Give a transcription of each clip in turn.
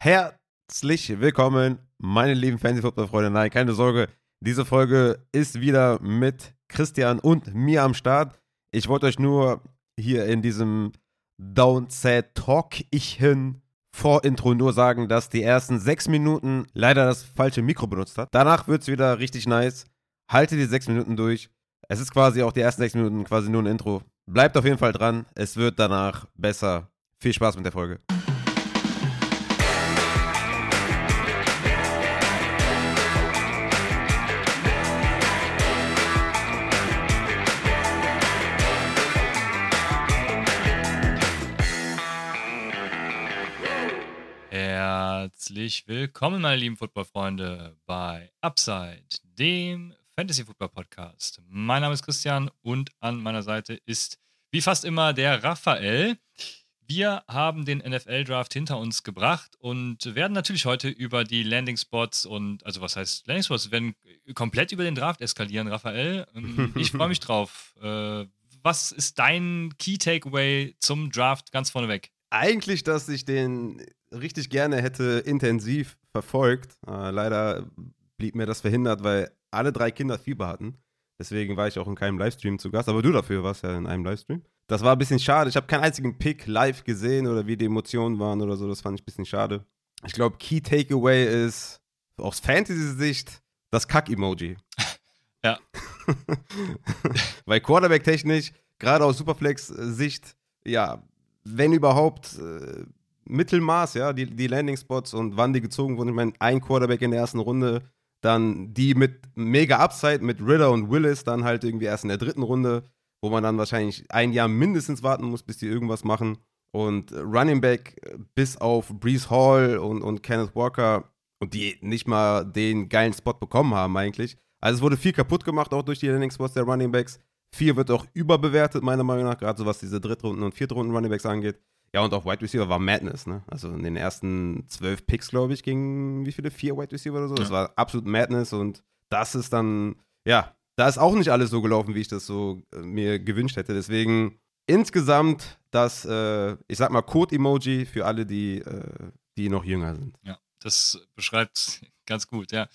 Herzlich willkommen, meine lieben Fantasy-Football-Freunde. Nein, keine Sorge, diese Folge ist wieder mit Christian und mir am Start. Ich wollte euch nur hier in diesem Sad Talk ich hin Vorintro nur sagen, dass die ersten sechs Minuten leider das falsche Mikro benutzt hat. Danach wird es wieder richtig nice. Halte die sechs Minuten durch. Es ist quasi auch die ersten sechs Minuten quasi nur ein Intro. Bleibt auf jeden Fall dran. Es wird danach besser. Viel Spaß mit der Folge. Herzlich willkommen, meine lieben Footballfreunde, bei Upside, dem Fantasy Football Podcast. Mein Name ist Christian und an meiner Seite ist wie fast immer der Raphael. Wir haben den NFL Draft hinter uns gebracht und werden natürlich heute über die Landing Spots und, also was heißt Landing Spots? Wir werden komplett über den Draft eskalieren, Raphael. Ähm, ich freue mich drauf. Äh, was ist dein Key Takeaway zum Draft ganz vorneweg? Eigentlich, dass ich den richtig gerne hätte intensiv verfolgt. Äh, leider blieb mir das verhindert, weil alle drei Kinder Fieber hatten. Deswegen war ich auch in keinem Livestream zu Gast. Aber du dafür warst ja in einem Livestream. Das war ein bisschen schade. Ich habe keinen einzigen Pick live gesehen oder wie die Emotionen waren oder so. Das fand ich ein bisschen schade. Ich glaube, Key Takeaway ist aus Fantasy-Sicht das Kack-Emoji. Ja. Weil Quarterback-technisch, gerade aus Superflex-Sicht, ja, wenn überhaupt, äh, Mittelmaß, ja, die, die Landing-Spots und wann die gezogen wurden. Ich meine, ein Quarterback in der ersten Runde, dann die mit mega Upside, mit Ritter und Willis, dann halt irgendwie erst in der dritten Runde, wo man dann wahrscheinlich ein Jahr mindestens warten muss, bis die irgendwas machen. Und Running Back bis auf Brees Hall und, und Kenneth Walker und die nicht mal den geilen Spot bekommen haben eigentlich. Also es wurde viel kaputt gemacht, auch durch die Landing Spots der Running Backs. Viel wird auch überbewertet, meiner Meinung nach, gerade so was diese Drittrunden- und Viertrunden Running Backs angeht. Ja, und auch Wide Receiver war Madness, ne? Also in den ersten zwölf Picks, glaube ich, gingen wie viele? Vier Wide Receiver oder so. Ja. Das war absolut Madness und das ist dann, ja, da ist auch nicht alles so gelaufen, wie ich das so äh, mir gewünscht hätte. Deswegen insgesamt das, äh, ich sag mal, Code-Emoji für alle, die, äh, die noch jünger sind. Ja, das beschreibt ganz gut, ja.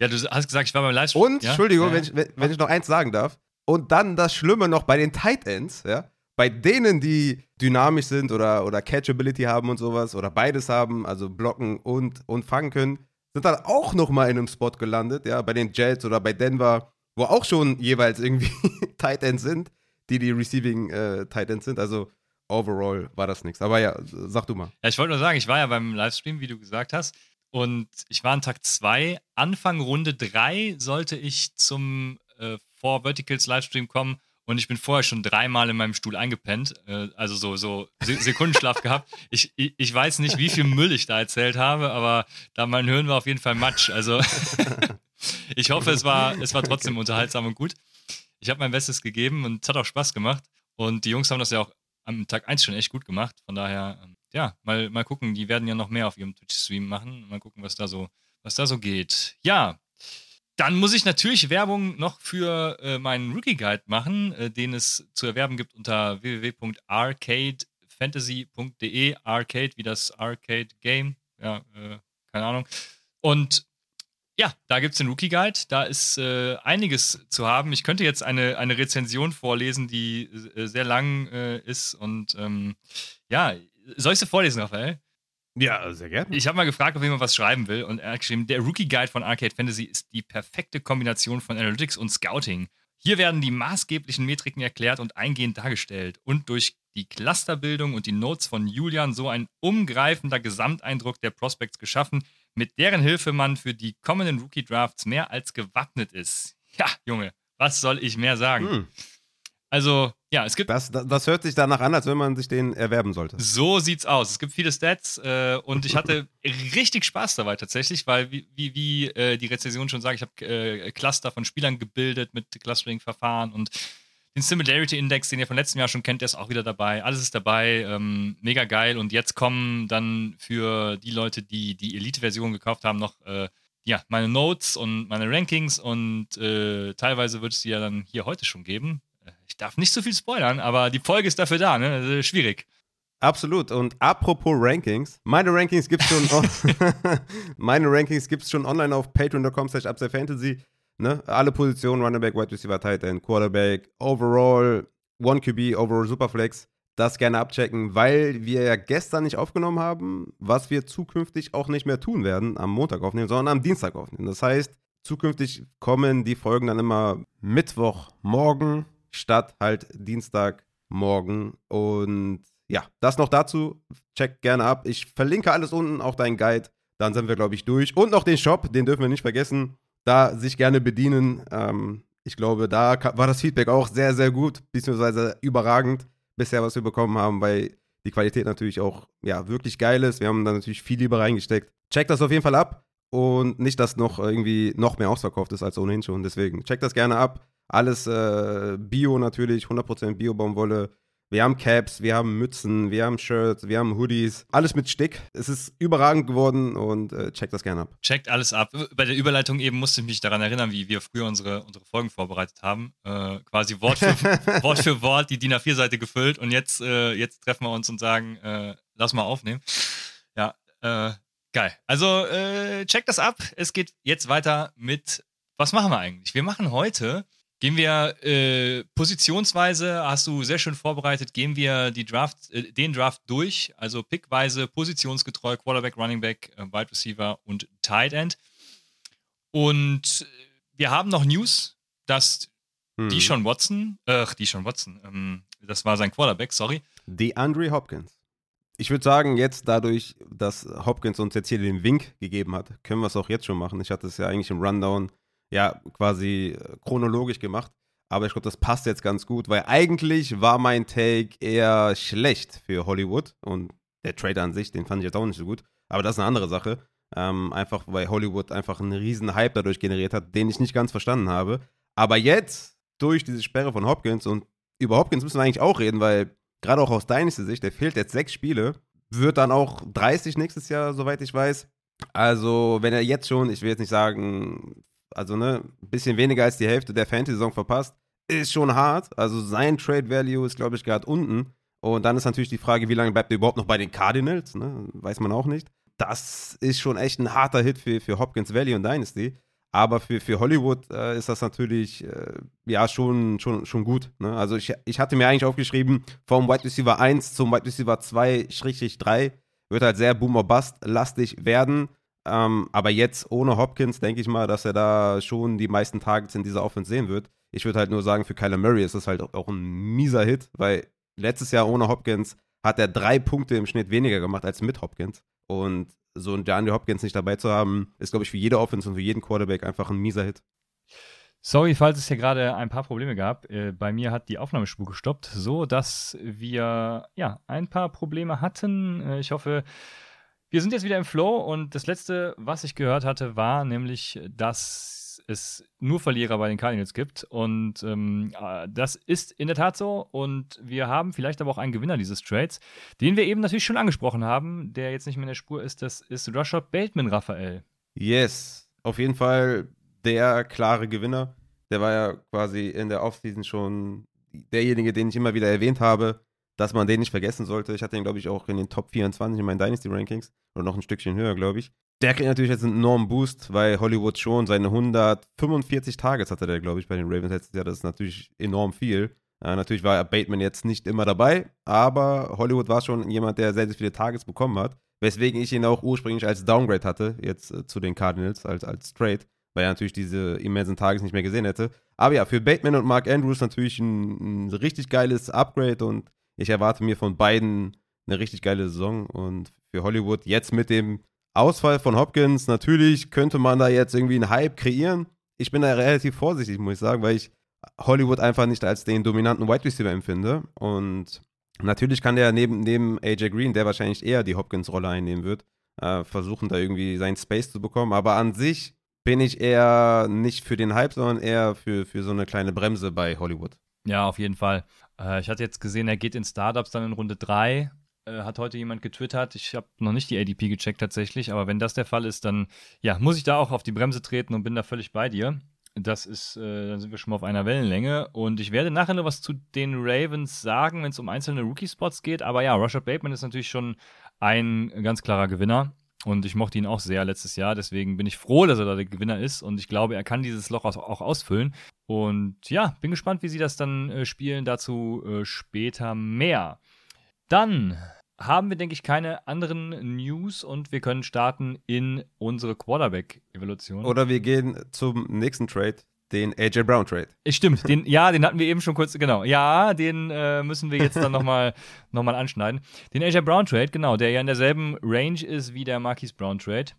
Ja, du hast gesagt, ich war beim Livestream. Und, ja? Entschuldigung, ja. Wenn, ich, wenn, wenn ich noch eins sagen darf. Und dann das Schlimme noch bei den Tight Ends, ja bei denen, die dynamisch sind oder, oder Catchability haben und sowas oder beides haben, also blocken und, und fangen können, sind dann auch nochmal in einem Spot gelandet, ja, bei den Jets oder bei Denver, wo auch schon jeweils irgendwie Tight Ends sind, die die Receiving äh, Tight Ends sind. Also overall war das nichts. Aber ja, sag du mal. Ja, ich wollte nur sagen, ich war ja beim Livestream, wie du gesagt hast. Und ich war an Tag 2. Anfang Runde 3 sollte ich zum äh, Four Verticals Livestream kommen und ich bin vorher schon dreimal in meinem Stuhl eingepennt, äh, also so, so Sekundenschlaf gehabt. Ich, ich, ich, weiß nicht, wie viel Müll ich da erzählt habe, aber da mein Hören war auf jeden Fall Matsch. Also ich hoffe, es war, es war trotzdem unterhaltsam und gut. Ich habe mein Bestes gegeben und es hat auch Spaß gemacht. Und die Jungs haben das ja auch am Tag 1 schon echt gut gemacht. Von daher, ähm, ja, mal, mal gucken, die werden ja noch mehr auf ihrem Twitch-Stream machen. Mal gucken, was da so, was da so geht. Ja, dann muss ich natürlich Werbung noch für äh, meinen Rookie Guide machen, äh, den es zu erwerben gibt unter www.arcadefantasy.de. Arcade wie das Arcade Game. Ja, äh, keine Ahnung. Und ja, da gibt es den Rookie Guide. Da ist äh, einiges zu haben. Ich könnte jetzt eine, eine Rezension vorlesen, die äh, sehr lang äh, ist. Und ähm, ja, soll ich sie vorlesen, Raphael? Ja, sehr gerne. Ich habe mal gefragt, ob jemand was schreiben will und er hat geschrieben, der Rookie Guide von Arcade Fantasy ist die perfekte Kombination von Analytics und Scouting. Hier werden die maßgeblichen Metriken erklärt und eingehend dargestellt und durch die Clusterbildung und die Notes von Julian so ein umgreifender Gesamteindruck der Prospects geschaffen, mit deren Hilfe man für die kommenden Rookie Drafts mehr als gewappnet ist. Ja, Junge, was soll ich mehr sagen? Hm. Also, ja, es gibt. Das, das, das, hört sich danach an, als wenn man sich den erwerben sollte. So sieht's aus. Es gibt viele Stats äh, und ich hatte richtig Spaß dabei tatsächlich, weil, wie, wie, wie äh, die Rezension schon sagt, ich habe äh, Cluster von Spielern gebildet mit Clustering-Verfahren und den Similarity Index, den ihr von letztem Jahr schon kennt, der ist auch wieder dabei. Alles ist dabei. Ähm, mega geil. Und jetzt kommen dann für die Leute, die die Elite-Version gekauft haben, noch. Äh, ja, meine Notes und meine Rankings und äh, teilweise wird es die ja dann hier heute schon geben ich darf nicht so viel spoilern, aber die Folge ist dafür da, ne? Schwierig. Absolut. Und apropos Rankings, meine Rankings gibt's schon, meine Rankings gibt's schon online auf patreon.com slash Fantasy. Ne? Alle Positionen, Running Back, Wide Receiver, Tight End, Quarterback, Overall, One QB, Overall Superflex. Das gerne abchecken, weil wir ja gestern nicht aufgenommen haben, was wir zukünftig auch nicht mehr tun werden, am Montag aufnehmen, sondern am Dienstag aufnehmen. Das heißt, zukünftig kommen die Folgen dann immer Mittwochmorgen statt halt Dienstagmorgen. Und ja, das noch dazu. Checkt gerne ab. Ich verlinke alles unten, auch deinen Guide. Dann sind wir, glaube ich, durch. Und noch den Shop, den dürfen wir nicht vergessen da sich gerne bedienen. Ähm, ich glaube, da war das Feedback auch sehr, sehr gut, beziehungsweise überragend bisher, was wir bekommen haben, weil die Qualität natürlich auch ja, wirklich geil ist. Wir haben da natürlich viel lieber reingesteckt. Checkt das auf jeden Fall ab und nicht, dass noch irgendwie noch mehr ausverkauft ist als ohnehin schon. Deswegen checkt das gerne ab. Alles äh, Bio natürlich, 100% Bio-Baumwolle. Wir haben Caps, wir haben Mützen, wir haben Shirts, wir haben Hoodies. Alles mit Stick. Es ist überragend geworden und äh, checkt das gerne ab. Checkt alles ab. Bei der Überleitung eben musste ich mich daran erinnern, wie wir früher unsere, unsere Folgen vorbereitet haben. Äh, quasi Wort für, Wort für Wort die DIN A4-Seite gefüllt und jetzt, äh, jetzt treffen wir uns und sagen, äh, lass mal aufnehmen. Ja, äh, geil. Also äh, checkt das ab. Es geht jetzt weiter mit, was machen wir eigentlich? Wir machen heute Gehen wir äh, positionsweise, hast du sehr schön vorbereitet, gehen wir die Draft, äh, den Draft durch, also pickweise, positionsgetreu, Quarterback, Running Back, äh, Wide Receiver und Tight End. Und wir haben noch News, dass hm. Deshaun Watson, ach, äh, Deshaun Watson, ähm, das war sein Quarterback, sorry. Die Andre Hopkins. Ich würde sagen, jetzt dadurch, dass Hopkins uns jetzt hier den Wink gegeben hat, können wir es auch jetzt schon machen. Ich hatte es ja eigentlich im Rundown ja quasi äh, chronologisch gemacht. Aber ich glaube, das passt jetzt ganz gut, weil eigentlich war mein Take eher schlecht für Hollywood und der Trade an sich, den fand ich jetzt auch nicht so gut. Aber das ist eine andere Sache. Ähm, einfach weil Hollywood einfach einen riesen Hype dadurch generiert hat, den ich nicht ganz verstanden habe. Aber jetzt, durch diese Sperre von Hopkins und über Hopkins müssen wir eigentlich auch reden, weil gerade auch aus deiner Sicht, der fehlt jetzt sechs Spiele, wird dann auch 30 nächstes Jahr, soweit ich weiß. Also, wenn er jetzt schon, ich will jetzt nicht sagen, also ne, ein bisschen weniger als die Hälfte der Fantasy-Saison verpasst, ist schon hart. Also sein Trade Value ist, glaube ich, gerade unten. Und dann ist natürlich die Frage, wie lange bleibt er überhaupt noch bei den Cardinals? Ne? Weiß man auch nicht. Das ist schon echt ein harter Hit für, für Hopkins Valley und Dynasty. Aber für, für Hollywood äh, ist das natürlich äh, ja schon, schon, schon gut. Ne? Also ich, ich hatte mir eigentlich aufgeschrieben, vom Wide Receiver 1 zum Wide Receiver 2-3 wird halt sehr Boomer-Bust-lastig werden. Ähm, aber jetzt ohne Hopkins denke ich mal, dass er da schon die meisten Targets in dieser Offense sehen wird. Ich würde halt nur sagen, für Kyler Murray ist das halt auch ein mieser Hit, weil letztes Jahr ohne Hopkins hat er drei Punkte im Schnitt weniger gemacht als mit Hopkins. Und so ein DeAndre Hopkins nicht dabei zu haben, ist, glaube ich, für jede Offense und für jeden Quarterback einfach ein mieser Hit. Sorry, falls es hier gerade ein paar Probleme gab. Äh, bei mir hat die Aufnahmespur gestoppt, so dass wir ja ein paar Probleme hatten. Äh, ich hoffe, wir sind jetzt wieder im Flow und das letzte, was ich gehört hatte, war nämlich, dass es nur Verlierer bei den Cardinals gibt. Und ähm, äh, das ist in der Tat so. Und wir haben vielleicht aber auch einen Gewinner dieses Trades, den wir eben natürlich schon angesprochen haben, der jetzt nicht mehr in der Spur ist. Das ist Rashad Bateman, Raphael. Yes, auf jeden Fall der klare Gewinner. Der war ja quasi in der Offseason schon derjenige, den ich immer wieder erwähnt habe dass man den nicht vergessen sollte. Ich hatte ihn, glaube ich, auch in den Top 24 in meinen Dynasty Rankings oder noch ein Stückchen höher, glaube ich. Der kriegt natürlich jetzt einen enormen Boost, weil Hollywood schon seine 145 Targets hatte der, glaube ich, bei den Ravens letztes Jahr. Das ist natürlich enorm viel. Äh, natürlich war Bateman jetzt nicht immer dabei, aber Hollywood war schon jemand, der sehr, sehr viele Targets bekommen hat. Weswegen ich ihn auch ursprünglich als Downgrade hatte, jetzt äh, zu den Cardinals, als, als Trade, weil er natürlich diese immensen Targets nicht mehr gesehen hätte. Aber ja, für Bateman und Mark Andrews natürlich ein, ein richtig geiles Upgrade und ich erwarte mir von beiden eine richtig geile Saison und für Hollywood jetzt mit dem Ausfall von Hopkins, natürlich könnte man da jetzt irgendwie einen Hype kreieren. Ich bin da relativ vorsichtig, muss ich sagen, weil ich Hollywood einfach nicht als den dominanten Wide Receiver empfinde. Und natürlich kann der neben, neben AJ Green, der wahrscheinlich eher die Hopkins-Rolle einnehmen wird, äh, versuchen da irgendwie seinen Space zu bekommen. Aber an sich bin ich eher nicht für den Hype, sondern eher für, für so eine kleine Bremse bei Hollywood. Ja, auf jeden Fall. Äh, ich hatte jetzt gesehen, er geht in Startups dann in Runde 3. Äh, hat heute jemand getwittert. Ich habe noch nicht die ADP gecheckt tatsächlich, aber wenn das der Fall ist, dann ja, muss ich da auch auf die Bremse treten und bin da völlig bei dir. Das ist, äh, dann sind wir schon mal auf einer Wellenlänge. Und ich werde nachher noch was zu den Ravens sagen, wenn es um einzelne Rookie-Spots geht. Aber ja, Rashad Bateman ist natürlich schon ein ganz klarer Gewinner. Und ich mochte ihn auch sehr letztes Jahr. Deswegen bin ich froh, dass er da der Gewinner ist. Und ich glaube, er kann dieses Loch auch ausfüllen. Und ja, bin gespannt, wie sie das dann äh, spielen. Dazu äh, später mehr. Dann haben wir, denke ich, keine anderen News und wir können starten in unsere Quarterback-Evolution. Oder wir gehen zum nächsten Trade, den AJ Brown Trade. Stimmt, den, ja, den hatten wir eben schon kurz, genau. Ja, den äh, müssen wir jetzt dann nochmal noch mal anschneiden. Den AJ Brown Trade, genau, der ja in derselben Range ist wie der Marquise Brown Trade.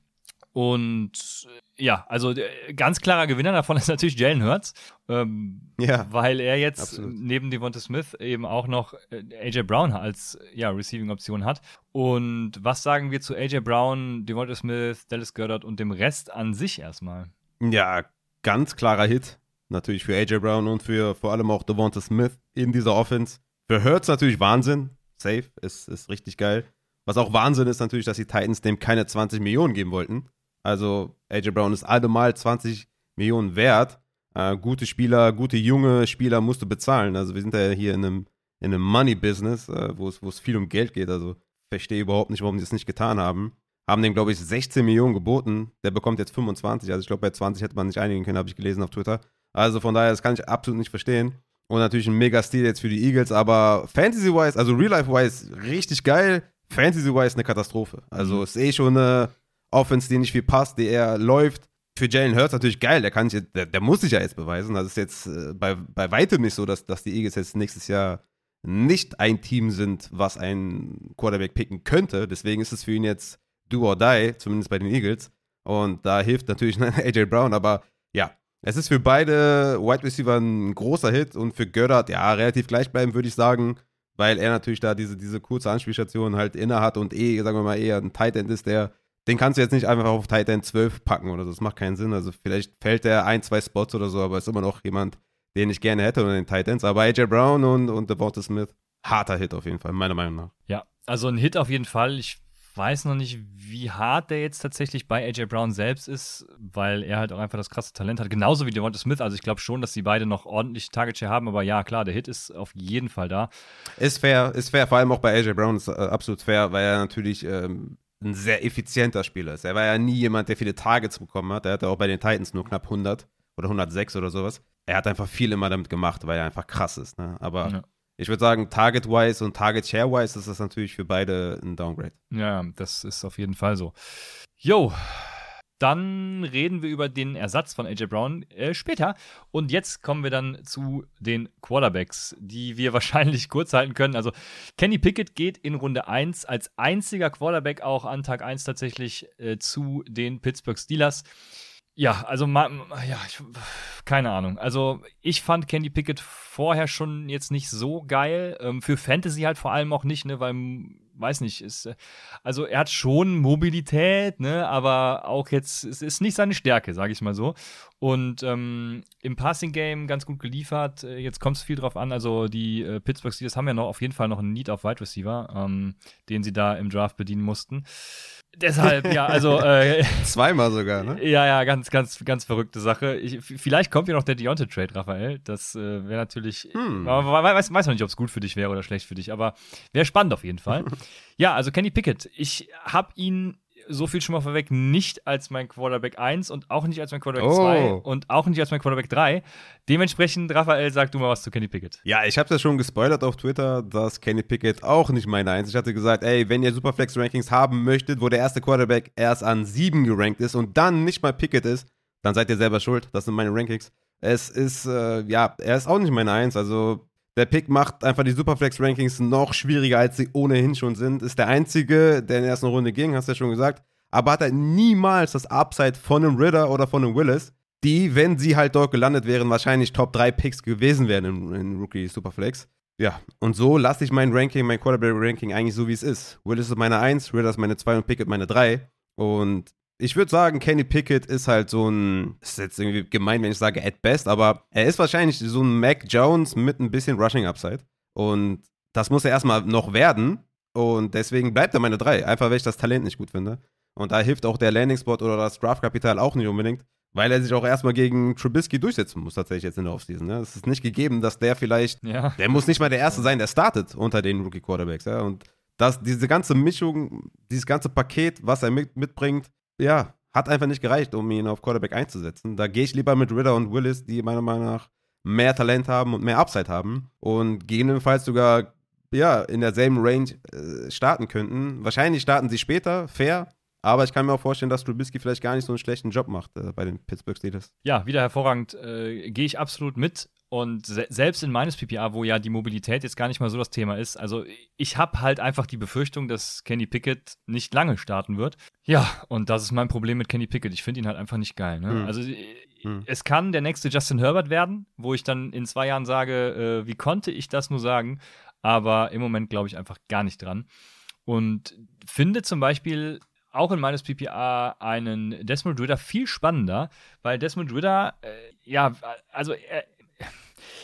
Und ja, also äh, ganz klarer Gewinner davon ist natürlich Jalen Hurts, ähm, ja, weil er jetzt absolut. neben Devonta Smith eben auch noch äh, AJ Brown als ja, Receiving-Option hat. Und was sagen wir zu AJ Brown, Devonta Smith, Dallas Goddard und dem Rest an sich erstmal? Ja, ganz klarer Hit. Natürlich für AJ Brown und für vor allem auch Devonta Smith in dieser Offense. Für Hurts natürlich Wahnsinn. Safe, ist, ist richtig geil. Was auch Wahnsinn ist natürlich, dass die Titans dem keine 20 Millionen geben wollten. Also AJ Brown ist allemal 20 Millionen wert. Äh, gute Spieler, gute junge Spieler musst du bezahlen. Also wir sind ja hier in einem, in einem Money-Business, äh, wo es viel um Geld geht. Also verstehe überhaupt nicht, warum die es nicht getan haben. Haben dem, glaube ich, 16 Millionen geboten. Der bekommt jetzt 25. Also ich glaube, bei 20 hätte man nicht einigen können, habe ich gelesen auf Twitter. Also von daher, das kann ich absolut nicht verstehen. Und natürlich ein Mega-Stil jetzt für die Eagles, aber Fantasy-wise, also Real-Life-wise, richtig geil. Fantasy-wise eine Katastrophe. Also mhm. ist eh schon eine Offense, die nicht viel passt, die eher läuft. Für Jalen Hurts natürlich geil, der, kann sich, der, der muss sich ja jetzt beweisen. Das ist jetzt äh, bei, bei weitem nicht so, dass, dass die Eagles jetzt nächstes Jahr nicht ein Team sind, was einen Quarterback picken könnte. Deswegen ist es für ihn jetzt do or die, zumindest bei den Eagles. Und da hilft natürlich AJ Brown, aber ja, es ist für beide Wide Receiver ein großer Hit und für Göttert, ja, relativ gleichbleibend, würde ich sagen, weil er natürlich da diese, diese kurze Anspielstation halt inne hat und eh, sagen wir mal, eher ein Tight End ist, der den kannst du jetzt nicht einfach auf Tight End 12 packen oder so. Das macht keinen Sinn. Also vielleicht fällt der ein, zwei Spots oder so, aber ist immer noch jemand, den ich gerne hätte unter den Tight Ends. Aber AJ Brown und, und Devonta Smith, harter Hit auf jeden Fall, meiner Meinung nach. Ja, also ein Hit auf jeden Fall. Ich weiß noch nicht, wie hart der jetzt tatsächlich bei AJ Brown selbst ist, weil er halt auch einfach das krasse Talent hat. Genauso wie Devonta Smith. Also ich glaube schon, dass die beide noch ordentlich Target Share haben. Aber ja, klar, der Hit ist auf jeden Fall da. Ist fair, ist fair. Vor allem auch bei AJ Brown ist äh, absolut fair, weil er natürlich ähm, ein sehr effizienter Spieler ist. Er war ja nie jemand, der viele Targets bekommen hat. Er hatte auch bei den Titans nur knapp 100 oder 106 oder sowas. Er hat einfach viel immer damit gemacht, weil er einfach krass ist. Ne? Aber ja. ich würde sagen, Target-wise und Target-Share-wise ist das natürlich für beide ein Downgrade. Ja, das ist auf jeden Fall so. Yo, dann reden wir über den Ersatz von AJ Brown äh, später. Und jetzt kommen wir dann zu den Quarterbacks, die wir wahrscheinlich kurz halten können. Also Kenny Pickett geht in Runde 1 als einziger Quarterback auch an Tag 1 tatsächlich äh, zu den Pittsburgh Steelers. Ja, also ja, ich, keine Ahnung. Also ich fand Kenny Pickett vorher schon jetzt nicht so geil. Ähm, für Fantasy halt vor allem auch nicht, ne, weil weiß nicht, ist, äh, also er hat schon Mobilität, ne, aber auch jetzt, es ist nicht seine Stärke, sage ich mal so. Und ähm, im Passing-Game ganz gut geliefert. Äh, jetzt kommt es viel drauf an. Also die äh, Pittsburgh Steelers haben ja noch auf jeden Fall noch einen Need auf Wide Receiver, ähm, den sie da im Draft bedienen mussten. Deshalb, ja, also. Äh, Zweimal sogar, ne? Ja, ja, ganz, ganz, ganz verrückte Sache. Ich, vielleicht kommt ja noch der Deontay-Trade, Raphael. Das äh, wäre natürlich. Hm. Aber weiß, weiß man nicht, ob es gut für dich wäre oder schlecht für dich, aber wäre spannend auf jeden Fall. ja, also Kenny Pickett. Ich habe ihn so viel schon mal vorweg, nicht als mein Quarterback 1 und auch nicht als mein Quarterback oh. 2 und auch nicht als mein Quarterback 3. Dementsprechend, Raphael, sag du mal was zu Kenny Pickett. Ja, ich habe ja schon gespoilert auf Twitter, dass Kenny Pickett auch nicht meine 1. Ich hatte gesagt, ey, wenn ihr Superflex-Rankings haben möchtet, wo der erste Quarterback erst an 7 gerankt ist und dann nicht mal Pickett ist, dann seid ihr selber schuld. Das sind meine Rankings. Es ist, äh, ja, er ist auch nicht meine 1. Also der Pick macht einfach die Superflex-Rankings noch schwieriger, als sie ohnehin schon sind. Ist der einzige, der in der ersten Runde ging, hast du ja schon gesagt. Aber hat halt niemals das Upside von einem Ritter oder von einem Willis, die, wenn sie halt dort gelandet wären, wahrscheinlich Top 3 Picks gewesen wären in, in Rookie Superflex. Ja, und so lasse ich mein Ranking, mein Quarterback-Ranking eigentlich so, wie es ist. Willis ist meine 1, Ritter ist meine 2 und Pickett meine 3. Und ich würde sagen, Kenny Pickett ist halt so ein, ist jetzt irgendwie gemein, wenn ich sage at best, aber er ist wahrscheinlich so ein Mac Jones mit ein bisschen Rushing Upside. Und das muss er erstmal noch werden. Und deswegen bleibt er meine drei. Einfach, weil ich das Talent nicht gut finde. Und da hilft auch der Landing Spot oder das Draft-Kapital auch nicht unbedingt, weil er sich auch erstmal gegen Trubisky durchsetzen muss, tatsächlich jetzt in der Offseason. Ne? Es ist nicht gegeben, dass der vielleicht, Ja. der muss nicht mal der Erste sein, der startet unter den Rookie-Quarterbacks. Ja? Und das, diese ganze Mischung, dieses ganze Paket, was er mit, mitbringt, ja, hat einfach nicht gereicht, um ihn auf Quarterback einzusetzen. Da gehe ich lieber mit Ritter und Willis, die meiner Meinung nach mehr Talent haben und mehr Upside haben und gegebenenfalls sogar ja, in derselben Range äh, starten könnten. Wahrscheinlich starten sie später, fair, aber ich kann mir auch vorstellen, dass Trubisky vielleicht gar nicht so einen schlechten Job macht äh, bei den Pittsburgh Steelers. Ja, wieder hervorragend. Äh, Gehe ich absolut mit. Und se selbst in meines PPA, wo ja die Mobilität jetzt gar nicht mal so das Thema ist, also ich habe halt einfach die Befürchtung, dass Kenny Pickett nicht lange starten wird. Ja, und das ist mein Problem mit Kenny Pickett. Ich finde ihn halt einfach nicht geil. Ne? Hm. Also äh, Hm. es kann der nächste Justin Herbert werden, wo ich dann in zwei Jahren sage, äh, wie konnte ich das nur sagen? Aber im Moment glaube ich einfach gar nicht dran. Und finde zum Beispiel auch in meines PPA einen Desmond Ritter viel spannender, weil Desmond Ritter, äh, ja, also äh,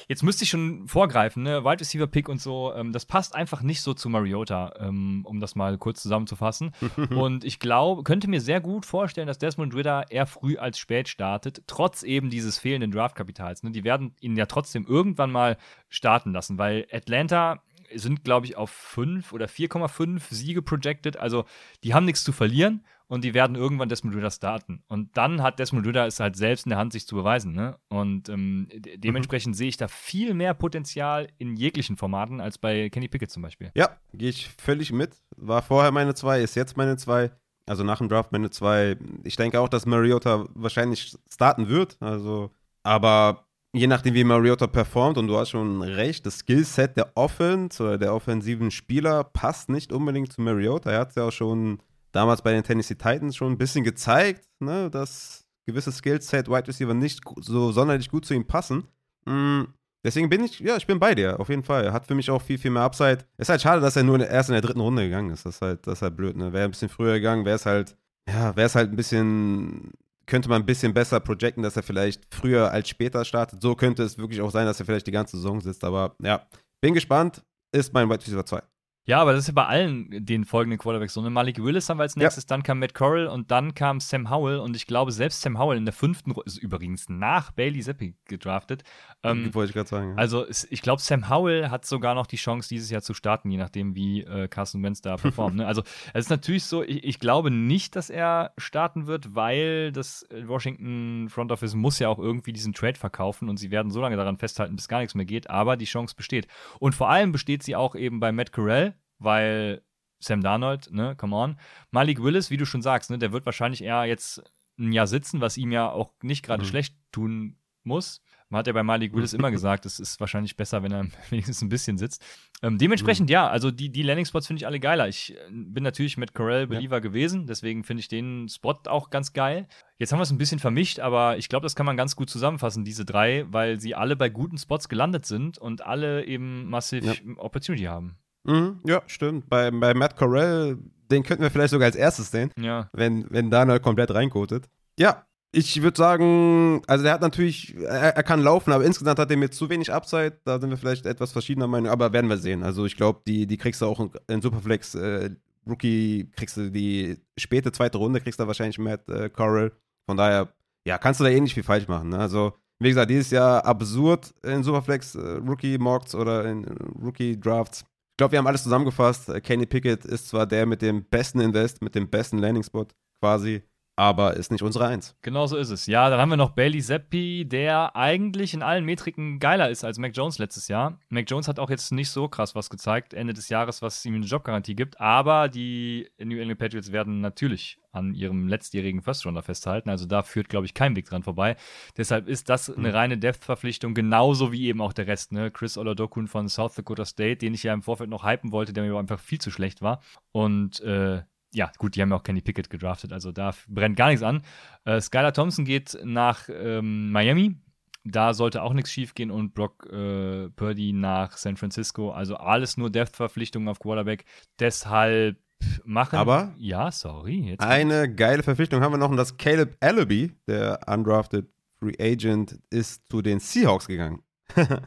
jetzt müsste ich schon vorgreifen, ne? Wide Receiver Pick und so, ähm, das passt einfach nicht so zu Mariota, ähm, um das mal kurz zusammenzufassen. und ich glaube, könnte mir sehr gut vorstellen, dass Desmond Ritter eher früh als spät startet, trotz eben dieses fehlenden Draftkapitals. Ne? Die werden ihn ja trotzdem irgendwann mal starten lassen, weil Atlanta sind, glaube ich, auf 5 oder 4,5 Siege projected. Also die haben nichts zu verlieren und die werden irgendwann Desmond Ritter starten. Und dann hat Desmond Ritter es halt selbst in der Hand, sich zu beweisen. Ne? Und ähm, de dementsprechend sehe ich da viel mehr Potenzial in jeglichen Formaten als bei Kenny Pickett zum Beispiel. Ja, gehe ich völlig mit. War vorher meine 2, ist jetzt meine 2. Also nach dem Draft meine 2. Ich denke auch, dass Mariota wahrscheinlich starten wird. Also, aber je nachdem, wie Mariota performt, und du hast schon recht, das Skillset der Offense oder der offensiven Spieler passt nicht unbedingt zu Mariota. Er hat es ja auch schon damals bei den Tennessee Titans schon ein bisschen gezeigt, ne, dass gewisse Skillset Wide Receiver nicht so sonderlich gut zu ihm passen. Mm, Deswegen bin ich, ja, ich bin bei dir, auf jeden Fall. Hat für mich auch viel, viel mehr Upside. Ist halt schade, dass er nur erst in der dritten Runde gegangen ist. Das ist halt, das ist halt blöd, ne? Wäre ein bisschen früher gegangen, wäre es halt, ja, wäre es halt ein bisschen, könnte man ein bisschen besser projecten, dass er vielleicht früher als später startet. So könnte es wirklich auch sein, dass er vielleicht die ganze Saison sitzt. Aber ja, bin gespannt. Ist mein Wide Receiver 2. Ja, aber das ist ja bei allen den folgenden Quarterbacks so. Ne? Malik Willis haben wir als nächstes, dann kam Matt Corral und dann kam Sam Howell. Und ich glaube, selbst Sam Howell in der fünften Runde, ist übrigens nach Bailey Zappi gedraftet. Ähm, Wollte ich gerade sagen. ja. also ich glaube, Sam Howell hat sogar noch die Chance, dieses Jahr zu starten, je nachdem, wie äh, Carson Wentz da performt. ne? Also es ist natürlich so, ich, ich glaube nicht, dass er starten wird, weil das Washington Front Office muss ja auch irgendwie diesen Trade verkaufen und sie werden so lange daran festhalten, bis gar nichts mehr geht. Aber die Chance besteht. Und vor allem besteht sie auch eben bei Matt Corral, weil Sam Darnold, ne, come on. Malik Willis, wie du schon sagst, ne, der wird wahrscheinlich eher jetzt ein Jahr sitzen, was ihm ja auch nicht gerade Mhm. schlecht tun muss. Man hat ja bei Malik Willis immer gesagt, es ist wahrscheinlich besser, wenn er wenigstens ein bisschen sitzt. Ähm, dementsprechend, ja, also die, die Landing-Spots finde ich alle geiler. Ich äh, bin natürlich mit Corell Believer gewesen, deswegen finde ich den Spot auch ganz geil. Jetzt haben wir es ein bisschen vermischt, aber ich glaube, das kann man ganz gut zusammenfassen, diese drei, weil sie alle bei guten Spots gelandet sind und alle eben massiv Ja. Opportunity haben. Mhm, ja, stimmt. Bei, bei Matt Corell, den könnten wir vielleicht sogar als erstes sehen. Ja. wenn, wenn Daniel komplett reinkotet. Ja, ich würde sagen, also der hat natürlich, er, er kann laufen, aber insgesamt hat er mir zu wenig Upside. Da sind wir vielleicht etwas verschiedener Meinung, aber werden wir sehen. Also ich glaube, die, die kriegst du auch in, in Superflex äh, Rookie, kriegst du die späte zweite Runde, kriegst du wahrscheinlich Matt äh, Corral. Von daher, ja, kannst du da eh nicht viel falsch machen. Ne? Also, wie gesagt, dieses Jahr absurd in Superflex äh, Rookie Mocks oder in äh, Rookie Drafts. Ich glaube, wir haben alles zusammengefasst. Äh, Kenny Pickett ist zwar der mit dem besten Invest, mit dem besten Landing Spot quasi, aber ist nicht unsere Eins. Genau so ist es. Ja, dann haben wir noch Bailey Zappi, der eigentlich in allen Metriken geiler ist als Mac Jones letztes Jahr. Mac Jones hat auch jetzt nicht so krass was gezeigt, Ende des Jahres, was ihm eine Jobgarantie gibt, aber die New England Patriots werden natürlich an ihrem letztjährigen First-Runner festhalten. Also da führt, glaube ich, kein Weg dran vorbei. Deshalb ist das eine Mhm. reine Depth-Verpflichtung, genauso wie eben auch der Rest. Ne? Chris Oladokun von South Dakota State, den ich ja im Vorfeld noch hypen wollte, der mir aber einfach viel zu schlecht war. Und äh, ja, gut, die haben ja auch Kenny Pickett gedraftet, also da brennt gar nichts an. Äh, Skylar Thompson geht nach ähm, Miami. Da sollte auch nichts schief gehen und Brock äh, Purdy nach San Francisco. Also alles nur Depth-Verpflichtungen auf Quarterback. Deshalb machen. Aber- Ja, sorry. Eine geile Verpflichtung haben wir noch und das Caleb Allaby, der undrafted Free Agent, ist zu den Seahawks gegangen. und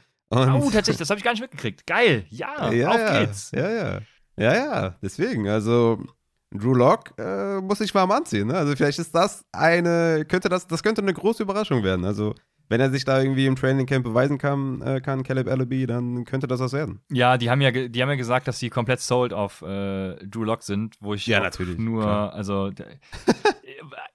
Oh, tatsächlich, das habe ich gar nicht mitgekriegt. Geil. Ja, ja, auf ja, geht's. Ja, ja. Ja, ja, deswegen. Also, Drew Lock äh, muss sich warm anziehen. Ne? Also vielleicht ist das eine, könnte das, das könnte eine große Überraschung werden. Also wenn er sich da irgendwie im Training Camp beweisen kann, äh, kann Caleb Ellaby, dann könnte das was werden. Ja, die haben ja, die haben ja gesagt, dass sie komplett sold auf äh, Drew Lock sind, wo ich ja, natürlich, nur, klar. also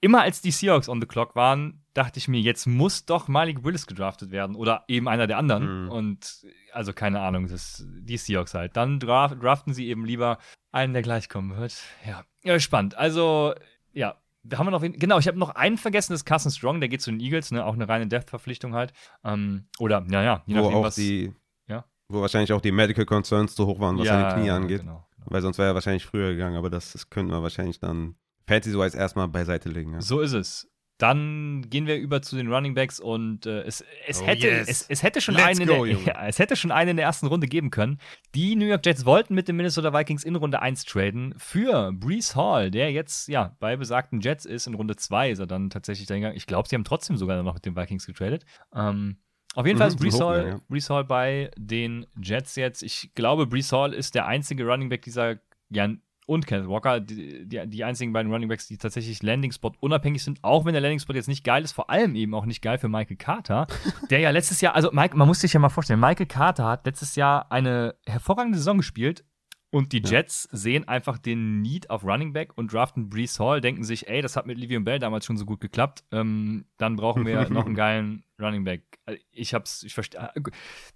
immer als die Seahawks on the clock waren, dachte ich mir, jetzt muss doch Malik Willis gedraftet werden oder eben einer der anderen. Mhm. Und also keine Ahnung, das die Seahawks halt. Dann draft, draften sie eben lieber einen, der gleich kommen wird. Ja, ja spannend. Also ja, haben wir noch? Genau, ich habe noch einen vergessen, das ist Carson Strong, der geht zu den Eagles, ne? Auch eine reine Death-Verpflichtung halt. Ähm, oder, naja, je nachdem, wo was. Die, ja? Wo wahrscheinlich auch die Medical Concerns zu hoch waren, was ja, seine Knie angeht. Genau, genau. Weil sonst wäre er wahrscheinlich früher gegangen, aber das, das könnten wir wahrscheinlich dann Fantasy-wise erstmal beiseite legen. Ja. So ist es. Dann gehen wir über zu den Running Backs und äh, es, es, oh hätte, yes. es, es, hätte schon einen go, der, ja, es hätte schon einen in der ersten Runde geben können. Die New York Jets wollten mit den Minnesota Vikings in Runde 1 traden für Brees Hall, der jetzt ja bei besagten Jets ist. In Runde 2 ist er dann tatsächlich dahin gegangen. Ich glaube, sie haben trotzdem sogar noch mit den Vikings getradet. Ähm, auf jeden mhm, Fall ist Brees Hall, ja. Brees Hall bei den Jets jetzt. Ich glaube, Brees Hall ist der einzige Running Back dieser ja, und Kenneth Walker, die, die, die einzigen beiden Runningbacks, die tatsächlich Landing-Spot unabhängig sind, auch wenn der Landing-Spot jetzt nicht geil ist, vor allem eben auch nicht geil für Michael Carter, der ja letztes Jahr, also Mike, man muss sich ja mal vorstellen, Michael Carter hat letztes Jahr eine hervorragende Saison gespielt, und die Jets ja. sehen einfach den Need auf Running Back und draften Brees Hall, denken sich, ey, das hat mit Livion Bell damals schon so gut geklappt, ähm, dann brauchen wir noch einen geilen Running Back. Äh, ich hab's, ich verstehe. Äh,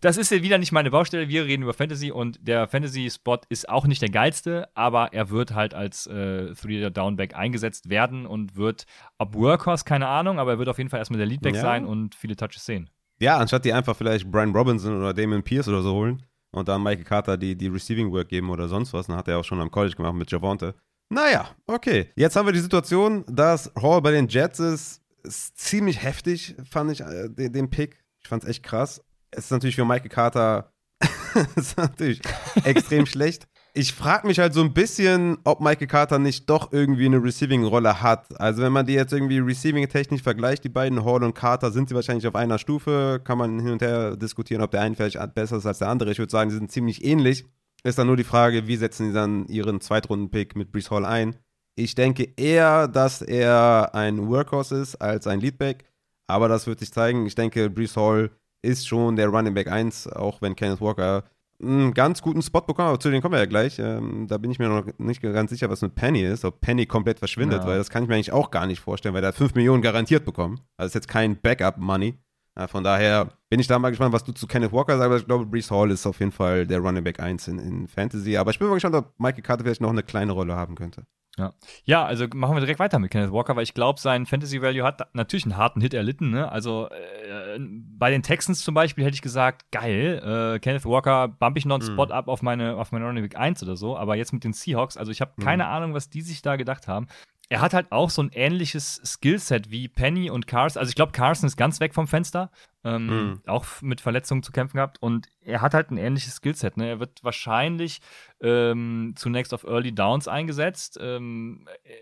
das ist ja wieder nicht meine Baustelle. Wir reden über Fantasy und der Fantasy-Spot ist auch nicht der geilste, aber er wird halt als äh, Three-Downback eingesetzt werden und wird, ob Workhorse, keine Ahnung, aber er wird auf jeden Fall erstmal der Leadback ja. sein und viele Touches sehen. Ja, anstatt die einfach vielleicht Brian Robinson oder Damon Pierce oder so holen und dann Michael Carter die, die Receiving Work geben oder sonst was, dann hat er auch schon am College gemacht mit Javonte. Naja, okay. Jetzt haben wir die Situation, dass Hall bei den Jets ist ist ziemlich heftig, fand ich, äh, den, den Pick. Ich fand es echt krass. Es ist natürlich für Michael Carter ist natürlich extrem schlecht. Ich frage mich halt so ein bisschen, ob Michael Carter nicht doch irgendwie eine Receiving-Rolle hat. Also wenn man die jetzt irgendwie Receiving-technisch vergleicht, die beiden Hall und Carter, sind sie wahrscheinlich auf einer Stufe. Kann man hin und her diskutieren, ob der eine vielleicht besser ist als der andere. Ich würde sagen, sie sind ziemlich ähnlich. Ist dann nur die Frage, wie setzen sie dann ihren Zweitrunden-Pick mit Brees Hall ein? Ich denke eher, dass er ein Workhorse ist als ein Leadback. Aber das wird sich zeigen. Ich denke, Brees Hall ist schon der Running Back 1, auch wenn Kenneth Walker einen ganz guten Spot bekommen, aber zu denen kommen wir ja gleich. Ähm, da bin ich mir noch nicht ganz sicher, was mit Penny ist, ob Penny komplett verschwindet, ja. weil das kann ich mir eigentlich auch gar nicht vorstellen, weil er hat 5 Millionen garantiert bekommen. Also ist jetzt kein Backup-Money. Ja, von daher bin ich da mal gespannt, was du zu Kenneth Walker sagst, aber ich glaube, Brees Hall ist auf jeden Fall der Running Back 1 in, in Fantasy. Aber ich bin mal gespannt, ob Michael Carter vielleicht noch eine kleine Rolle haben könnte. Ja. ja, also machen wir direkt weiter mit Kenneth Walker, weil ich glaube, sein Fantasy Value hat natürlich einen harten Hit erlitten. Ne? Also äh, bei den Texans zum Beispiel hätte ich gesagt, geil, äh, Kenneth Walker bump ich noch einen mhm. Spot ab auf meine, auf meine Running Back 1 oder so, aber jetzt mit den Seahawks, also ich habe mhm. keine Ahnung, was die sich da gedacht haben er hat halt auch so ein ähnliches Skillset wie Penny und Carson. Also ich glaube, Carson ist ganz weg vom Fenster, ähm, mhm. auch mit Verletzungen zu kämpfen gehabt. Und er hat halt ein ähnliches Skillset. Ne? Er wird wahrscheinlich ähm, zunächst auf Early Downs eingesetzt. Ähm, äh,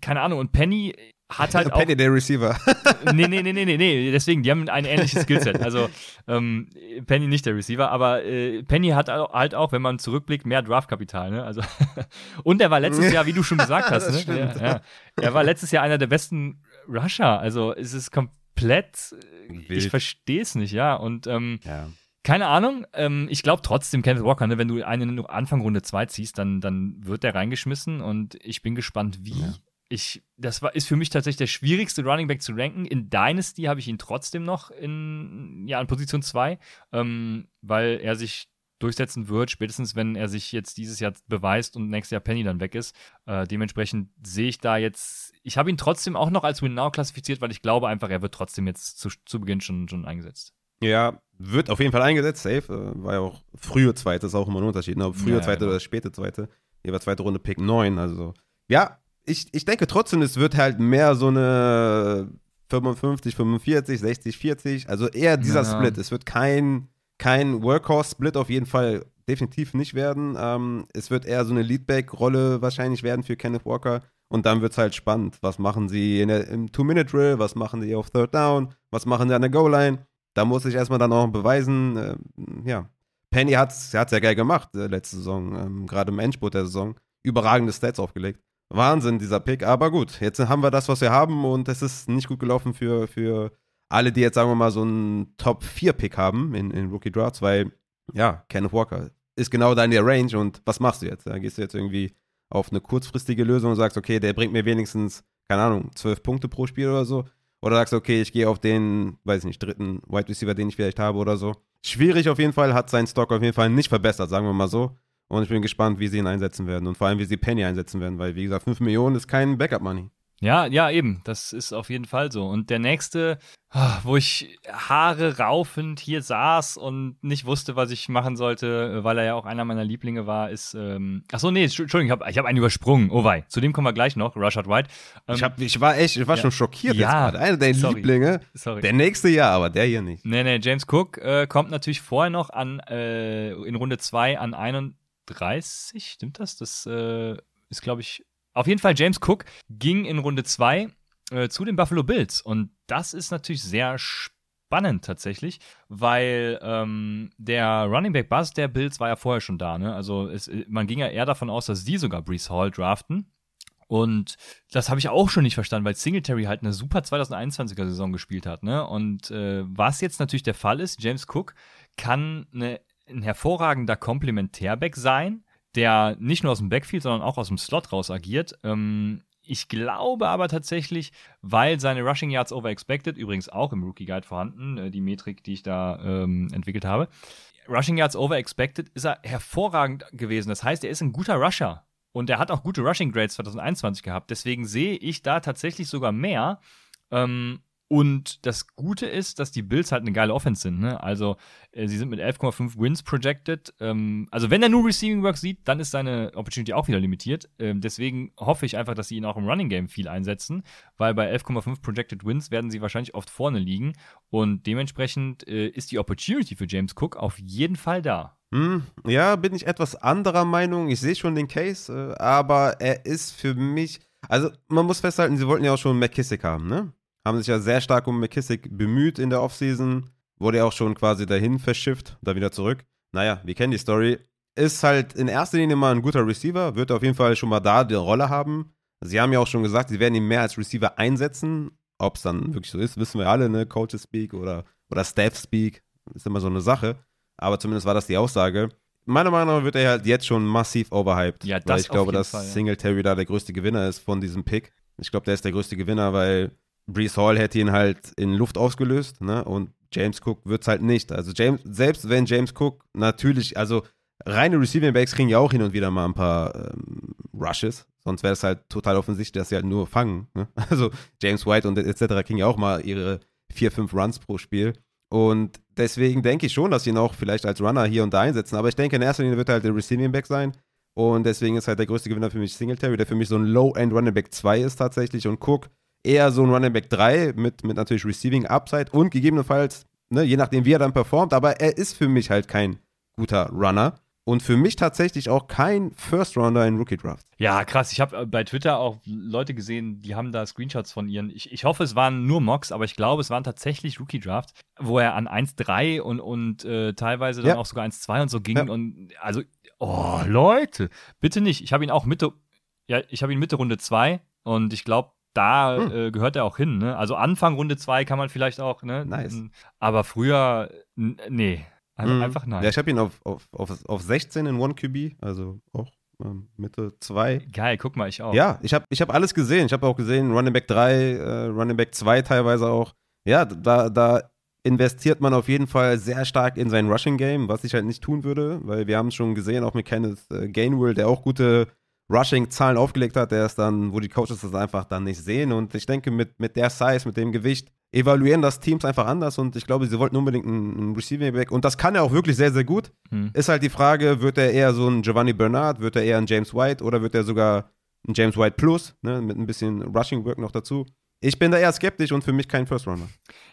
keine Ahnung. Und Penny hat halt auch. Penny der Receiver. nee, nee, nee, nee, nee, nee. Deswegen, die haben ein ähnliches Skillset. Also ähm, Penny nicht der Receiver, aber äh, Penny hat halt auch, wenn man zurückblickt, mehr Draftkapital. Ne? Also und er war letztes Jahr, wie du schon gesagt hast, ne? ja, ja. er war letztes Jahr einer der besten Rusher. Also es ist komplett. Wild. Ich verstehe es nicht, ja. Und ähm, ja. Keine Ahnung. Ähm, ich glaube trotzdem, Kenneth Walker, ne, wenn du einen Anfang Runde 2 ziehst, dann, dann wird der reingeschmissen und ich bin gespannt, wie. Ich, das war, ist für mich tatsächlich der schwierigste Running Back zu ranken. In Dynasty habe ich ihn trotzdem noch in, ja, in Position 2, ähm, weil er sich durchsetzen wird, spätestens wenn er sich jetzt dieses Jahr beweist und nächstes Jahr Penny dann weg ist. Äh, dementsprechend sehe ich da jetzt, ich habe ihn trotzdem auch noch als Win Now klassifiziert, weil ich glaube einfach, er wird trotzdem jetzt zu, zu Beginn schon, schon eingesetzt. Ja, wird auf jeden Fall eingesetzt, safe. Äh, war ja auch frühe zweite, ist auch immer ein Unterschied. Ne? Frühe ja, zweite ja, genau. oder späte zweite. Hier war zweite Runde Pick 9, also ja, ich, ich denke trotzdem, es wird halt mehr so eine 55, 45, 60, 40. Also eher dieser ja. Split. Es wird kein, kein Workhorse-Split auf jeden Fall definitiv nicht werden. Ähm, es wird eher so eine Leadback-Rolle wahrscheinlich werden für Kenneth Walker. Und dann wird es halt spannend. Was machen sie der, im Two-Minute-Drill? Was machen sie auf Third Down? Was machen sie an der Goal-Line? Da muss ich erstmal dann auch beweisen. Äh, ja, Penny hat es ja geil gemacht äh, letzte Saison, ähm, gerade im Endspurt der Saison. Überragende Stats aufgelegt. Wahnsinn, dieser Pick. Aber gut, jetzt haben wir das, was wir haben und es ist nicht gut gelaufen für, für alle, die jetzt, sagen wir mal, so einen Top-4-Pick haben in, in Rookie Drafts, weil, ja, Kenneth Walker ist genau da in der Range und was machst du jetzt? Da gehst du jetzt irgendwie auf eine kurzfristige Lösung und sagst, okay, der bringt mir wenigstens, keine Ahnung, zwölf Punkte pro Spiel oder so. Oder sagst, okay, ich gehe auf den, weiß ich nicht, dritten Wide Receiver, den ich vielleicht habe oder so. Schwierig auf jeden Fall, hat sein Stock auf jeden Fall nicht verbessert, sagen wir mal so. Und ich bin gespannt, wie sie ihn einsetzen werden und vor allem, wie sie Penny einsetzen werden, weil, wie gesagt, 5 Millionen ist kein Backup-Money. Ja, ja, eben. Das ist auf jeden Fall so. Und der nächste, ah, wo ich Haare raufend hier saß und nicht wusste, was ich machen sollte, weil er ja auch einer meiner Lieblinge war, ist. Ähm, Achso, nee, Entschuldigung, ich habe ich hab einen übersprungen. Oh wei. Zu dem kommen wir gleich noch, Rashad White. Ähm, ich, hab, ich war echt, ich war ja. schon schockiert ja. Einer der Sorry. Lieblinge. Sorry. Der nächste ja, aber der hier nicht. Nee, nee, James Cook äh, kommt natürlich vorher noch an, äh, in Runde 2 an 31. Stimmt das? Das äh, ist, glaube ich, auf jeden Fall, James Cook ging in Runde 2 äh, zu den Buffalo Bills. Und das ist natürlich sehr spannend tatsächlich, weil ähm, der Running Back Buzz der Bills war ja vorher schon da. Ne? Also es, man ging ja eher davon aus, dass die sogar Brees Hall draften. Und das habe ich auch schon nicht verstanden, weil Singletary halt eine super 2021er Saison gespielt hat. Ne? Und äh, was jetzt natürlich der Fall ist, James Cook kann eine, ein hervorragender Komplementärback sein, der nicht nur aus dem Backfield, sondern auch aus dem Slot raus agiert. Ähm, ich glaube aber tatsächlich, weil seine Rushing Yards over expected, übrigens auch im Rookie Guide vorhanden, äh, die Metrik, die ich da ähm, entwickelt habe, Rushing Yards over expected ist er hervorragend gewesen. Das heißt, er ist ein guter Rusher. Und er hat auch gute Rushing Grades 2021 gehabt. Deswegen sehe ich da tatsächlich sogar mehr. Ähm, und das Gute ist, dass die Bills halt eine geile Offense sind. Ne? Also, äh, sie sind mit 11,5 Wins projected. Ähm, also, wenn er nur Receiving Work sieht, dann ist seine Opportunity auch wieder limitiert. Ähm, deswegen hoffe ich einfach, dass sie ihn auch im Running Game viel einsetzen, weil bei 11,5 projected Wins werden sie wahrscheinlich oft vorne liegen. Und dementsprechend äh, ist die Opportunity für James Cook auf jeden Fall da. Hm, ja, bin ich etwas anderer Meinung. Ich sehe schon den Case, äh, aber er ist für mich. Also, man muss festhalten, sie wollten ja auch schon McKissick haben, ne? Haben sich ja sehr stark um McKissick bemüht in der Offseason. Wurde ja auch schon quasi dahin verschifft, da wieder zurück. Naja, wir kennen die Story. Ist halt in erster Linie mal ein guter Receiver, wird auf jeden Fall schon mal da die Rolle haben. Sie haben ja auch schon gesagt, sie werden ihn mehr als Receiver einsetzen. Ob es dann wirklich so ist, wissen wir alle, ne? Coaches Speak oder, oder Staff Speak, ist immer so eine Sache. Aber zumindest war das die Aussage. Meiner Meinung nach wird er halt jetzt schon massiv overhyped. Ja, das weil ich glaube, dass Fall, ja. Singletary da der größte Gewinner ist von diesem Pick. Ich glaube, der ist der größte Gewinner, weil Brees Hall hätte ihn halt in Luft ausgelöst, ne? Und James Cook wird es halt nicht. Also James, selbst wenn James Cook natürlich, also reine Receiving Backs kriegen ja auch hin und wieder mal ein paar ähm, Rushes. Sonst wäre es halt total offensichtlich, dass sie halt nur fangen. Ne? Also James White und etc. kriegen ja auch mal ihre vier, fünf Runs pro Spiel. Und deswegen denke ich schon, dass sie ihn auch vielleicht als Runner hier und da einsetzen. Aber ich denke, in erster Linie wird er halt der Receiving Back sein. Und deswegen ist halt der größte Gewinner für mich Singletary, der für mich so ein Low-End Running Back 2 ist tatsächlich. Und Cook eher so ein Running Back 3 mit, mit natürlich Receiving Upside und gegebenenfalls, ne, je nachdem, wie er dann performt, aber er ist für mich halt kein guter Runner. Und für mich tatsächlich auch kein First Rounder in Rookie Draft. Ja, krass. Ich habe äh, bei Twitter auch Leute gesehen, die haben da Screenshots von ihren. Ich, ich hoffe, es waren nur Mocks, aber ich glaube, es waren tatsächlich Rookie Drafts, wo er an 1,3 und, und äh, teilweise dann ja. auch sogar 1,2 und so ging. Ja. Und also, oh, Leute, bitte nicht. Ich habe ihn auch Mitte, ja, ich habe ihn Mitte Runde 2 und ich glaube, da hm. äh, gehört er auch hin. Ne? Also Anfang Runde 2 kann man vielleicht auch, ne? Nice. Aber früher, nee. Also hm. Einfach nein. Ja, ich habe ihn auf, auf, auf, auf 16 in 1 QB, also auch ähm, Mitte 2. Geil, guck mal, ich auch. Ja, ich habe ich hab alles gesehen. Ich habe auch gesehen, Running Back 3, äh, Running Back 2 teilweise auch. Ja, da, da investiert man auf jeden Fall sehr stark in sein Rushing Game, was ich halt nicht tun würde, weil wir haben es schon gesehen, auch mit Kenneth äh, Gainwell, der auch gute Rushing-Zahlen aufgelegt hat, der ist dann, wo die Coaches das einfach dann nicht sehen. Und ich denke, mit, mit der Size, mit dem Gewicht, evaluieren das Teams einfach anders. Und ich glaube, sie wollten unbedingt einen, einen Receiving Back. Und das kann er auch wirklich sehr, sehr gut. Hm. Ist halt die Frage, wird er eher so ein Giovanni Bernard, wird er eher ein James White oder wird er sogar ein James White Plus, ne, mit ein bisschen Rushing Work noch dazu? Ich bin da eher skeptisch und für mich kein First Runner.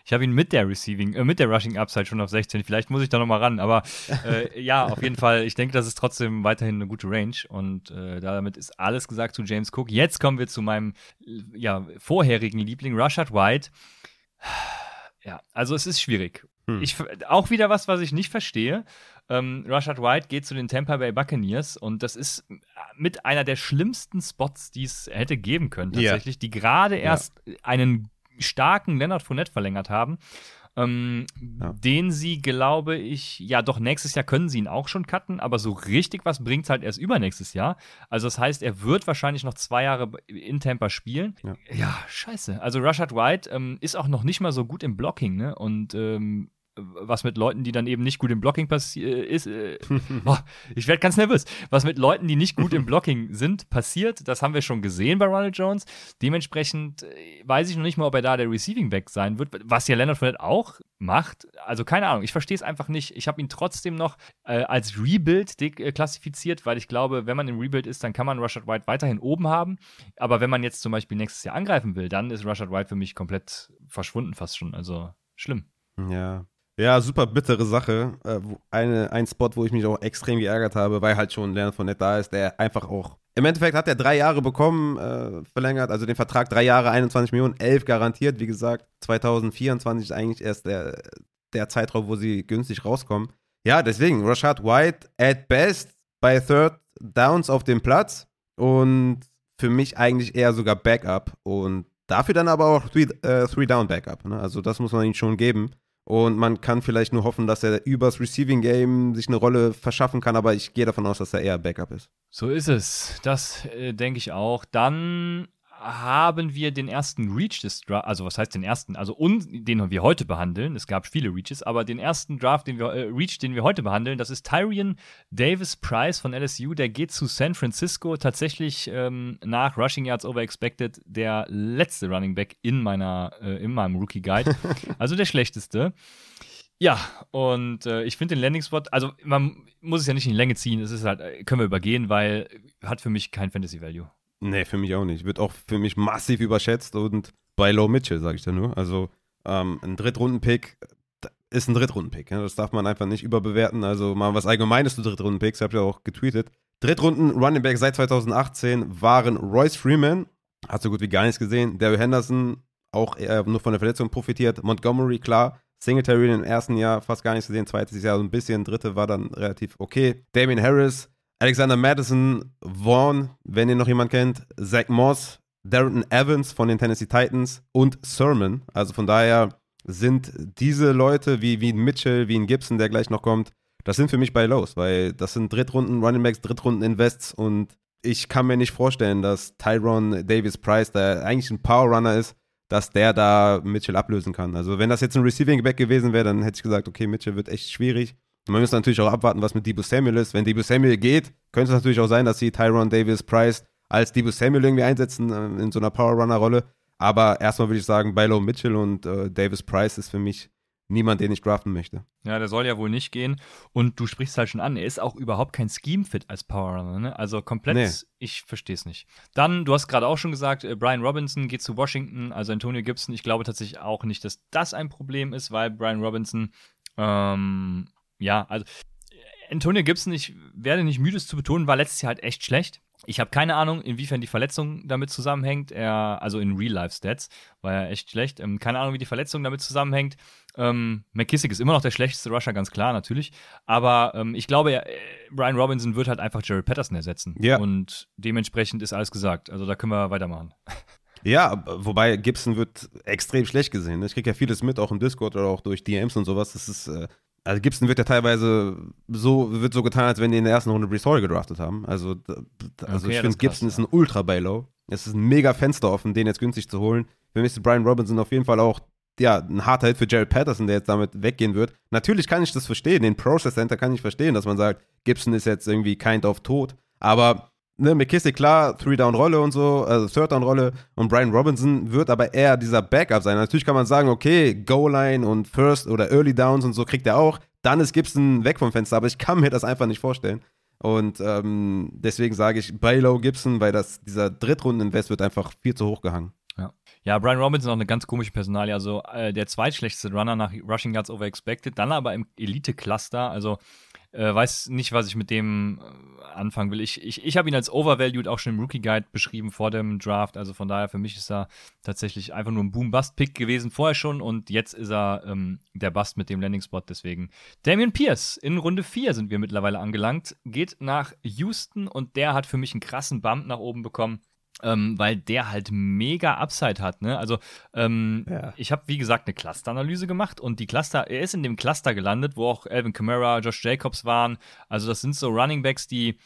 Ich habe ihn mit der Receiving, äh, mit der Rushing Upside schon auf 16. Vielleicht muss ich da nochmal ran, aber äh, ja, auf jeden Fall. Ich denke, das ist trotzdem weiterhin eine gute Range und äh, damit ist alles gesagt zu James Cook. Jetzt kommen wir zu meinem ja, vorherigen Liebling, Rashad White. Ja, also es ist schwierig. Hm. Ich, auch wieder was, was ich nicht verstehe. Ähm, Rashad White geht zu den Tampa Bay Buccaneers und das ist mit einer der schlimmsten Spots, die es hätte geben können, tatsächlich, ja. die gerade erst ja. einen starken Leonard Fournette verlängert haben ähm, ja. den sie, glaube ich, ja doch nächstes Jahr können sie ihn auch schon cutten, aber so richtig was bringt es halt erst übernächstes Jahr. Also das heißt, er wird wahrscheinlich noch zwei Jahre in Tampa spielen. Ja, ja scheiße. Also Rashad White ähm, ist auch noch nicht mal so gut im Blocking, ne? Und ähm, was mit Leuten, die dann eben nicht gut im Blocking passiert äh, ist. Äh, oh, ich werde ganz nervös. Was mit Leuten, die nicht gut im Blocking sind, passiert, das haben wir schon gesehen bei Ronald Jones. Dementsprechend äh, weiß ich noch nicht mal, ob er da der Receiving Back sein wird, was ja Leonard Fournette auch macht. Also keine Ahnung, ich verstehe es einfach nicht. Ich habe ihn trotzdem noch äh, als Rebuild äh, klassifiziert, weil ich glaube, wenn man im Rebuild ist, dann kann man Rashad White weiterhin oben haben. Aber wenn man jetzt zum Beispiel nächstes Jahr angreifen will, dann ist Rashad White für mich komplett verschwunden fast schon. Also schlimm. Ja, ja, super bittere Sache. Äh, eine, ein Spot, wo ich mich auch extrem geärgert habe, weil halt schon Leonard von Nett da ist, der einfach auch. Im Endeffekt hat er drei Jahre bekommen, äh, verlängert, also den Vertrag drei Jahre, 21 Millionen, 11 garantiert. Wie gesagt, 2024 ist eigentlich erst der, der Zeitraum, wo sie günstig rauskommen. Ja, deswegen, Rashad White at best bei Third Downs auf dem Platz und für mich eigentlich eher sogar Backup und dafür dann aber auch Three-Down-Backup. Äh, ne? Also das muss man ihm schon geben. Und man kann vielleicht nur hoffen, dass er übers Receiving Game sich eine Rolle verschaffen kann, aber ich gehe davon aus, dass er eher Backup ist. So ist es. Das äh, denke ich auch. Dann haben wir den ersten Reach des Draft, also was heißt den ersten, also un, den wir heute behandeln. Es gab viele Reaches, aber den ersten Draft, den wir, äh, Reach, den wir heute behandeln, das ist Tyrion Davis Price von LSU. Der geht zu San Francisco tatsächlich ähm, nach Rushing Yards Over Expected der letzte Running Back in meiner, äh, in meinem Rookie Guide. also der schlechteste. Ja, und äh, ich finde den Landing Spot, also man muss es ja nicht in die Länge ziehen, es ist halt, äh, können wir übergehen, weil hat für mich kein Fantasy Value. Nee, für mich auch nicht. Wird auch für mich massiv überschätzt und bei Low Mitchell, sage ich da nur. Also ähm, ein Drittrunden-Pick ist ein Drittrunden-Pick. Ja? Das darf man einfach nicht überbewerten. Also mal was Allgemeines zu Drittrunden-Picks, habe ich ja auch getweetet. Drittrunden Running Back seit 2018 waren Royce Freeman, hat so gut wie gar nichts gesehen. Daryl Henderson, auch nur von der Verletzung profitiert. Montgomery, klar. Singletary im ersten Jahr fast gar nichts gesehen. Zweites Jahr so ein bisschen. Dritte war dann relativ okay. Damien Harris, Alexander Madison, Vaughn, wenn ihr noch jemand kennt, Zach Moss, Darrington Evans von den Tennessee Titans und Sermon. Also von daher sind diese Leute wie, wie ein Mitchell, wie ein Gibson, der gleich noch kommt, das sind für mich bei Lows, weil das sind Drittrunden Running Backs, Drittrunden Invests und ich kann mir nicht vorstellen, dass Tyron Davis Price, der eigentlich ein Power Runner ist, dass der da Mitchell ablösen kann. Also wenn das jetzt ein Receiving Back gewesen wäre, dann hätte ich gesagt, okay, Mitchell wird echt schwierig. Man muss natürlich auch abwarten, was mit Debo Samuel ist. Wenn Debo Samuel geht, könnte es natürlich auch sein, dass sie Tyron Davis Price als Debo Samuel irgendwie einsetzen äh, in so einer Power Runner Rolle. Aber erstmal würde ich sagen, Bilo Mitchell und äh, Davis Price ist für mich niemand, den ich draften möchte. Ja, der soll ja wohl nicht gehen. Und du sprichst halt schon an, er ist auch überhaupt kein Scheme-Fit als Power Runner. Ne? Also komplett, nee. ich verstehe es nicht. Dann, du hast gerade auch schon gesagt, äh, Brian Robinson geht zu Washington, also Antonio Gibson. Ich glaube tatsächlich auch nicht, dass das ein Problem ist, weil Brian Robinson ähm, ja, also Antonio Gibson, ich werde nicht müde es zu betonen, war letztes Jahr halt echt schlecht. Ich habe keine Ahnung, inwiefern die Verletzung damit zusammenhängt. Er, also in Real-Life-Stats war er echt schlecht. Ähm, keine Ahnung, wie die Verletzung damit zusammenhängt. Ähm, McKissick ist immer noch der schlechteste Rusher, ganz klar, natürlich. Aber ähm, ich glaube, er, äh, Brian Robinson wird halt einfach Jerry Patterson ersetzen. Ja. Und dementsprechend ist alles gesagt. Also da können wir weitermachen. Ja, wobei Gibson wird extrem schlecht gesehen. Ne? Ich kriege ja vieles mit, auch im Discord oder auch durch DMs und sowas. Das ist äh, also Gibson wird ja teilweise so, wird so getan, als wenn die in der ersten Runde Brees Hall gedraftet haben. Also, also okay, ich finde, Gibson krass, ist ein ultra Bailow. Es ist ein mega Fenster offen, den jetzt günstig zu holen. Für mich ist Brian Robinson auf jeden Fall auch ja, ein harter Hit für Jared Patterson, der jetzt damit weggehen wird. Natürlich kann ich das verstehen, den Process Center kann ich verstehen, dass man sagt, Gibson ist jetzt irgendwie kind of tot. Aber ne, McKissick, klar, Three-Down-Rolle und so, also Third-Down-Rolle und Brian Robinson wird aber eher dieser Backup sein. Natürlich kann man sagen, okay, Goal-Line und First oder Early Downs und so kriegt er auch. Dann ist Gibson weg vom Fenster, aber ich kann mir das einfach nicht vorstellen. Und ähm, deswegen sage ich bei Low Gibson, weil das, dieser Drittrunden-Invest wird einfach viel zu hoch gehangen. Ja. Ja, Brian Robinson auch eine ganz komische Personalie. Also äh, der zweitschlechteste Runner nach Rushing Yards over expected, dann aber im Elite-Cluster. Also Äh, weiß nicht, was ich mit dem äh, anfangen will. Ich, ich, ich habe ihn als overvalued auch schon im Rookie Guide beschrieben vor dem Draft. Also von daher, für mich ist er tatsächlich einfach nur ein Boom-Bust-Pick gewesen vorher schon und jetzt ist er ähm, der Bust mit dem Landing-Spot. Deswegen Damian Pierce in Runde 4 sind wir mittlerweile angelangt. Geht nach Houston und der hat für mich einen krassen Bump nach oben bekommen ähm, weil der halt mega Upside hat. Ne? Also ähm, ja. ich habe, wie gesagt, eine Cluster-Analyse gemacht und die Cluster, er ist in dem Cluster gelandet, wo auch Alvin Kamara, Josh Jacobs waren. Also das sind so Running Backs, die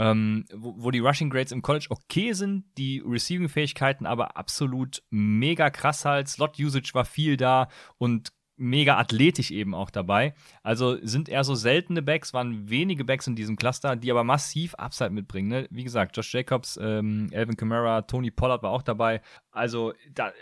ähm, wo, wo, die Rushing Grades im College okay sind, die Receiving-Fähigkeiten aber absolut mega krass halt. Slot-Usage war viel da und mega athletisch eben auch dabei. Also sind eher so seltene Backs, waren wenige Backs in diesem Cluster, die aber massiv Upside mitbringen. Ne? Wie gesagt, Josh Jacobs, ähm, Alvin Kamara, Tony Pollard war auch dabei. Also, da,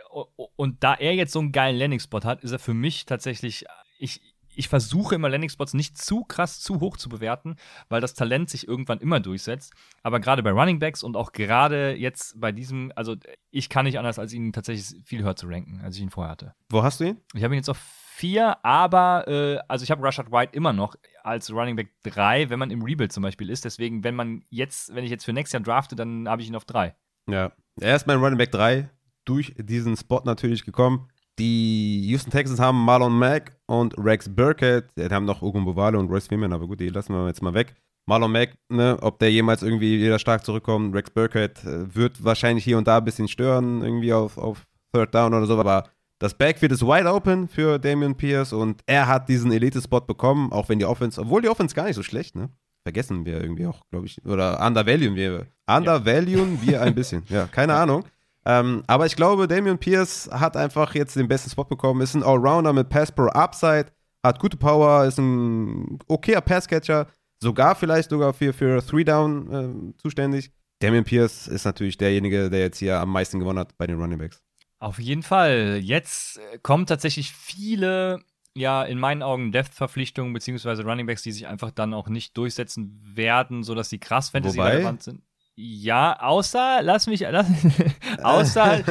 und da er jetzt so einen geilen Landing-Spot hat, ist er für mich tatsächlich, ich, ich versuche immer Landing-Spots nicht zu krass zu hoch zu bewerten, weil das Talent sich irgendwann immer durchsetzt. Aber gerade bei Running Backs und auch gerade jetzt bei diesem, also ich kann nicht anders, als ihn tatsächlich viel höher zu ranken, als ich ihn vorher hatte. Wo hast du ihn? Ich habe ihn jetzt auf vier, aber äh, also ich habe Rashad White immer noch als Running Back 3, wenn man im Rebuild zum Beispiel ist. Deswegen, wenn man jetzt, wenn ich jetzt für nächstes Jahr drafte, dann habe ich ihn auf 3. Ja, er ist mein Running Back 3 durch diesen Spot natürlich gekommen. Die Houston Texans haben Marlon Mack und Rex Burkett. Die haben noch Ogun Bovale und Royce Freeman, aber gut, die lassen wir jetzt mal weg. Marlon Mack, ne, ob der jemals irgendwie wieder stark zurückkommt, Rex Burkett äh, wird wahrscheinlich hier und da ein bisschen stören, irgendwie auf, auf Third Down oder so, aber das Backfield ist wide open für Damian Pierce und er hat diesen Elite-Spot bekommen, auch wenn die Offense, obwohl die Offense gar nicht so schlecht, ne? Vergessen wir irgendwie auch, glaube ich. Oder undervaluen wir. Undervaluen ja. wir ein bisschen. Ja, keine Ahnung. Ähm, aber ich glaube, Damian Pierce hat einfach jetzt den besten Spot bekommen. Ist ein Allrounder mit Pass Pro Upside, hat gute Power, ist ein okayer Passcatcher, sogar vielleicht sogar für, für Three Down äh, zuständig. Damian Pierce ist natürlich derjenige, der jetzt hier am meisten gewonnen hat bei den Running Backs. Auf jeden Fall. Jetzt äh, kommen tatsächlich viele, ja, in meinen Augen Depth-Verpflichtungen beziehungsweise Runningbacks, die sich einfach dann auch nicht durchsetzen werden, sodass sie krass Fantasy-relevant sind. Ja, außer, lass mich, lass, außer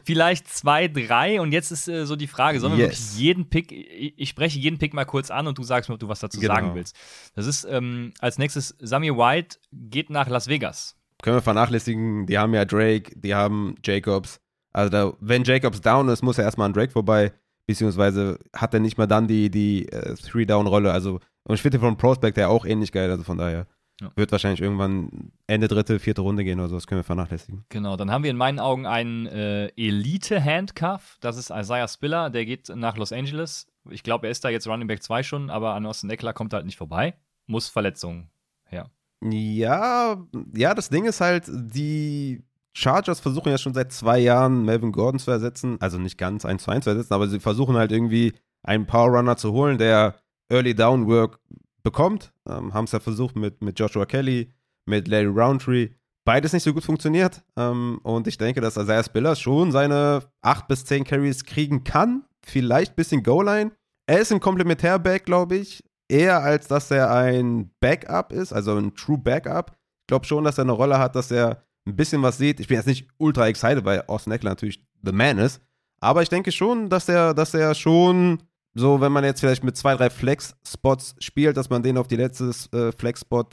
vielleicht zwei, drei. Und jetzt ist äh, so die Frage, sollen wir yes. wirklich jeden Pick, ich, ich, spreche jeden Pick mal kurz an und du sagst mir, ob du was dazu genau. sagen willst. Das ist ähm, als nächstes, Samir White geht nach Las Vegas. Können wir vernachlässigen, die haben ja Drake, die haben Jacobs. Also da, wenn Jacobs down ist, muss er erstmal an Drake vorbei, beziehungsweise hat er nicht mehr dann die, die äh, Three-Down-Rolle. Also, und ich finde von Prospect ja auch ähnlich geil, also von daher. Ja. Wird wahrscheinlich irgendwann Ende dritte, vierte Runde gehen oder so, das können wir vernachlässigen. Genau, dann haben wir in meinen Augen einen äh, Elite-Handcuff. Das ist Isaiah Spiller, der geht nach Los Angeles. Ich glaube, er ist da jetzt Running Back 2 schon, aber an Austin Eckler kommt er halt nicht vorbei. Muss Verletzungen her. Ja, ja, das Ding ist halt, die Chargers versuchen ja schon seit zwei Jahren Melvin Gordon zu ersetzen. Also nicht ganz eins zu eins zu ersetzen, aber sie versuchen halt irgendwie einen Power Runner zu holen, der Early Down Work bekommt. Ähm, Haben es ja versucht mit, mit Joshua Kelly, mit Larry Roundtree. Beides nicht so gut funktioniert. Ähm, und ich denke, dass Isaiah Spiller schon seine acht bis zehn Carries kriegen kann. Vielleicht ein bisschen Goal-Line. Er ist ein Komplementärback, glaube ich. Eher als dass er ein Backup ist, also ein True Backup. Ich glaube schon, dass er eine Rolle hat, dass er ein bisschen was sieht. Ich bin jetzt nicht ultra excited, weil Austin Eckler natürlich the man ist. Aber ich denke schon, dass er, dass er schon so, wenn man jetzt vielleicht mit zwei, drei Flex-Spots spielt, dass man den auf die letzte äh, Flex-Spot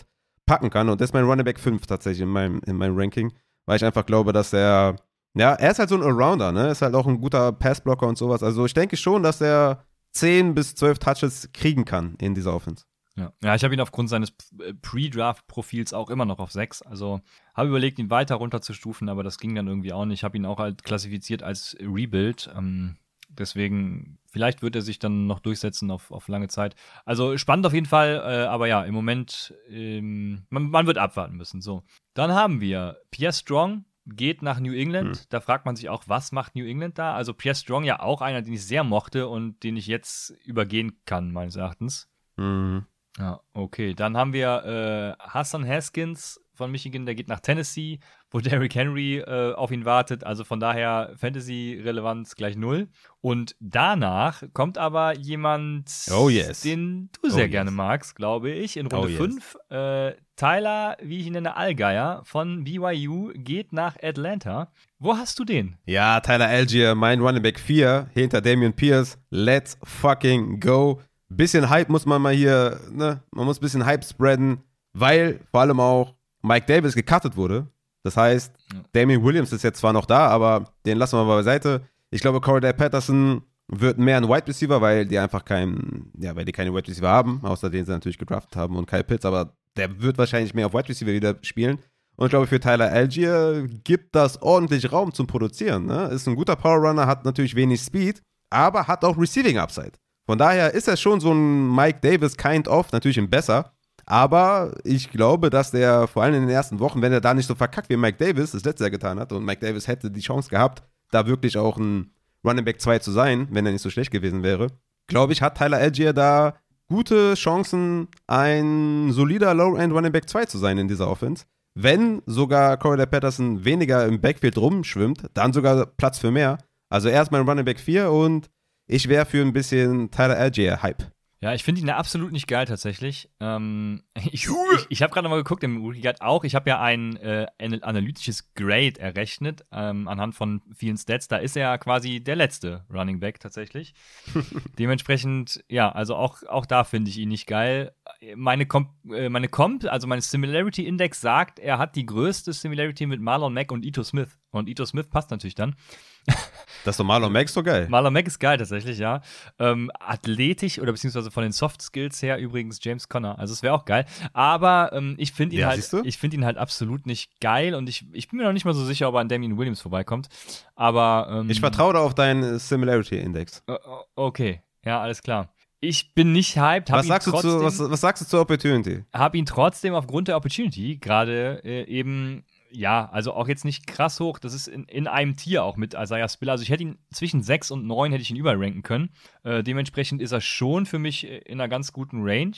packen kann. Und das ist mein Running Back 5 tatsächlich in meinem, in meinem Ranking, weil ich einfach glaube, dass er, ja, er ist halt so ein Allrounder, ne? Ist halt auch ein guter Passblocker und sowas. Also ich denke schon, dass er 10 bis 12 Touches kriegen kann in dieser Offense. Ja, ja ich habe ihn aufgrund seines äh, Pre-Draft-Profils auch immer noch auf 6. Also habe überlegt, ihn weiter runterzustufen, aber das ging dann irgendwie auch nicht. Ich habe ihn auch halt klassifiziert als Rebuild. Ähm, deswegen, vielleicht wird er sich dann noch durchsetzen auf, auf lange Zeit. Also spannend auf jeden Fall, äh, aber ja, im Moment, ähm, man, man, wird abwarten müssen. So. Dann haben wir Pierre Strong. Geht nach New England. Hm. Da fragt man sich auch, was macht New England da? Also Pierre Strong ja auch einer, den ich sehr mochte und den ich jetzt übergehen kann, meines Erachtens. Mhm. Ja, okay. Dann haben wir äh, Hassan Haskins von Michigan, der geht nach Tennessee, wo Derrick Henry äh, auf ihn wartet. Also von daher Fantasy-Relevanz gleich null. Und danach kommt aber jemand, oh yes. den du sehr oh gerne yes. magst, glaube ich, in Runde 5. Oh yes. äh, Tyler, wie ich ihn nenne, Allgeier von BYU geht nach Atlanta. Wo hast du den? Ja, Tyler Algier, mein Running Back 4 hinter Damian Pierce. Let's fucking go. Bisschen Hype muss man mal hier, ne, man muss ein bisschen Hype spreaden, weil vor allem auch Mike Davis gecuttet wurde. Das heißt, Ja. Damien Williams ist jetzt zwar noch da, aber den lassen wir mal beiseite. Ich glaube, Corey Patterson wird mehr ein Wide Receiver, weil die einfach keinen, ja, weil die keine Wide Receiver haben, außer den sie natürlich gedraftet haben und Kyle Pitts, aber der wird wahrscheinlich mehr auf Wide Receiver wieder spielen. Und ich glaube, für Tyler Algier gibt das ordentlich Raum zum Produzieren. Ne? Ist ein guter Power Runner, hat natürlich wenig Speed, aber hat auch Receiving Upside. Von daher ist er schon so ein Mike Davis kind of, natürlich ein besser. Aber ich glaube, dass der vor allem in den ersten Wochen, wenn er da nicht so verkackt wie Mike Davis das letzte Jahr getan hat und Mike Davis hätte die Chance gehabt, da wirklich auch ein Running Back 2 zu sein, wenn er nicht so schlecht gewesen wäre, glaube ich, hat Tyler Algier da gute Chancen, ein solider Low-End Running Back 2 zu sein in dieser Offense. Wenn sogar Corey Patterson weniger im Backfield rumschwimmt, dann sogar Platz für mehr. Also er ist mein Running Back 4 und ich wäre für ein bisschen Tyler Algier-Hype. Ja, ich finde ihn absolut nicht geil tatsächlich. Ähm, ich ich, ich habe gerade mal geguckt im Rookie Guide auch. Ich habe ja ein, äh, ein analytisches Grade errechnet ähm, anhand von vielen Stats. Da ist er quasi der letzte Running Back tatsächlich. Dementsprechend, ja, also auch, auch da finde ich ihn nicht geil. Meine Comp, äh, meine Comp, also meine Similarity Index sagt, er hat die größte Similarity mit Marlon Mack und Ito Smith. Und Ito Smith passt natürlich dann. Das ist doch Marlon Mack so geil. Marlon Mack ist geil tatsächlich, ja. Ähm, athletisch oder beziehungsweise von den Soft Skills her übrigens James Conner. Also es wäre auch geil. Aber ähm, ich finde ihn Ja, halt, du? ich finde ihn halt absolut nicht geil und ich, ich bin mir noch nicht mal so sicher, ob er an Damien Williams vorbeikommt. Aber ähm, Ich vertraue da auf deinen Similarity-Index. äh, okay, ja, alles klar. Ich bin nicht hyped, Was sagst, du trotzdem, zu, was, was sagst du zur Opportunity? hab ihn trotzdem aufgrund der Opportunity gerade äh, eben, ja, also auch jetzt nicht krass hoch. Das ist in, in einem Tier auch mit Isaiah Spiller. Also ich hätte ihn zwischen 6 und 9 hätte ich ihn überranken können. Äh, dementsprechend ist er schon für mich äh, in einer ganz guten Range.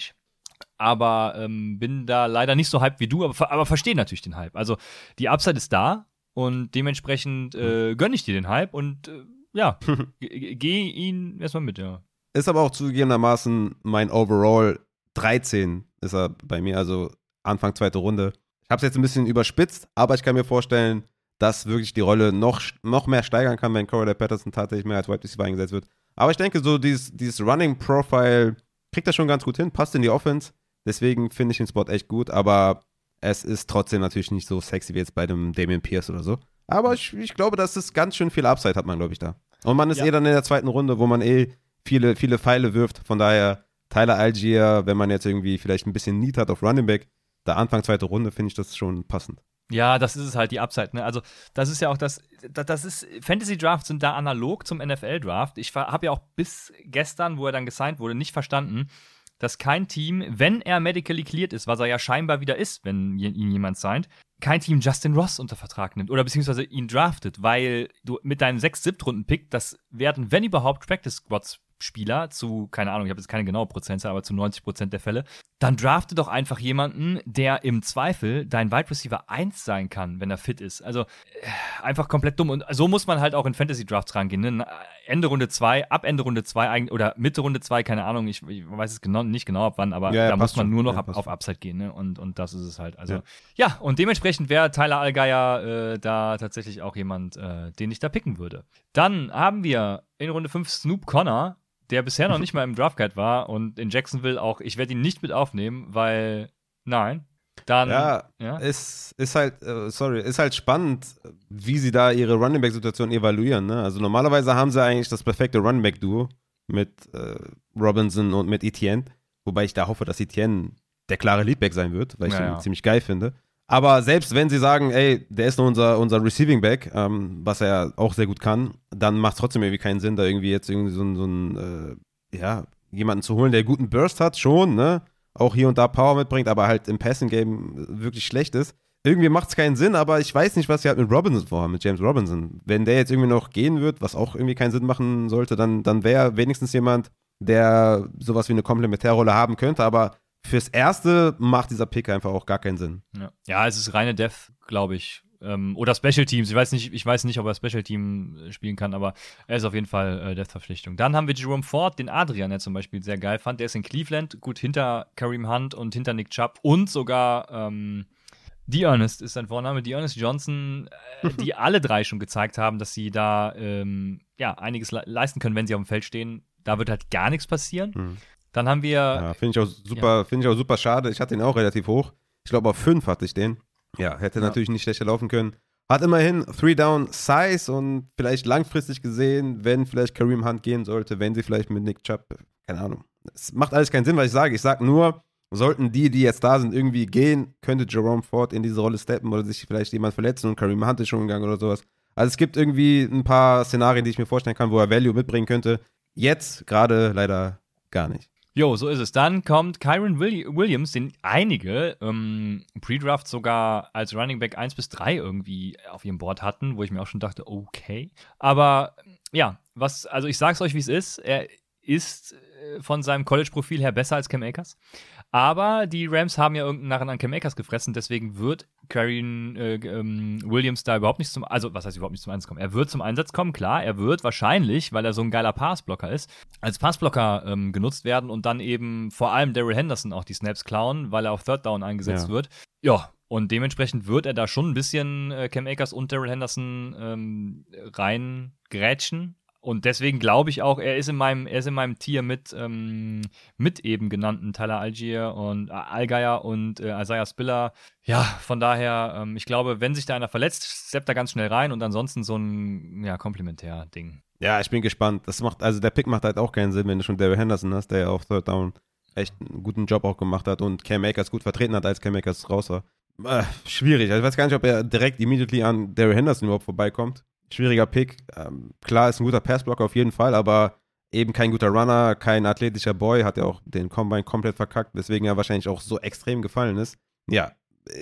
Aber ähm, bin da leider nicht so hyped wie du, aber, aber verstehe natürlich den Hype. Also die Upside ist da und dementsprechend äh, gönne ich dir den Hype und äh, ja, ge- geh ihn erstmal mit, ja. Ist aber auch zugegebenermaßen mein Overall 13 ist er bei mir, also Anfang zweite Runde. Ich habe es jetzt ein bisschen überspitzt, aber ich kann mir vorstellen, dass wirklich die Rolle noch, noch mehr steigern kann, wenn Corey Patterson tatsächlich mehr als Wide Receiver eingesetzt wird. Aber ich denke, so dieses, dieses Running Profile kriegt er schon ganz gut hin, passt in die Offense. Deswegen finde ich den Spot echt gut, aber es ist trotzdem natürlich nicht so sexy wie jetzt bei dem Damian Pierce oder so. Aber ich, ich glaube, dass es ganz schön viel Upside hat man, glaube ich, da. Und man ist Ja. eh dann in der zweiten Runde, wo man eh viele, viele Pfeile wirft. Von daher, Tyler Algier, wenn man jetzt irgendwie vielleicht ein bisschen Need hat auf Running Back, da Anfang zweite Runde finde ich das schon passend. Ja, das ist es halt, die Upside. Ne? Also, das ist ja auch das, das, ist, Fantasy Drafts sind da analog zum NFL Draft. Ich habe ja auch bis gestern, wo er dann gesigned wurde, nicht verstanden, dass kein Team, wenn er medically cleared ist, was er ja scheinbar wieder ist, wenn ihn jemand signed, kein Team Justin Ross unter Vertrag nimmt oder beziehungsweise ihn draftet, weil du mit deinem 6 7 runden pick das werden, wenn überhaupt, Practice Squads Spieler zu, keine Ahnung, ich habe jetzt keine genaue Prozentzahl, aber zu 90 Prozent der Fälle, dann drafte doch einfach jemanden, der im Zweifel dein Wide Receiver 1 sein kann, wenn er fit ist. Also äh, einfach komplett dumm. Und so muss man halt auch in Fantasy Drafts rangehen. Ne? Ende Runde 2, ab Ende Runde 2 oder Mitte Runde 2, keine Ahnung, ich, ich weiß es genau, nicht genau ab wann, aber Ja, ja, da muss man schon. nur noch Ja, ab, auf. Upside gehen. Ne? Und, und das ist es halt. Also Ja. ja, und dementsprechend wäre Tyler Allgeier äh, da tatsächlich auch jemand, äh, den ich da picken würde. Dann haben wir in Runde 5 Snoop Connor, der bisher noch nicht mal im Draft Guide war und in Jacksonville auch, ich werde ihn nicht mit aufnehmen, weil, nein. Dann, Ja, ja. Es ist halt, äh, sorry, ist halt spannend, wie sie da ihre Running Back-Situation evaluieren. Ne? Also normalerweise haben sie eigentlich das perfekte Running Back-Duo mit äh, Robinson und mit Etienne. Wobei ich da hoffe, dass Etienne der klare Leadback sein wird, weil ich Ja, ihn ziemlich geil finde. Aber selbst wenn sie sagen, ey, der ist nur unser, unser Receiving Back, ähm, was er auch sehr gut kann, dann macht es trotzdem irgendwie keinen Sinn, da irgendwie jetzt irgendwie so, so ein, äh, ja, jemanden zu holen, der guten Burst hat, schon, ne? Auch hier und da Power mitbringt, aber halt im Passing Game wirklich schlecht ist. Irgendwie macht es keinen Sinn, aber ich weiß nicht, was sie halt mit Robinson vorhaben, mit James Robinson. Wenn der jetzt irgendwie noch gehen wird, was auch irgendwie keinen Sinn machen sollte, dann, dann wäre wenigstens jemand, der sowas wie eine Komplementärrolle haben könnte, aber fürs Erste macht dieser Pick einfach auch gar keinen Sinn. Ja. ja, es ist reine Death, glaube ich. Ähm, oder Special Teams. Ich weiß, nicht, ich weiß nicht, ob er Special Team äh, spielen kann, aber er ist auf jeden Fall äh, Death-Verpflichtung. Dann haben wir Jerome Ford, den Adrian ja zum Beispiel sehr geil fand. Der ist in Cleveland, gut hinter Kareem Hunt und hinter Nick Chubb und sogar ähm, Ernest ist sein Vorname, Ernest Johnson, äh, die alle drei schon gezeigt haben, dass sie da ähm, ja, einiges le leisten können, wenn sie auf dem Feld stehen. Da wird halt gar nichts passieren. Mhm. Dann haben wir. Ja, finde ich, auch super, ja. Find ich auch super schade. Ich hatte ihn auch relativ hoch. Ich glaube, auf 5 hatte ich den. Ja, hätte ja. natürlich nicht schlechter laufen können. Hat immerhin 3 Down Size und vielleicht langfristig gesehen, wenn vielleicht Kareem Hunt gehen sollte, wenn sie vielleicht mit Nick Chubb, keine Ahnung. Es macht alles keinen Sinn, was ich sage. Ich sage nur, sollten die, die jetzt da sind, irgendwie gehen, könnte Jerome Ford in diese Rolle steppen oder sich vielleicht jemand verletzen und Kareem Hunt ist schon gegangen oder sowas. Also es gibt irgendwie ein paar Szenarien, die ich mir vorstellen kann, wo er Value mitbringen könnte. Jetzt gerade leider gar nicht. Jo, so ist es. Dann kommt Kyron Williams, den einige ähm, Pre-Draft sogar als Running Back 1 bis 3 irgendwie auf ihrem Board hatten, wo ich mir auch schon dachte, okay. Aber ja, was, also ich sag's euch, wie es ist. Er ist äh, von seinem College-Profil her besser als Cam Akers. Aber die Rams haben ja irgendeinen Narren an Cam Akers gefressen, deswegen wird Karen äh, ähm, Williams da überhaupt nicht zum, also was heißt überhaupt nicht zum Einsatz kommen? Er wird zum Einsatz kommen, klar, er wird wahrscheinlich, weil er so ein geiler Passblocker ist, als Passblocker ähm, genutzt werden und dann eben vor allem Daryl Henderson auch die Snaps klauen, weil er auf Third Down eingesetzt ja. wird. Ja, und dementsprechend wird er da schon ein bisschen äh, Cam Akers und Daryl Henderson ähm, reingrätschen. Und deswegen glaube ich auch, er ist in meinem, er ist in meinem Tier mit, ähm, mit eben genannten Tyler Algier und äh, Allgeier und äh, Isaiah Spiller. Ja, von daher, ähm, ich glaube, wenn sich da einer verletzt, steppt er ganz schnell rein und ansonsten so ein ja, Komplementär-Ding. Ja, ich bin gespannt. Das macht, also der Pick macht halt auch keinen Sinn, wenn du schon Daryl Henderson hast, der ja auf Third Down echt einen guten Job auch gemacht hat und Cam Akers gut vertreten hat, als Cam Akers raus war. Äh, schwierig. Also ich weiß gar nicht, ob er direkt immediately an Daryl Henderson überhaupt vorbeikommt schwieriger Pick. Ähm, klar, ist ein guter Passblocker auf jeden Fall, aber eben kein guter Runner, kein athletischer Boy, hat ja auch den Combine komplett verkackt, weswegen er wahrscheinlich auch so extrem gefallen ist. Ja,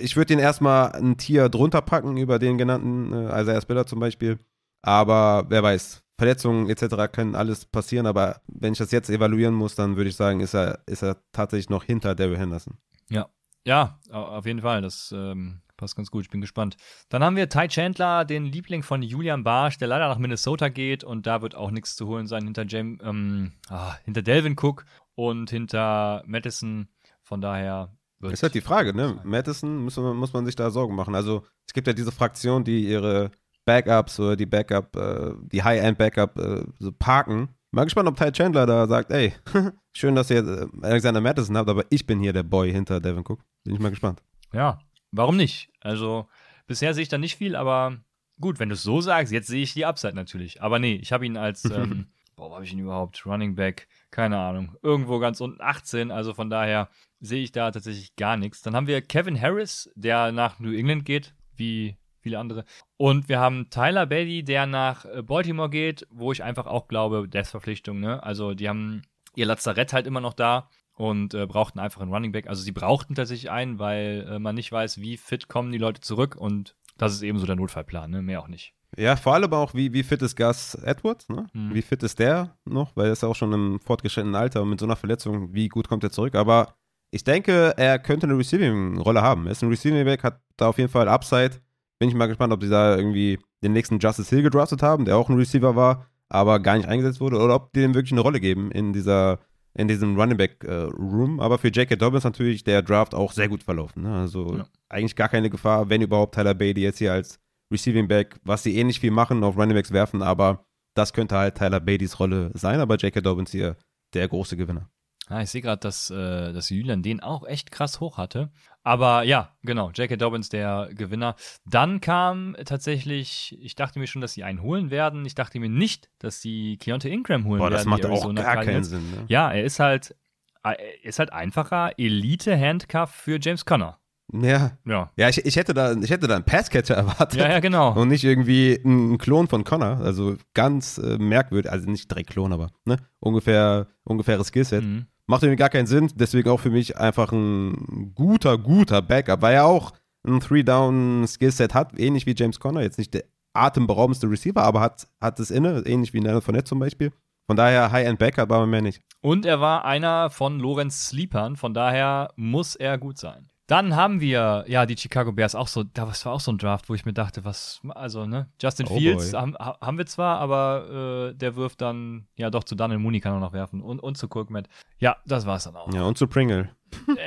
ich würde den erstmal ein Tier drunter packen über den genannten äh, Isaiah Spiller zum Beispiel. Aber wer weiß, Verletzungen etc. können alles passieren, aber wenn ich das jetzt evaluieren muss, dann würde ich sagen, ist er, ist er tatsächlich noch hinter Daryl Henderson. Ja, ja, auf jeden Fall. Das ähm, Passt ganz gut, ich bin gespannt. Dann haben wir Ty Chandler, den Liebling von Julian Barsch, der leider nach Minnesota geht und da wird auch nichts zu holen sein hinter, James, ähm, ah, hinter Delvin Cook und hinter Madison. Von daher wird. Das ist halt die Frage, ne? Madison muss man, muss man sich da Sorgen machen. Also es gibt ja diese Fraktion, die ihre Backups oder die Backup, äh, die High-End-Backup äh, so parken. Mal gespannt, ob Ty Chandler da sagt, ey, schön, dass ihr äh, Alexander Madison habt, aber ich bin hier der Boy hinter Devin Cook. Bin ich mal gespannt. Ja, warum nicht? Also bisher sehe ich da nicht viel, aber gut, wenn du es so sagst, jetzt sehe ich die Upside natürlich. Aber nee, ich habe ihn als, ähm, boah, habe ich ihn überhaupt? Running Back, keine Ahnung, irgendwo ganz unten 18, also von daher sehe ich da tatsächlich gar nichts. Dann haben wir Kevin Harris, der nach New England geht, wie viele andere. Und wir haben Tyler Beatty, der nach äh, Baltimore geht, wo ich einfach auch glaube, Death-Verpflichtung, ne? Also die haben ihr Lazarett halt immer noch da und äh, brauchten einfach einen Running Back. Also sie brauchten tatsächlich einen, weil äh, man nicht weiß, wie fit kommen die Leute zurück und das ist eben so der Notfallplan, ne? mehr auch nicht. Ja, vor allem auch, wie, wie fit ist Gus Edwards? Ne? Mhm. Wie fit ist der noch? Weil er ist ja auch schon im fortgeschrittenen Alter und mit so einer Verletzung, wie gut kommt er zurück? Aber ich denke, er könnte eine Receiving-Rolle haben. Er ist ein Receiving-Back, hat da auf jeden Fall Upside. Bin ich mal gespannt, ob sie da irgendwie den nächsten Justice Hill gedraftet haben, der auch ein Receiver war, aber gar nicht eingesetzt wurde, oder ob die dem wirklich eine Rolle geben in dieser in diesem Running Back äh, Room. Aber für J.K. Dobbins natürlich der Draft auch sehr gut verlaufen. Ne? Also ja. eigentlich gar keine Gefahr, wenn überhaupt Tyler Beatty jetzt hier als Receiving Back, was sie ähnlich viel machen, auf Running Backs werfen, aber das könnte halt Tyler Beattys Rolle sein. Aber J.K. Dobbins hier der große Gewinner. Ja, ich sehe gerade, dass, äh, dass Julian den auch echt krass hoch hatte. Aber ja, genau, J.K. Dobbins der Gewinner. Dann kam tatsächlich, ich dachte mir schon, dass sie einen holen werden. Ich dachte mir nicht, dass sie Keontae Ingram holen Boah, werden. das macht auch gar keinen Sinn. Ne? Ja, er ist halt, er ist halt einfacher Elite-Handcuff für James Conner. Ja. Ja, ja ich, ich, hätte da, ich hätte da einen Passcatcher erwartet. Ja, ja, genau. Und nicht irgendwie einen Klon von Connor. Also ganz äh, merkwürdig, also nicht direkt Klon, aber ne? ungefähr, ungefähres Skillset. Mhm. Macht irgendwie gar keinen Sinn. Deswegen auch für mich einfach ein guter, guter Backup, weil er auch ein Three-Down-Skillset hat, ähnlich wie James Conner. Jetzt nicht der atemberaubendste Receiver, aber hat, hat es inne, ähnlich wie Leonard Fournette zum Beispiel. Von daher High-End-Backup, aber mehr nicht. Und er war einer von Lorenz Sleepern, von daher muss er gut sein. Dann haben wir, ja, die Chicago Bears auch so, das war auch so ein Draft, wo ich mir dachte, was, also, ne, Justin oh Fields haben, haben, wir zwar, aber äh, der wirft dann, ja, doch zu Daniel Mooney kann er noch werfen und, und zu Kurkmet. Ja, das war's dann auch. Ja, und zu Pringle.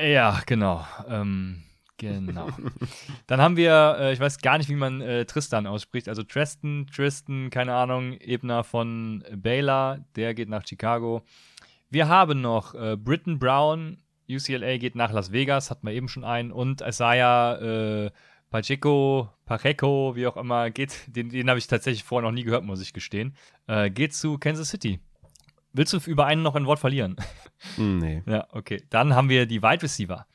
ja, genau. Ähm, genau. dann haben wir, äh, ich weiß gar nicht, wie man äh, Tristan ausspricht, also Tristan, Tristan, keine Ahnung, Ebner von Baylor, der geht nach Chicago. Wir haben noch äh, Britton Brown, UCLA geht nach Las Vegas, hat man eben schon einen. Und Isaiah äh, Pacheco, Pacheco, wie auch immer, geht, den, den habe ich tatsächlich vorher noch nie gehört, muss ich gestehen, äh, geht zu Kansas City. Willst du über einen noch ein Wort verlieren? Nee. Ja, okay. Dann haben wir die Wide Receiver.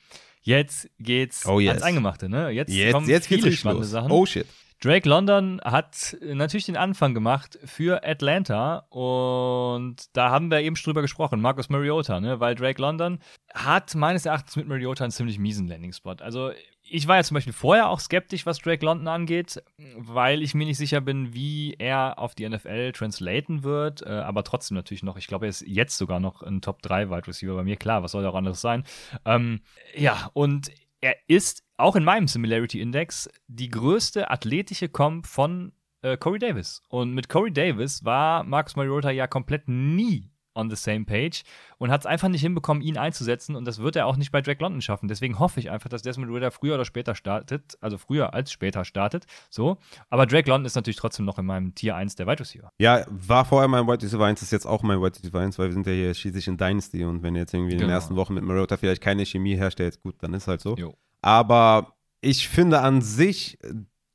Jetzt geht's Oh, yes. ans Eingemachte, ne? Jetzt, Jetzt, kommen jetzt viele spannende los. Sachen. Oh shit. Drake London hat natürlich den Anfang gemacht für Atlanta und da haben wir eben schon drüber gesprochen, Marcus Mariota, ne? weil Drake London hat meines Erachtens mit Mariota einen ziemlich miesen Landing-Spot. Also ich war ja zum Beispiel vorher auch skeptisch, was Drake London angeht, weil ich mir nicht sicher bin, wie er auf die NFL translaten wird, äh, aber trotzdem natürlich noch, ich glaube, er ist jetzt sogar noch ein Top 3 Wide Receiver bei mir, klar, was soll da auch anderes sein. Ähm, ja, und er ist auch in meinem Similarity Index die größte athletische Comp von äh, Corey Davis. Und mit Corey Davis war Marcus Mariota ja komplett nie on the same page und hat es einfach nicht hinbekommen, ihn einzusetzen. Und das wird er auch nicht bei Drake London schaffen. Deswegen hoffe ich einfach, dass Desmond Ritter früher oder später startet. Also früher als später startet. So. Aber Drake London ist natürlich trotzdem noch in meinem Tier 1 der Wide Receiver. Ja, war vorher mein White Receiver 1, ist jetzt auch mein White Receiver 1, weil wir sind ja hier schließlich in Dynasty und wenn ihr jetzt irgendwie in den Genau. ersten Wochen mit Mariota vielleicht keine Chemie herstellt, gut, dann ist halt so. Jo. Aber ich finde an sich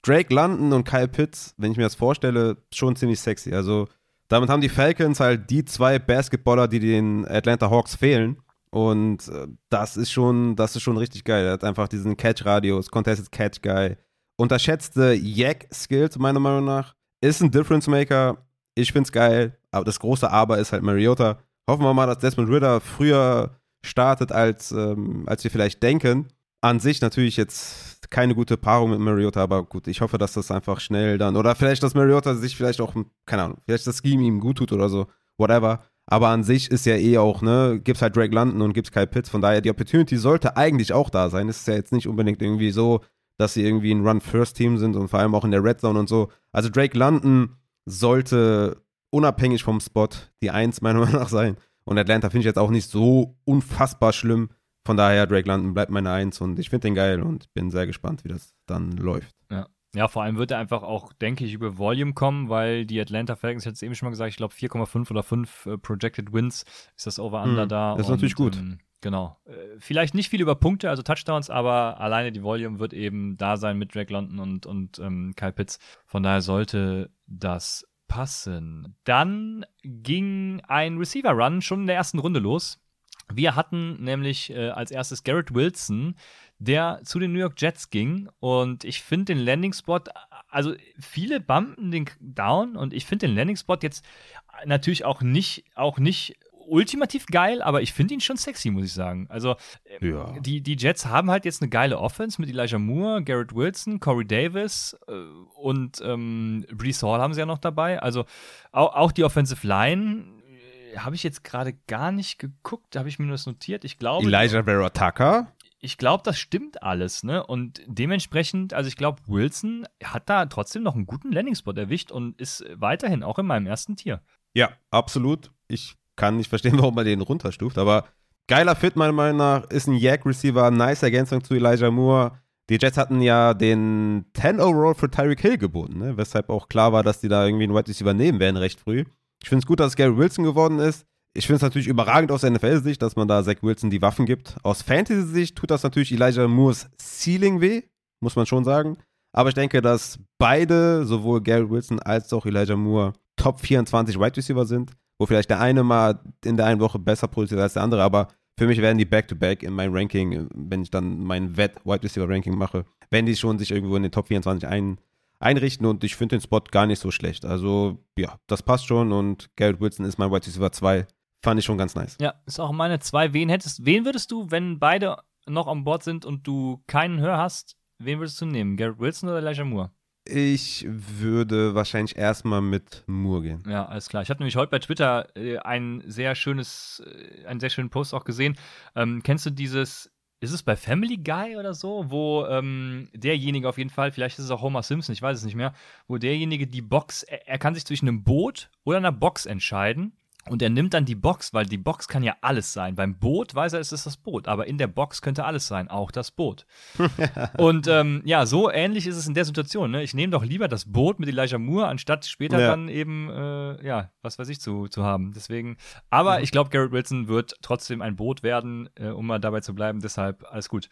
Drake London und Kyle Pitts, wenn ich mir das vorstelle, schon ziemlich sexy. Also damit haben die Falcons halt die zwei Basketballer, die den Atlanta Hawks fehlen. Und äh, das ist schon, das ist schon richtig geil. Er hat einfach diesen Catch-Radius, Contested Catch-Guy. Unterschätzte Yak-Skills, meiner Meinung nach. Ist ein Difference-Maker. Ich find's geil. Aber das große Aber ist halt Mariota. Hoffen wir mal, dass Desmond Ritter früher startet, als, ähm, als wir vielleicht denken. An sich natürlich jetzt keine gute Paarung mit Mariota, aber gut, ich hoffe, dass das einfach schnell dann, oder vielleicht, dass Mariota sich vielleicht auch, keine Ahnung, vielleicht das Scheme ihm gut tut oder so, whatever. Aber an sich ist ja eh auch, ne, gibt's halt Drake London und gibt's Kyle Pitts, von daher die Opportunity sollte eigentlich auch da sein. Es ist ja jetzt nicht unbedingt irgendwie so, dass sie irgendwie ein Run-First-Team sind und vor allem auch in der Red Zone und so. Also Drake London sollte unabhängig vom Spot die Eins meiner Meinung nach sein. Und Atlanta finde ich jetzt auch nicht so unfassbar schlimm. Von daher, Drake London bleibt meine Eins und ich finde den geil und bin sehr gespannt, wie das dann läuft. Ja, vor allem wird er einfach auch, denke ich, über Volume kommen, weil die Atlanta Falcons, ich hatte es eben schon mal gesagt, ich glaube 4,5 oder 5 äh, Projected Wins ist das Over-Under Mhm, da. das ist natürlich gut. Ähm, genau. Äh, vielleicht nicht viel über Punkte, also Touchdowns, aber alleine die Volume wird eben da sein mit Drake London und, und ähm, Kyle Pitts. Von daher sollte das passen. Dann ging ein Receiver-Run schon in der ersten Runde los. Wir hatten nämlich äh, als erstes Garrett Wilson, der zu den New York Jets ging. Und ich finde den Landing-Spot, also viele bumpen den down und ich finde den Landing-Spot jetzt natürlich auch nicht, auch nicht ultimativ geil, aber ich finde ihn schon sexy, muss ich sagen. Also äh, Ja. die, die Jets haben halt jetzt eine geile Offense mit Elijah Moore, Garrett Wilson, Corey Davis äh, und ähm, Brees Hall haben sie ja noch dabei. Also auch, auch die Offensive Line habe ich jetzt gerade gar nicht geguckt, habe ich mir nur das notiert. Ich glaube, Elijah Vera Tucker. ich glaube, das stimmt alles, ne? Und dementsprechend, also ich glaube, Wilson hat da trotzdem noch einen guten Landing-Spot erwischt und ist weiterhin auch in meinem ersten Tier. Ja, absolut. Ich kann nicht verstehen, warum man den runterstuft, aber geiler Fit meiner Meinung nach, ist ein Yak-Receiver, nice Ergänzung zu Elijah Moore. Die Jets hatten ja den 10 Overall für Tyreek Hill geboten, ne? weshalb auch klar war, dass die da irgendwie einen Wide Receiver nehmen werden recht früh. Ich finde es gut, dass Gary Wilson geworden ist. Ich finde es natürlich überragend aus NFL-Sicht, dass man da Zach Wilson die Waffen gibt. Aus Fantasy-Sicht tut das natürlich Elijah Moores Ceiling weh, muss man schon sagen. Aber ich denke, dass beide, sowohl Gary Wilson als auch Elijah Moore, Top 24 Wide Receiver sind, wo vielleicht der eine mal in der einen Woche besser produziert als der andere, aber für mich werden die Back-to-Back in meinem Ranking, wenn ich dann mein Wett-Wide Receiver-Ranking mache, wenn die schon sich irgendwo in den Top 24 ein, einrichten und ich finde den Spot gar nicht so schlecht. Also ja, das passt schon und Garrett Wilson ist mein Wide Receiver 2. Fand ich schon ganz nice. Ja, ist auch meine zwei. Wen hättest, wen würdest du, wenn beide noch an Bord sind und du keinen Hör hast, wen würdest du nehmen? Garrett Wilson oder Elijah Moore? Ich würde wahrscheinlich erstmal mit Moore gehen. Ja, alles klar. Ich habe nämlich heute bei Twitter äh, ein sehr schönes, äh, einen sehr schönen Post auch gesehen. Ähm, kennst du dieses, ist es bei Family Guy oder so, wo ähm, derjenige auf jeden Fall, vielleicht ist es auch Homer Simpson, ich weiß es nicht mehr, wo derjenige die Box, er, er kann sich zwischen einem Boot oder einer Box entscheiden Und er nimmt dann die Box, weil die Box kann ja alles sein. Beim Boot weiß er, es ist das Boot, aber in der Box könnte alles sein, auch das Boot. und ähm, ja, so ähnlich ist es in der Situation. Ne? Ich nehme doch lieber das Boot mit Elijah Moore, anstatt später ja. dann eben, äh, ja, was weiß ich, zu, zu haben. Deswegen, aber mhm. ich glaube, Garrett Wilson wird trotzdem ein Boot werden, äh, um mal dabei zu bleiben. Deshalb alles gut.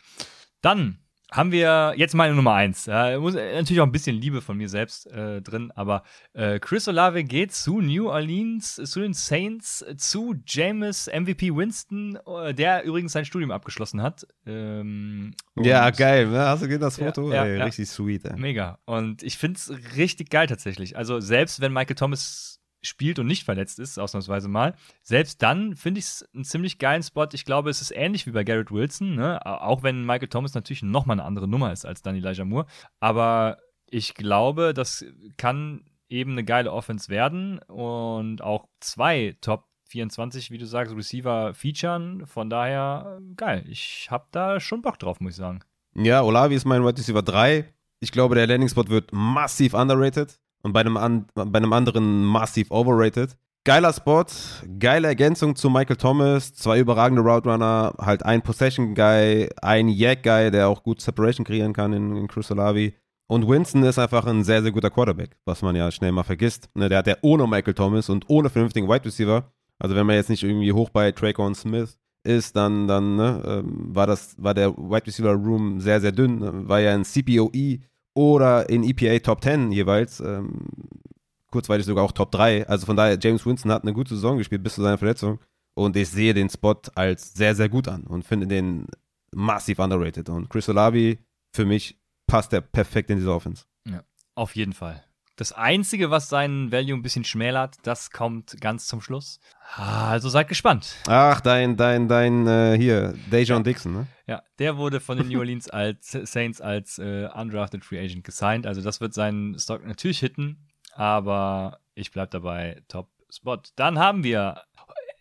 Dann haben wir jetzt meine Nummer eins. Ja, muss, äh, natürlich auch ein bisschen Liebe von mir selbst äh, drin, aber äh, Chris Olave geht zu New Orleans, zu den Saints, zu James MVP Winston, äh, der übrigens sein Studium abgeschlossen hat. Ähm, ja, geil. Ne? Hast du gesehen das Foto? Ja, ja, ey, richtig sweet. Ey. Mega. Und ich finde es richtig geil tatsächlich. Also selbst wenn Michael Thomas spielt und nicht verletzt ist, ausnahmsweise mal. Selbst dann finde ich es einen ziemlich geilen Spot. Ich glaube, es ist ähnlich wie bei Garrett Wilson, ne? auch wenn Michael Thomas natürlich nochmal eine andere Nummer ist als dann Elijah Moore. Aber ich glaube, das kann eben eine geile Offense werden und auch zwei Top 24, wie du sagst, Receiver featuren. Von daher geil. Ich habe da schon Bock drauf, muss ich sagen. Ja, Olavi ist mein Wide Receiver 3. Ich glaube, der Landing Spot wird massiv underrated und bei einem, an, bei einem anderen massiv overrated. Geiler Spot, geile Ergänzung zu Michael Thomas, zwei überragende Route Runner, halt ein Possession Guy, ein Yak Guy, der auch gut Separation kreieren kann in, in Chris Olavi. Und Winston ist einfach ein sehr, sehr guter Quarterback, was man ja schnell mal vergisst. Ne, der hat ja ohne Michael Thomas und ohne vernünftigen Wide Receiver, also wenn man jetzt nicht irgendwie hoch bei Traycon Smith ist, dann, dann ne, ähm, war, das, war der Wide Receiver Room sehr, sehr dünn. Ne, war ja ein CPOE oder in EPA Top 10 jeweils. Ähm, kurzweilig sogar auch Top 3. Also von daher, James Winston hat eine gute Saison gespielt bis zu seiner Verletzung. Und ich sehe den Spot als sehr, sehr gut an und finde den massiv underrated. Und Chris Olavi, für mich, passt er perfekt in diese Offense. Ja, auf jeden Fall. Das Einzige, was seinen Value ein bisschen schmälert, das kommt ganz zum Schluss. Also seid gespannt. Ach, dein, dein, dein, äh, hier, Dejon. Dixon, ne? Ja, der wurde von den New Orleans als Saints als äh, undrafted Free Agent gesigned. Also das wird seinen Stock natürlich hitten, aber ich bleib dabei, Top Spot. Dann haben wir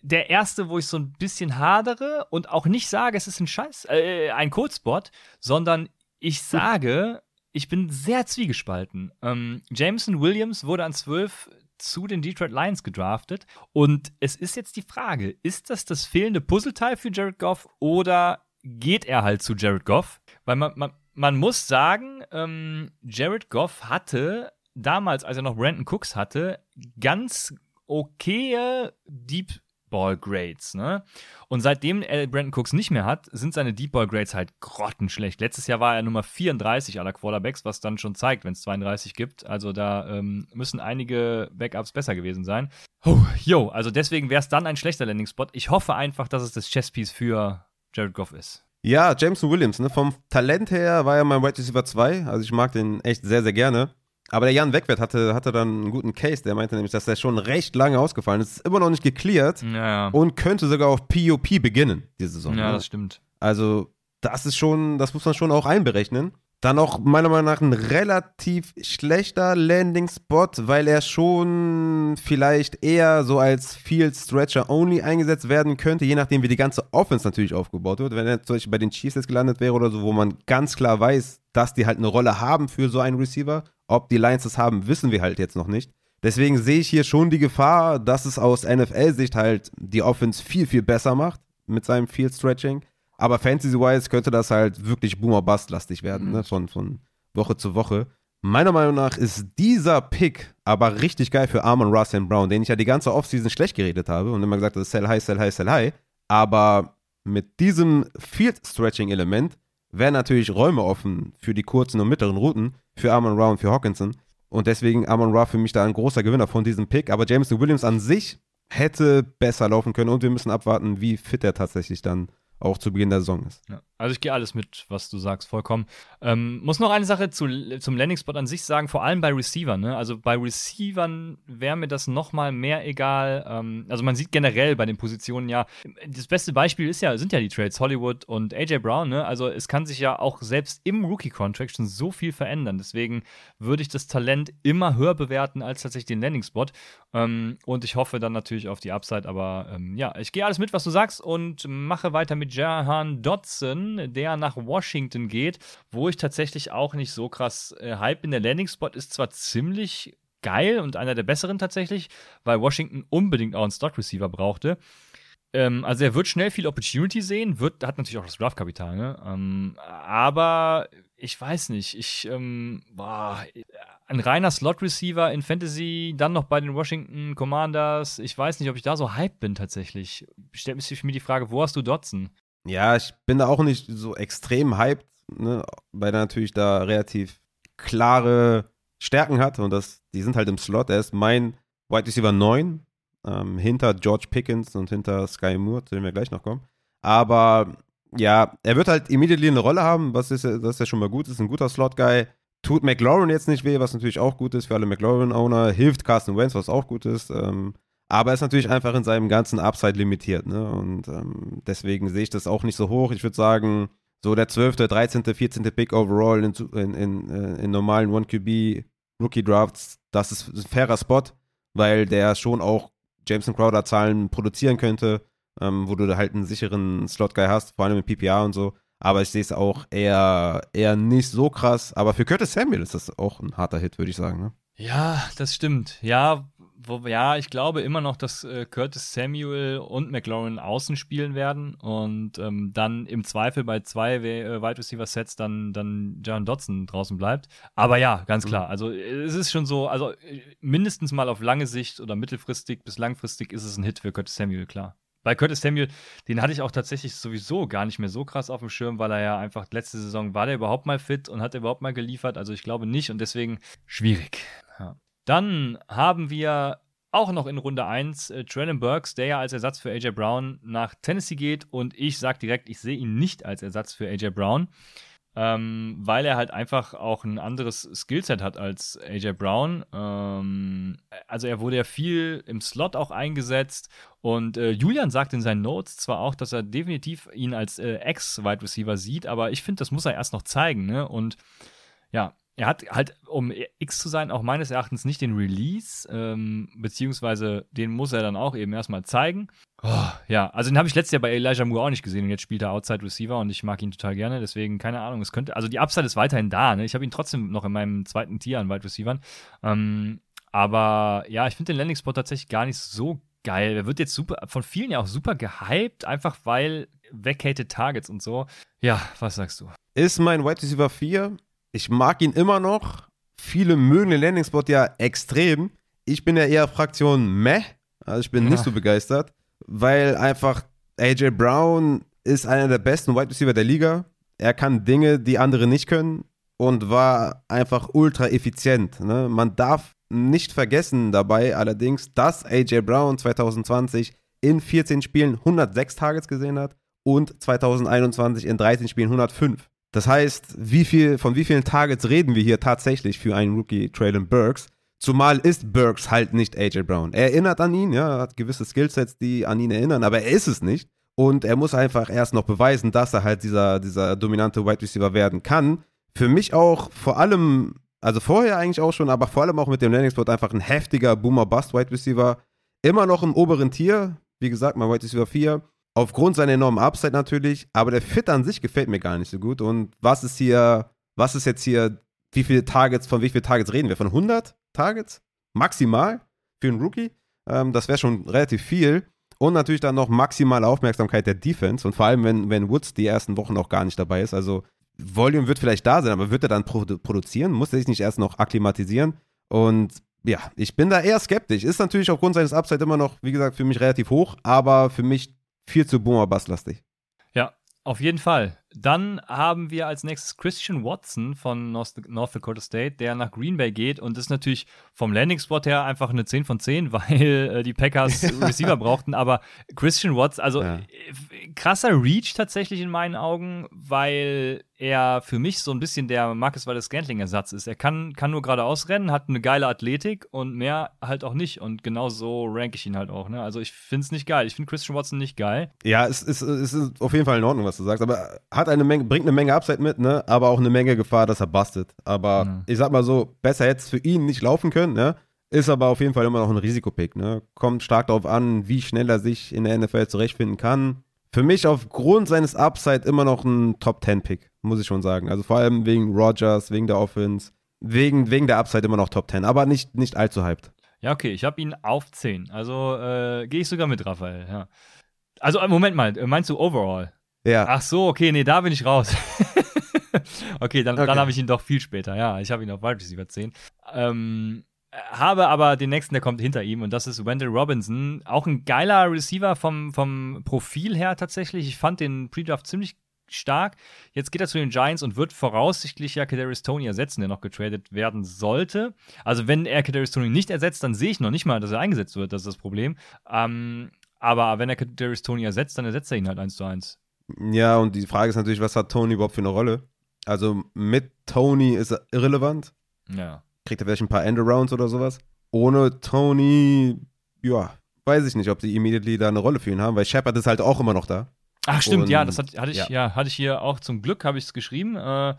der erste, wo ich so ein bisschen hadere und auch nicht sage, es ist ein Scheiß, äh, ein Codespot, sondern ich sage, ich bin sehr zwiegespalten. Ähm, Jameson Williams wurde an 12 zu den Detroit Lions gedraftet. Und es ist jetzt die Frage, ist das das fehlende Puzzleteil für Jared Goff oder geht er halt zu Jared Goff? Weil man, man, man muss sagen, ähm, Jared Goff hatte damals, als er noch Brandon Cooks hatte, ganz okaye Deep Ball Grades, ne? Und seitdem er Brandon Cooks nicht mehr hat, sind seine Deep Ball Grades halt grottenschlecht. Letztes Jahr war er Nummer 34 aller Quarterbacks, was dann schon zeigt, wenn es 32 gibt. Also da ähm, müssen einige Backups besser gewesen sein. Oh, yo, also deswegen wäre es dann ein schlechter Landing Spot. Ich hoffe einfach, dass es das Chesspiece für Jared Goff ist. Ja, Jameson Williams, ne? Vom Talent her war er mein Wide Receiver 2. Also ich mag den echt sehr, sehr gerne. Aber der Jan Wegwert hatte, hatte dann einen guten Case. Der meinte nämlich, dass der schon recht lange ausgefallen ist. Ist immer noch nicht geklärt ja, ja. und könnte sogar auf POP beginnen, diese Saison. Ja, ne? das stimmt. Also, das ist schon, das muss man schon auch einberechnen. Dann auch meiner Meinung nach ein relativ schlechter Landing-Spot, weil er schon vielleicht eher so als Field Stretcher Only eingesetzt werden könnte, je nachdem, wie die ganze Offense natürlich aufgebaut wird. Wenn er zum Beispiel bei den Chiefs jetzt gelandet wäre oder so, wo man ganz klar weiß, dass die halt eine Rolle haben für so einen Receiver ob die Lions das haben, wissen wir halt jetzt noch nicht. Deswegen sehe ich hier schon die Gefahr, dass es aus NFL-Sicht halt die Offense viel, viel besser macht mit seinem Field Stretching. Aber Fantasy-wise könnte das halt wirklich Boomer-Bust-lastig werden, mhm. ne? von, von Woche zu Woche. Meiner Meinung nach ist dieser Pick aber richtig geil für Armon Russell Brown, den ich ja die ganze Offseason schlecht geredet habe und immer gesagt habe, sell high, sell high, sell high. Aber mit diesem Field Stretching Element wären natürlich Räume offen für die kurzen und mittleren Routen für Amon Ra und für Hawkinson. Und deswegen Amon Ra für mich da ein großer Gewinner von diesem Pick. Aber Jameson Williams an sich hätte besser laufen können und wir müssen abwarten, wie fit er tatsächlich dann auch zu Beginn der Saison ist. Ja. Also ich gehe alles mit, was du sagst, vollkommen. Ähm, muss noch eine Sache zu, zum Landing-Spot an sich sagen, vor allem bei Receivern. Ne? Also bei Receivern wäre mir das noch mal mehr egal. Ähm, also man sieht generell bei den Positionen ja, das beste Beispiel ist ja, sind ja die Trades Hollywood und AJ Brown. Ne? Also es kann sich ja auch selbst im Rookie-Contract schon so viel verändern. Deswegen würde ich das Talent immer höher bewerten als tatsächlich den Landing-Spot. Ähm, und ich hoffe dann natürlich auf die Upside. Aber ähm, ja, ich gehe alles mit, was du sagst und mache weiter mit Jahan Dodson der nach Washington geht, wo ich tatsächlich auch nicht so krass äh, hype bin. Der Landing Spot ist zwar ziemlich geil und einer der besseren tatsächlich, weil Washington unbedingt auch einen Stock-Receiver brauchte. Ähm, also er wird schnell viel Opportunity sehen, wird, hat natürlich auch das Draftkapital, ne? Ähm, aber ich weiß nicht, ich, ähm, boah, ein reiner Slot-Receiver in Fantasy, dann noch bei den Washington Commanders, ich weiß nicht, ob ich da so hyped bin tatsächlich. Stellt sich für mich die Frage, wo hast du Dotson? Ja, ich bin da auch nicht so extrem hyped, ne? weil er natürlich da relativ klare Stärken hat und das, die sind halt im Slot. Er ist mein Wide Receiver 9, ähm, hinter George Pickens und hinter Sky Moore, zu dem wir gleich noch kommen. Aber ja, er wird halt immediately eine Rolle haben, was ist, das ist ja schon mal gut, ist ein guter Slot-Guy. Tut McLaurin jetzt nicht weh, was natürlich auch gut ist für alle McLaurin-Owner. Hilft Carson Wentz, was auch gut ist. Ähm, aber er ist natürlich einfach in seinem ganzen Upside limitiert. Ne? Und ähm, deswegen sehe ich das auch nicht so hoch. Ich würde sagen, so der 12., 13., 14. Pick overall in, in, in, äh, in normalen 1QB Rookie Drafts, das ist ein fairer Spot, weil der schon auch Jameson Crowder Zahlen produzieren könnte, ähm, wo du halt einen sicheren Slot-Guy hast, vor allem mit PPA und so. Aber ich sehe es auch eher, eher nicht so krass. Aber für Curtis Samuel ist das auch ein harter Hit, würde ich sagen. Ne? Ja, das stimmt. Ja, wo, ja, ich glaube immer noch, dass äh, Curtis Samuel und McLaurin außen spielen werden und ähm, dann im Zweifel bei zwei äh, Wide Receiver Sets dann, dann John Dodson draußen bleibt. Aber ja, ganz klar. Mhm. Also es ist schon so, also äh, mindestens mal auf lange Sicht oder mittelfristig bis langfristig ist es ein Hit für Curtis Samuel, klar. Bei Curtis Samuel, den hatte ich auch tatsächlich sowieso gar nicht mehr so krass auf dem Schirm, weil er ja einfach letzte Saison war der überhaupt mal fit und hat er überhaupt mal geliefert. Also ich glaube nicht und deswegen schwierig. Ja. Dann haben wir auch noch in Runde 1 äh, Traylon Burks, der ja als Ersatz für AJ Brown nach Tennessee geht und ich sage direkt, ich sehe ihn nicht als Ersatz für AJ Brown ähm, weil er halt einfach auch ein anderes Skillset hat als AJ Brown. Ähm, also er wurde ja viel im Slot auch eingesetzt und äh, Julian sagt in seinen Notes zwar auch, dass er definitiv ihn als äh, Ex-Wide Receiver sieht, aber ich finde, das muss er erst noch zeigen. Ne? Und ja, er hat halt, um X zu sein, auch meines Erachtens nicht den Release, ähm, beziehungsweise den muss er dann auch eben erstmal zeigen. Oh, ja, also den habe ich letztes Jahr bei Elijah Moore auch nicht gesehen und jetzt spielt er Outside Receiver und ich mag ihn total gerne, deswegen keine Ahnung, es könnte, also die Upside ist weiterhin da, ne? Ich habe ihn trotzdem noch in meinem zweiten Tier an Wide Receivern. Ähm, aber ja, ich finde den Landing Spot tatsächlich gar nicht so geil. Er wird jetzt super, von vielen ja auch super gehypt, einfach weil vacated Targets und so. Ja, was sagst du? Ist mein Wide Receiver 4 ich mag ihn immer noch. Viele mögen den Landing Spot ja extrem. Ich bin ja eher Fraktion Meh. Also ich bin ja. nicht so begeistert, weil einfach AJ Brown ist einer der besten Wide Receiver der Liga. Er kann Dinge, die andere nicht können und war einfach ultra effizient. Ne? Man darf nicht vergessen dabei allerdings, dass AJ Brown 2020 in 14 Spielen 106 Targets gesehen hat und 2021 in 13 Spielen 105. Das heißt, wie viel, von wie vielen Targets reden wir hier tatsächlich für einen Rookie Traylon Burks? Zumal ist Burks halt nicht AJ Brown. Er erinnert an ihn, ja, hat gewisse Skillsets, die an ihn erinnern, aber er ist es nicht. Und er muss einfach erst noch beweisen, dass er halt dieser, dieser dominante Wide Receiver werden kann. Für mich auch vor allem, also vorher eigentlich auch schon, aber vor allem auch mit dem Landing Spot einfach ein heftiger Boomer-Bust Wide Receiver. Immer noch im oberen Tier. Wie gesagt, mein Wide Receiver 4 aufgrund seiner enormen Upside natürlich, aber der Fit an sich gefällt mir gar nicht so gut. Und was ist hier, was ist jetzt hier, wie viele Targets, von wie vielen Targets reden wir? Von 100 Targets? Maximal für einen Rookie? Ähm, das wäre schon relativ viel. Und natürlich dann noch maximale Aufmerksamkeit der Defense. Und vor allem, wenn, wenn Woods die ersten Wochen auch gar nicht dabei ist. Also, Volume wird vielleicht da sein, aber wird er dann produ produzieren? Muss er sich nicht erst noch akklimatisieren? Und ja, ich bin da eher skeptisch. Ist natürlich aufgrund seines Upside immer noch, wie gesagt, für mich relativ hoch, aber für mich viel zu Boomer-Bass-lastig. Ja, auf jeden Fall. Dann haben wir als nächstes Christian Watson von North, Dakota State, der nach Green Bay geht. Und das ist natürlich vom Landing-Spot her einfach eine 10 von 10, weil äh, die Packers Receiver brauchten. Aber Christian Watson, also ja. Äh, krasser Reach tatsächlich in meinen Augen, weil er für mich so ein bisschen der Marcus Wallace Scantling-Ersatz ist. Er kann, kann nur geradeaus rennen, hat eine geile Athletik und mehr halt auch nicht. Und genau so rank ich ihn halt auch. Ne? Also ich finde es nicht geil. Ich finde Christian Watson nicht geil. Ja, es ist, es ist auf jeden Fall in Ordnung, was du sagst. Aber hat eine Menge, bringt eine Menge Upside mit, ne? Aber auch eine Menge Gefahr, dass er bustet. Aber mhm. ich sag mal so, besser hätte es für ihn nicht laufen können, ne? Ist aber auf jeden Fall immer noch ein Risikopick, ne? Kommt stark darauf an, wie schnell er sich in der NFL zurechtfinden kann für mich aufgrund seines Upside immer noch ein Top 10 Pick, muss ich schon sagen. Also vor allem wegen Rogers, wegen der Offense. wegen, wegen der Upside immer noch Top 10, aber nicht, nicht allzu hyped. Ja, okay, ich habe ihn auf 10. Also äh, gehe ich sogar mit, Raphael. Ja. Also, äh, Moment mal, äh, meinst du overall? Ja. Ach so, okay, nee, da bin ich raus. okay, dann, Okay. dann habe ich ihn doch viel später. Ja, ich habe ihn auf Wide Receiver 10. Ähm, habe aber den nächsten, der kommt hinter ihm und das ist Wendell Robinson. Auch ein geiler Receiver vom, vom Profil her tatsächlich. Ich fand den Pre-Draft ziemlich stark. Jetzt geht er zu den Giants und wird voraussichtlich ja Kadarius Tony ersetzen, der noch getradet werden sollte. Also wenn er Kadarius Tony nicht ersetzt, dann sehe ich noch nicht mal, dass er eingesetzt wird. Das ist das Problem. Ähm, aber wenn er Kadarius Tony ersetzt, dann ersetzt er ihn halt eins zu eins. Ja, und die Frage ist natürlich, was hat Tony überhaupt für eine Rolle? Also mit Tony ist er irrelevant. Ja. Kriegt er vielleicht ein paar Endarounds oder sowas. Ohne Tony, ja, weiß ich nicht, ob sie immediately da eine Rolle für ihn haben, weil Shepard ist halt auch immer noch da. Ach stimmt, Und- ja, das hat, hatte ich, ja. ja. hatte ich hier auch zum Glück, habe ich es geschrieben. Äh,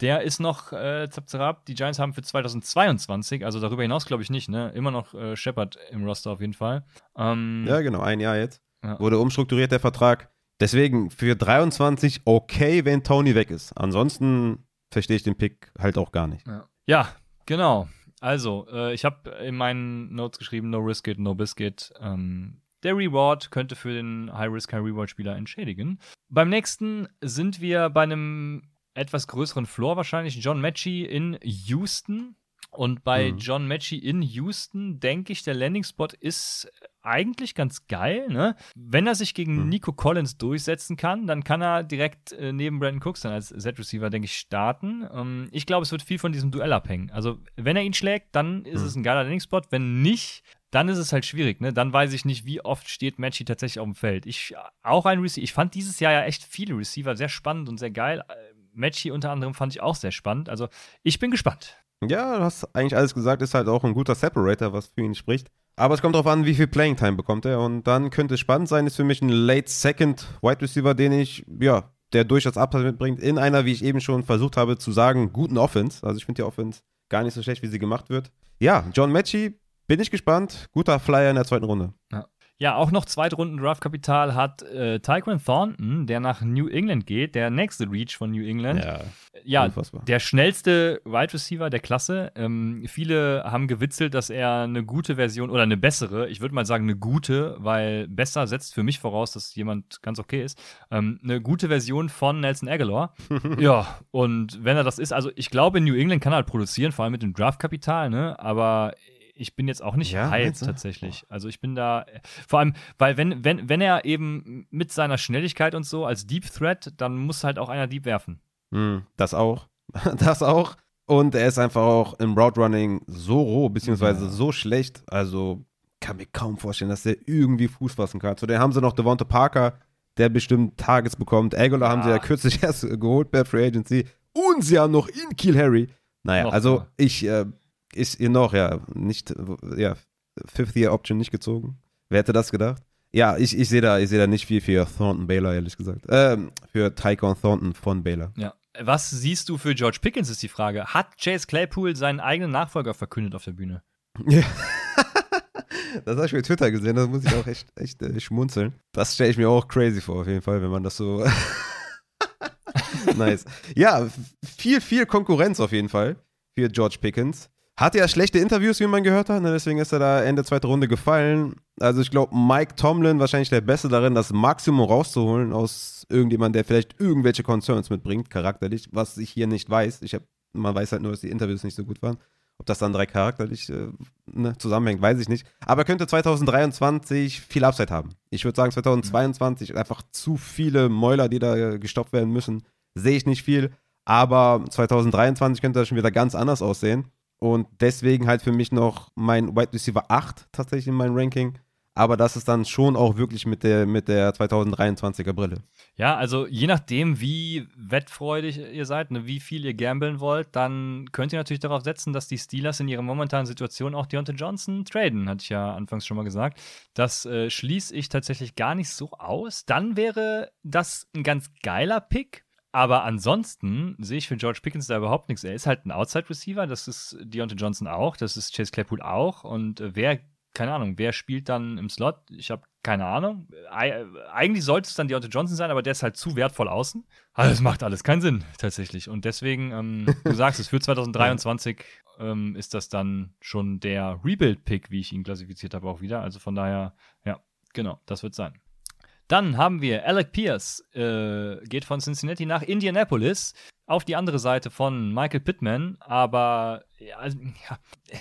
der ist noch, äh, zap, zap, die Giants haben für 2022, also darüber hinaus glaube ich nicht, ne? Immer noch äh, Shepard im Roster auf jeden Fall. Ähm, Ja, genau, ein Jahr jetzt. Ja. Wurde umstrukturiert, der Vertrag. Deswegen für 23 okay, wenn Tony weg ist. Ansonsten verstehe ich den Pick halt auch gar nicht. Ja, genau. Also, äh, ich habe in meinen Notes geschrieben, no risk it, no biscuit. Ähm, der Reward könnte für den High-Risk, High-Reward-Spieler entschädigen. Beim nächsten sind wir bei einem etwas größeren Floor wahrscheinlich, John Matchy in Houston. Und bei Mhm. John Matchy in Houston denke ich, der Landing-Spot ist eigentlich ganz geil. Ne? Wenn er sich gegen Mhm. Nico Collins durchsetzen kann, dann kann er direkt äh, neben Brandon Cooks dann als Z-Receiver, denke ich, starten. Ähm, ich glaube, es wird viel von diesem Duell abhängen. Also, wenn er ihn schlägt, dann ist Mhm. es ein geiler Landing-Spot. Wenn nicht, dann ist es halt schwierig. Ne? Dann weiß ich nicht, wie oft steht Matchy tatsächlich auf dem Feld. Ich auch ein Receiver. Ich fand dieses Jahr ja echt viele Receiver sehr spannend und sehr geil. Äh, Matchy unter anderem fand ich auch sehr spannend. Also, ich bin gespannt. Ja, du hast eigentlich alles gesagt, ist halt auch ein guter Separator, was für ihn spricht. Aber es kommt darauf an, wie viel Playing Time bekommt er. Und dann könnte es spannend sein, ist für mich ein Late Second Wide Receiver, den ich, ja, der durchaus Upside mitbringt, in einer, wie ich eben schon versucht habe zu sagen, guten Offense. Also ich finde die Offense gar nicht so schlecht, wie sie gemacht wird. Ja, John Matchy, bin ich gespannt. Guter Flyer in der zweiten Runde. Ja, auch noch Zweitrunden Draftkapital hat äh, Tyquan Thornton, der nach New England geht, der nächste Reach von New England. Ja, unfassbar. der schnellste Wide Receiver der Klasse. Ähm, viele haben gewitzelt, dass er eine gute Version oder eine bessere, ich würde mal sagen eine gute, weil besser setzt für mich voraus, dass jemand ganz okay ist, ähm, eine gute Version von Nelson Aguilar. ja, und wenn er das ist, also ich glaube, New England kann er halt produzieren, vor allem mit dem Draftkapital, ne? Aber ich bin jetzt auch nicht Ja, hyped tatsächlich. Also ich bin da, vor allem, weil wenn, wenn, wenn er eben mit seiner Schnelligkeit und so als Deep Threat, dann muss halt auch einer Deep werfen. Hm, das auch. Das auch. Und er ist einfach auch im Route Running so roh, beziehungsweise Ja. so schlecht. Also kann mir kaum vorstellen, dass der irgendwie Fuß fassen kann. Zudem haben sie noch Devonta Parker, der bestimmt Tages bekommt. Aguilar haben sie ja Ja. kürzlich erst geholt bei Free Agency. Und sie haben noch in Kiel Harry. Naja, Noch, also ja. ich, äh, ist ihr noch, ja, nicht, ja, Fifth Year Option nicht gezogen. Wer hätte das gedacht? Ja, ich, ich sehe da, ich sehe da nicht viel für Thornton Baylor, ehrlich gesagt. Ähm, für Tycon Thornton von Baylor. Ja. Was siehst du für George Pickens, ist die Frage. Hat Chase Claypool seinen eigenen Nachfolger verkündet auf der Bühne? Ja. Das habe ich bei Twitter gesehen, da muss ich auch echt, echt äh, schmunzeln. Das stelle ich mir auch crazy vor, auf jeden Fall, wenn man das so. nice. Ja, viel, viel Konkurrenz auf jeden Fall für George Pickens. Hatte ja schlechte Interviews, wie man gehört hat, ne? deswegen ist er da Ende zweite Runde gefallen. Also ich glaube, Mike Tomlin wahrscheinlich der Beste darin, das Maximum rauszuholen aus irgendjemandem, der vielleicht irgendwelche Concerns mitbringt, charakterlich, was ich hier nicht weiß. Ich hab, man weiß halt nur, dass die Interviews nicht so gut waren. Ob das dann direkt charakterlich äh, ne, zusammenhängt, weiß ich nicht. Aber er könnte 2023 viel Upside haben. Ich würde sagen, 2022 einfach zu viele Mäuler, die da gestoppt werden müssen. Sehe ich nicht viel. Aber 2023 könnte das schon wieder ganz anders aussehen. Und deswegen halt für mich noch mein Wide Receiver 8 tatsächlich in meinem Ranking. Aber das ist dann schon auch wirklich mit der, mit der 2023er Brille. Ja, also je nachdem, wie wettfreudig ihr seid, ne, wie viel ihr gambeln wollt, dann könnt ihr natürlich darauf setzen, dass die Steelers in ihrer momentanen Situation auch Deontay Johnson traden, hatte ich ja anfangs schon mal gesagt. Das äh, schließe ich tatsächlich gar nicht so aus. Dann wäre das ein ganz geiler Pick. Aber ansonsten sehe ich für George Pickens da überhaupt nichts. Er ist halt ein Outside-Receiver, das ist Deontay Johnson auch, das ist Chase Claypool auch. Und äh, wer keine Ahnung, wer spielt dann im Slot? Ich habe keine Ahnung. Eig eigentlich sollte es dann Deontay Johnson sein, aber der ist halt zu wertvoll außen. Also das macht alles keinen Sinn, tatsächlich. Und deswegen, ähm, du sagst es, für 2023 ähm, ist das dann schon der Rebuild-Pick, wie ich ihn klassifiziert habe, auch wieder. Also von daher, ja, genau, das wird sein. Dann haben wir Alec Pierce, äh, geht von Cincinnati nach Indianapolis auf die andere Seite von Michael Pittman, aber ja, also, ja,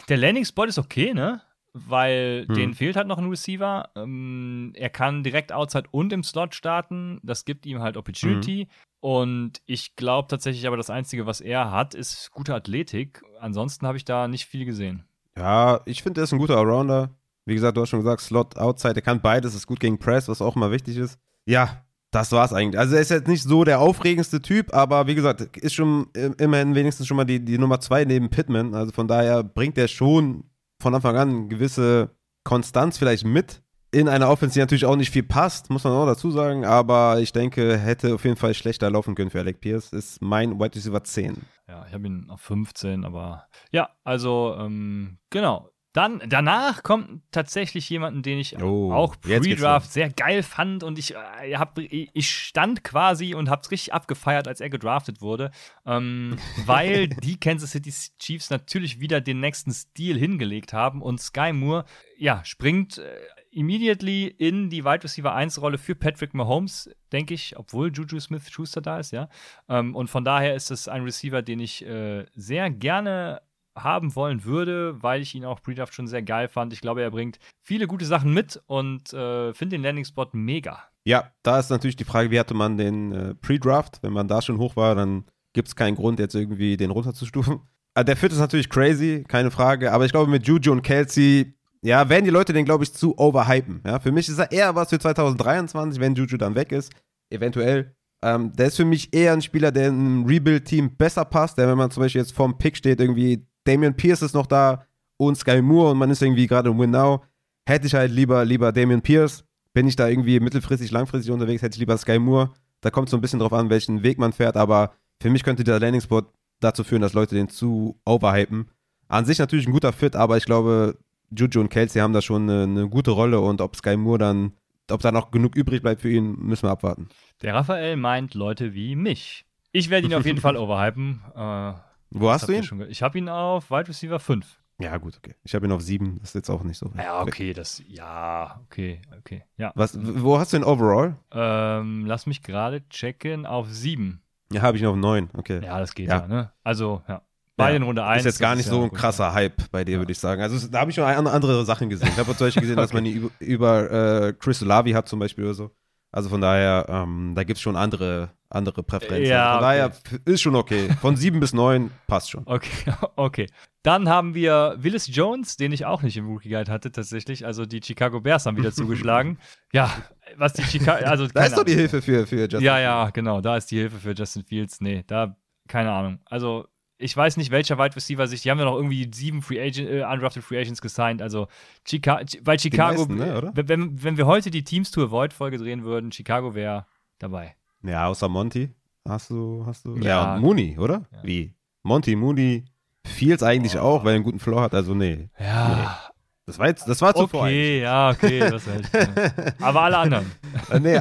der Landing-Spot ist okay, ne? Weil hm. denen fehlt halt noch ein Receiver. Ähm, er kann direkt outside und im Slot starten. Das gibt ihm halt Opportunity. Hm. Und ich glaube tatsächlich aber, das Einzige, was er hat, ist gute Athletik. Ansonsten habe ich da nicht viel gesehen. Ja, ich finde, er ist ein guter Allrounder. Wie gesagt, du hast schon gesagt, Slot, Outside, er kann beides, ist gut gegen Press, was auch immer wichtig ist. Ja, das war's eigentlich. Also er ist jetzt nicht so der aufregendste Typ, aber wie gesagt, ist schon immerhin wenigstens schon mal die, die Nummer zwei neben Pittman. Also von daher bringt er schon von Anfang an gewisse Konstanz vielleicht mit. In einer Offense, die natürlich auch nicht viel passt, muss man auch dazu sagen, aber ich denke, hätte auf jeden Fall schlechter laufen können für Alec Pierce. Ist mein Wide Receiver 10. Ja, ich habe ihn auf 15, aber ja, also ähm, genau. Dann danach kommt tatsächlich jemanden, den ich oh, auch Pre-Draft sehr geil fand und ich, äh, hab, ich stand quasi und hab's richtig abgefeiert, als er gedraftet wurde, ähm, weil die Kansas City Chiefs natürlich wieder den nächsten Stil hingelegt haben und Sky Moore, ja, springt äh, immediately in die Wide Receiver 1 Rolle für Patrick Mahomes, denke ich, obwohl Juju Smith Schuster da ist, ja. Ähm, und von daher ist es ein Receiver, den ich äh, sehr gerne haben wollen würde, weil ich ihn auch Pre-Draft schon sehr geil fand. Ich glaube, er bringt viele gute Sachen mit und äh, finde den Landing-Spot mega. Ja, da ist natürlich die Frage, wie hatte man den äh, Pre-Draft? Wenn man da schon hoch war, dann gibt es keinen Grund, jetzt irgendwie den runterzustufen. Also der Fit ist natürlich crazy, keine Frage, aber ich glaube, mit Juju und Kelsey, ja, werden die Leute den, glaube ich, zu overhypen. Ja, für mich ist er eher was für 2023, wenn Juju dann weg ist, eventuell. Ähm, der ist für mich eher ein Spieler, der in einem Rebuild-Team besser passt, der, wenn man zum Beispiel jetzt vorm Pick steht, irgendwie Damian Pierce ist noch da und Sky Moore und man ist irgendwie gerade im Win Now. Hätte ich halt lieber, lieber Damian Pierce. Bin ich da irgendwie mittelfristig, langfristig unterwegs, hätte ich lieber Sky Moore. Da kommt es so ein bisschen drauf an, welchen Weg man fährt, aber für mich könnte der Landing-Spot dazu führen, dass Leute den zu overhypen. An sich natürlich ein guter Fit, aber ich glaube, Juju und Kelsey haben da schon eine, eine gute Rolle und ob Sky Moore dann, ob da noch genug übrig bleibt für ihn, müssen wir abwarten. Der Raphael meint Leute wie mich. Ich werde ihn auf jeden Fall overhypen. Äh, wo hast du ihn? Schon, ich habe ihn auf Wide Receiver 5. Ja, gut, okay. Ich habe ihn auf 7. Das ist jetzt auch nicht so. Ja, okay, das. Ja, okay, okay. Ja. Was, wo hast du ihn overall? Ähm, lass mich gerade checken. Auf 7. Ja, habe ich ihn auf 9. Okay. Ja, das geht ja, ja ne? Also, ja. Bei ja, in Runde 1. Ist jetzt gar nicht so ein krasser ja. Hype bei dir, ja. würde ich sagen. Also, da habe ich schon andere Sachen gesehen. Ich habe zum Beispiel gesehen, okay. dass man ihn über, über äh, Chris Lavi hat, zum Beispiel oder so. Also von daher, ähm, da gibt es schon andere, andere Präferenzen. Ja, von daher ist schon okay. Von sieben bis neun passt schon. Okay, okay. Dann haben wir Willis Jones, den ich auch nicht im Rookie Guide hatte tatsächlich. Also die Chicago Bears haben wieder zugeschlagen. Ja, was die Chicago, also da ist doch die Hilfe für, für Justin. Ja, ja, genau, da ist die Hilfe für Justin Fields. Nee, da keine Ahnung. Also ich weiß nicht, welcher Wide Receiver sich, die haben ja noch irgendwie sieben Free Agent, äh, undrafted Free Agents gesigned, also Chica weil Chicago, meisten, ne, wenn, wenn wir heute die Teams to Avoid Folge drehen würden, Chicago wäre dabei. Ja, außer Monty. Hast du, hast du? Ja, ja und Mooney, oder? Ja. Wie? Monty, Mooney, Fields eigentlich oh. auch, weil er einen guten Floor hat, also nee. Ja. Nee. Das war jetzt, das war zuvor. Okay, ja, okay, das heißt, ja. Aber alle anderen. Äh, nee,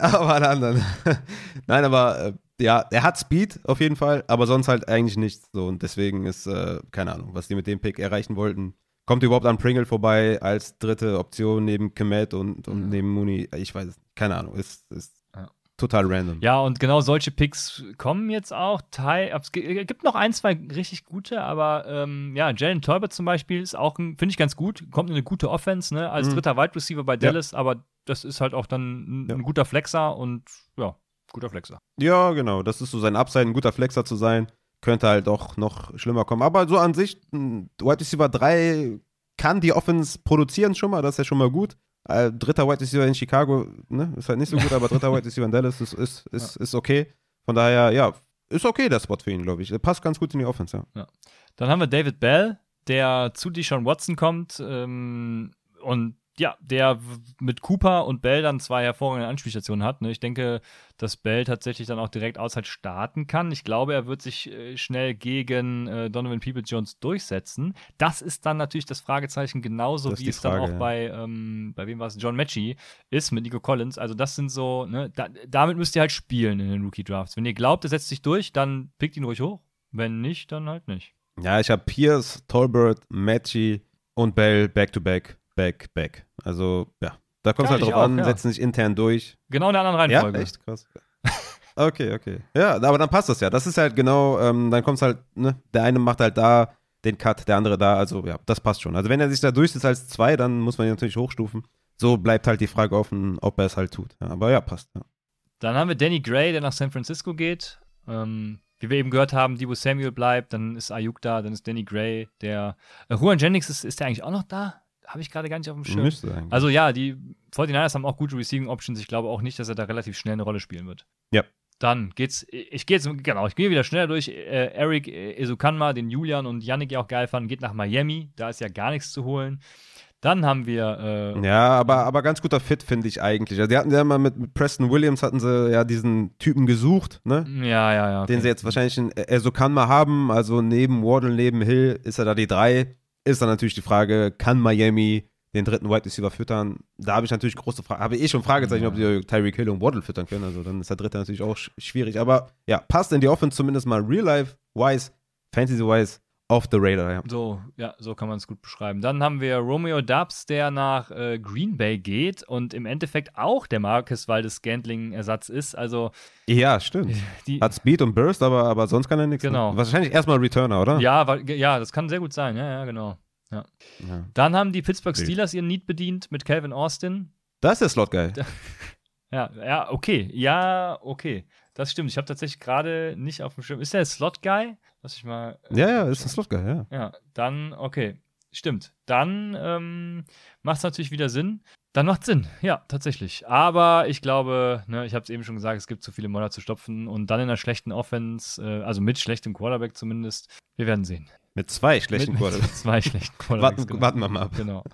aber alle anderen. Nein, aber äh, ja, er hat Speed auf jeden Fall, aber sonst halt eigentlich nichts. So, und deswegen ist, äh, keine Ahnung, was die mit dem Pick erreichen wollten. Kommt überhaupt an Pringle vorbei als dritte Option neben Kemet und, und mhm. neben Mooney? Ich weiß es, keine Ahnung, ist, ist ja. total random. Ja, und genau solche Picks kommen jetzt auch. Es gibt noch ein, zwei richtig gute, aber ähm, ja, Jalen Tolbert zum Beispiel ist auch, finde ich ganz gut, kommt in eine gute Offense, ne, als mhm. dritter Wide Receiver bei Dallas, ja. aber das ist halt auch dann ein, ja. ein guter Flexer und ja, guter Flexer. Ja, genau. Das ist so sein Upside, ein guter Flexer zu sein. Könnte halt auch noch schlimmer kommen. Aber so an sich, Wide Receiver 3 kann die Offense produzieren schon mal. Das ist ja schon mal gut. Äh, dritter Wide Receiver in Chicago ne, ist halt nicht so gut, aber dritter Wide Receiver in Dallas ist, ist, ist, ja. ist okay. Von daher, ja, ist okay der Spot für ihn, glaube ich. Er passt ganz gut in die Offense, ja. ja. Dann haben wir David Bell, der zu Deshaun Watson kommt ähm, und ja, der mit Cooper und Bell dann zwei hervorragende Anspielstationen hat. Ne? Ich denke, dass Bell tatsächlich dann auch direkt außerhalb starten kann. Ich glaube, er wird sich äh, schnell gegen äh, Donovan Peoples-Jones durchsetzen. Das ist dann natürlich das Fragezeichen, genauso wie es Frage, dann auch ja. bei, ähm, bei wem war es, John Matchy ist mit Nico Collins. Also das sind so, ne, da, damit müsst ihr halt spielen in den Rookie-Drafts. Wenn ihr glaubt, er setzt sich durch, dann pickt ihn ruhig hoch. Wenn nicht, dann halt nicht. Ja, ich habe Pierce, Tolbert, Matchy und Bell back-to-back. -back back, back. Also, ja. Da kommt es halt drauf auch, an, ja. setzen sich intern durch. Genau in der anderen Reihenfolge. Ja, echt krass. okay, okay. Ja, aber dann passt das ja. Das ist halt genau, ähm, dann kommt es halt, ne, der eine macht halt da den Cut, der andere da. Also, ja, das passt schon. Also, wenn er sich da durchsetzt als zwei, dann muss man ihn natürlich hochstufen. So bleibt halt die Frage offen, ob er es halt tut. Ja, aber ja, passt. Ja. Dann haben wir Danny Gray, der nach San Francisco geht. Ähm, wie wir eben gehört haben, Debo Samuel bleibt, dann ist Ayuk da, dann ist Danny Gray, der. Äh, Juan Jennings, ist, ist der eigentlich auch noch da? Habe ich gerade gar nicht auf dem Schirm. Müsste eigentlich. Also ja, die 49ers haben auch gute Receiving Options. Ich glaube auch nicht, dass er da relativ schnell eine Rolle spielen wird. Ja. Dann geht's, ich gehe jetzt, genau, ich gehe wieder schneller durch. Äh, Eric Esukanma, den Julian und Yannick ja auch geil fanden, geht nach Miami. Da ist ja gar nichts zu holen. Dann haben wir. Äh, ja, aber, aber ganz guter Fit, finde ich eigentlich. Also die hatten ja mal mit, mit, Preston Williams hatten sie ja diesen Typen gesucht, ne? Ja, ja, ja. Okay. Den sie jetzt wahrscheinlich in Esukanma haben. Also neben Wardle, neben Hill ist er da die drei ist dann natürlich die Frage, kann Miami den dritten Wide Receiver füttern? Da habe ich natürlich große Fragen. Habe ich schon Fragezeichen, ja. ob sie Tyreek Hill und Waddle füttern können. Also dann ist der dritte natürlich auch schwierig. Aber ja, passt in die Offense zumindest mal real life wise, fantasy wise off the radar. Ja. So, ja, so kann man es gut beschreiben. Dann haben wir Romeo Dubs, der nach äh, Green Bay geht und im Endeffekt auch der Marcus Waldes Scantling Ersatz ist. Also ja, stimmt. Die, Hat Speed und Burst, aber, aber sonst kann er nichts. Genau. Ne? Wahrscheinlich erstmal Returner, oder? Ja, ja, das kann sehr gut sein. Ja, ja, genau. Ja. ja. Dann haben die Pittsburgh Steelers ihren Need bedient mit Calvin Austin. Das ist der Slot-Guy. Ja, ja, okay. Ja, okay. Das stimmt. Ich habe tatsächlich gerade nicht auf dem Schirm. Ist der Slot-Guy? Lass ich mal. Äh, ja, ja, ist ein Slot-Guy, ja. Ja, dann, okay. Stimmt. Dann ähm, macht es natürlich wieder Sinn. Dann macht Sinn, ja, tatsächlich. Aber ich glaube, ne, ich habe es eben schon gesagt, es gibt zu viele Modder zu stopfen und dann in einer schlechten Offense, äh, also mit schlechtem Quarterback zumindest. Wir werden sehen. Mit zwei schlechten mit, Quarterbacks. Mit zwei schlechten Quarterbacks. warten, genau. warten wir mal ab. Genau.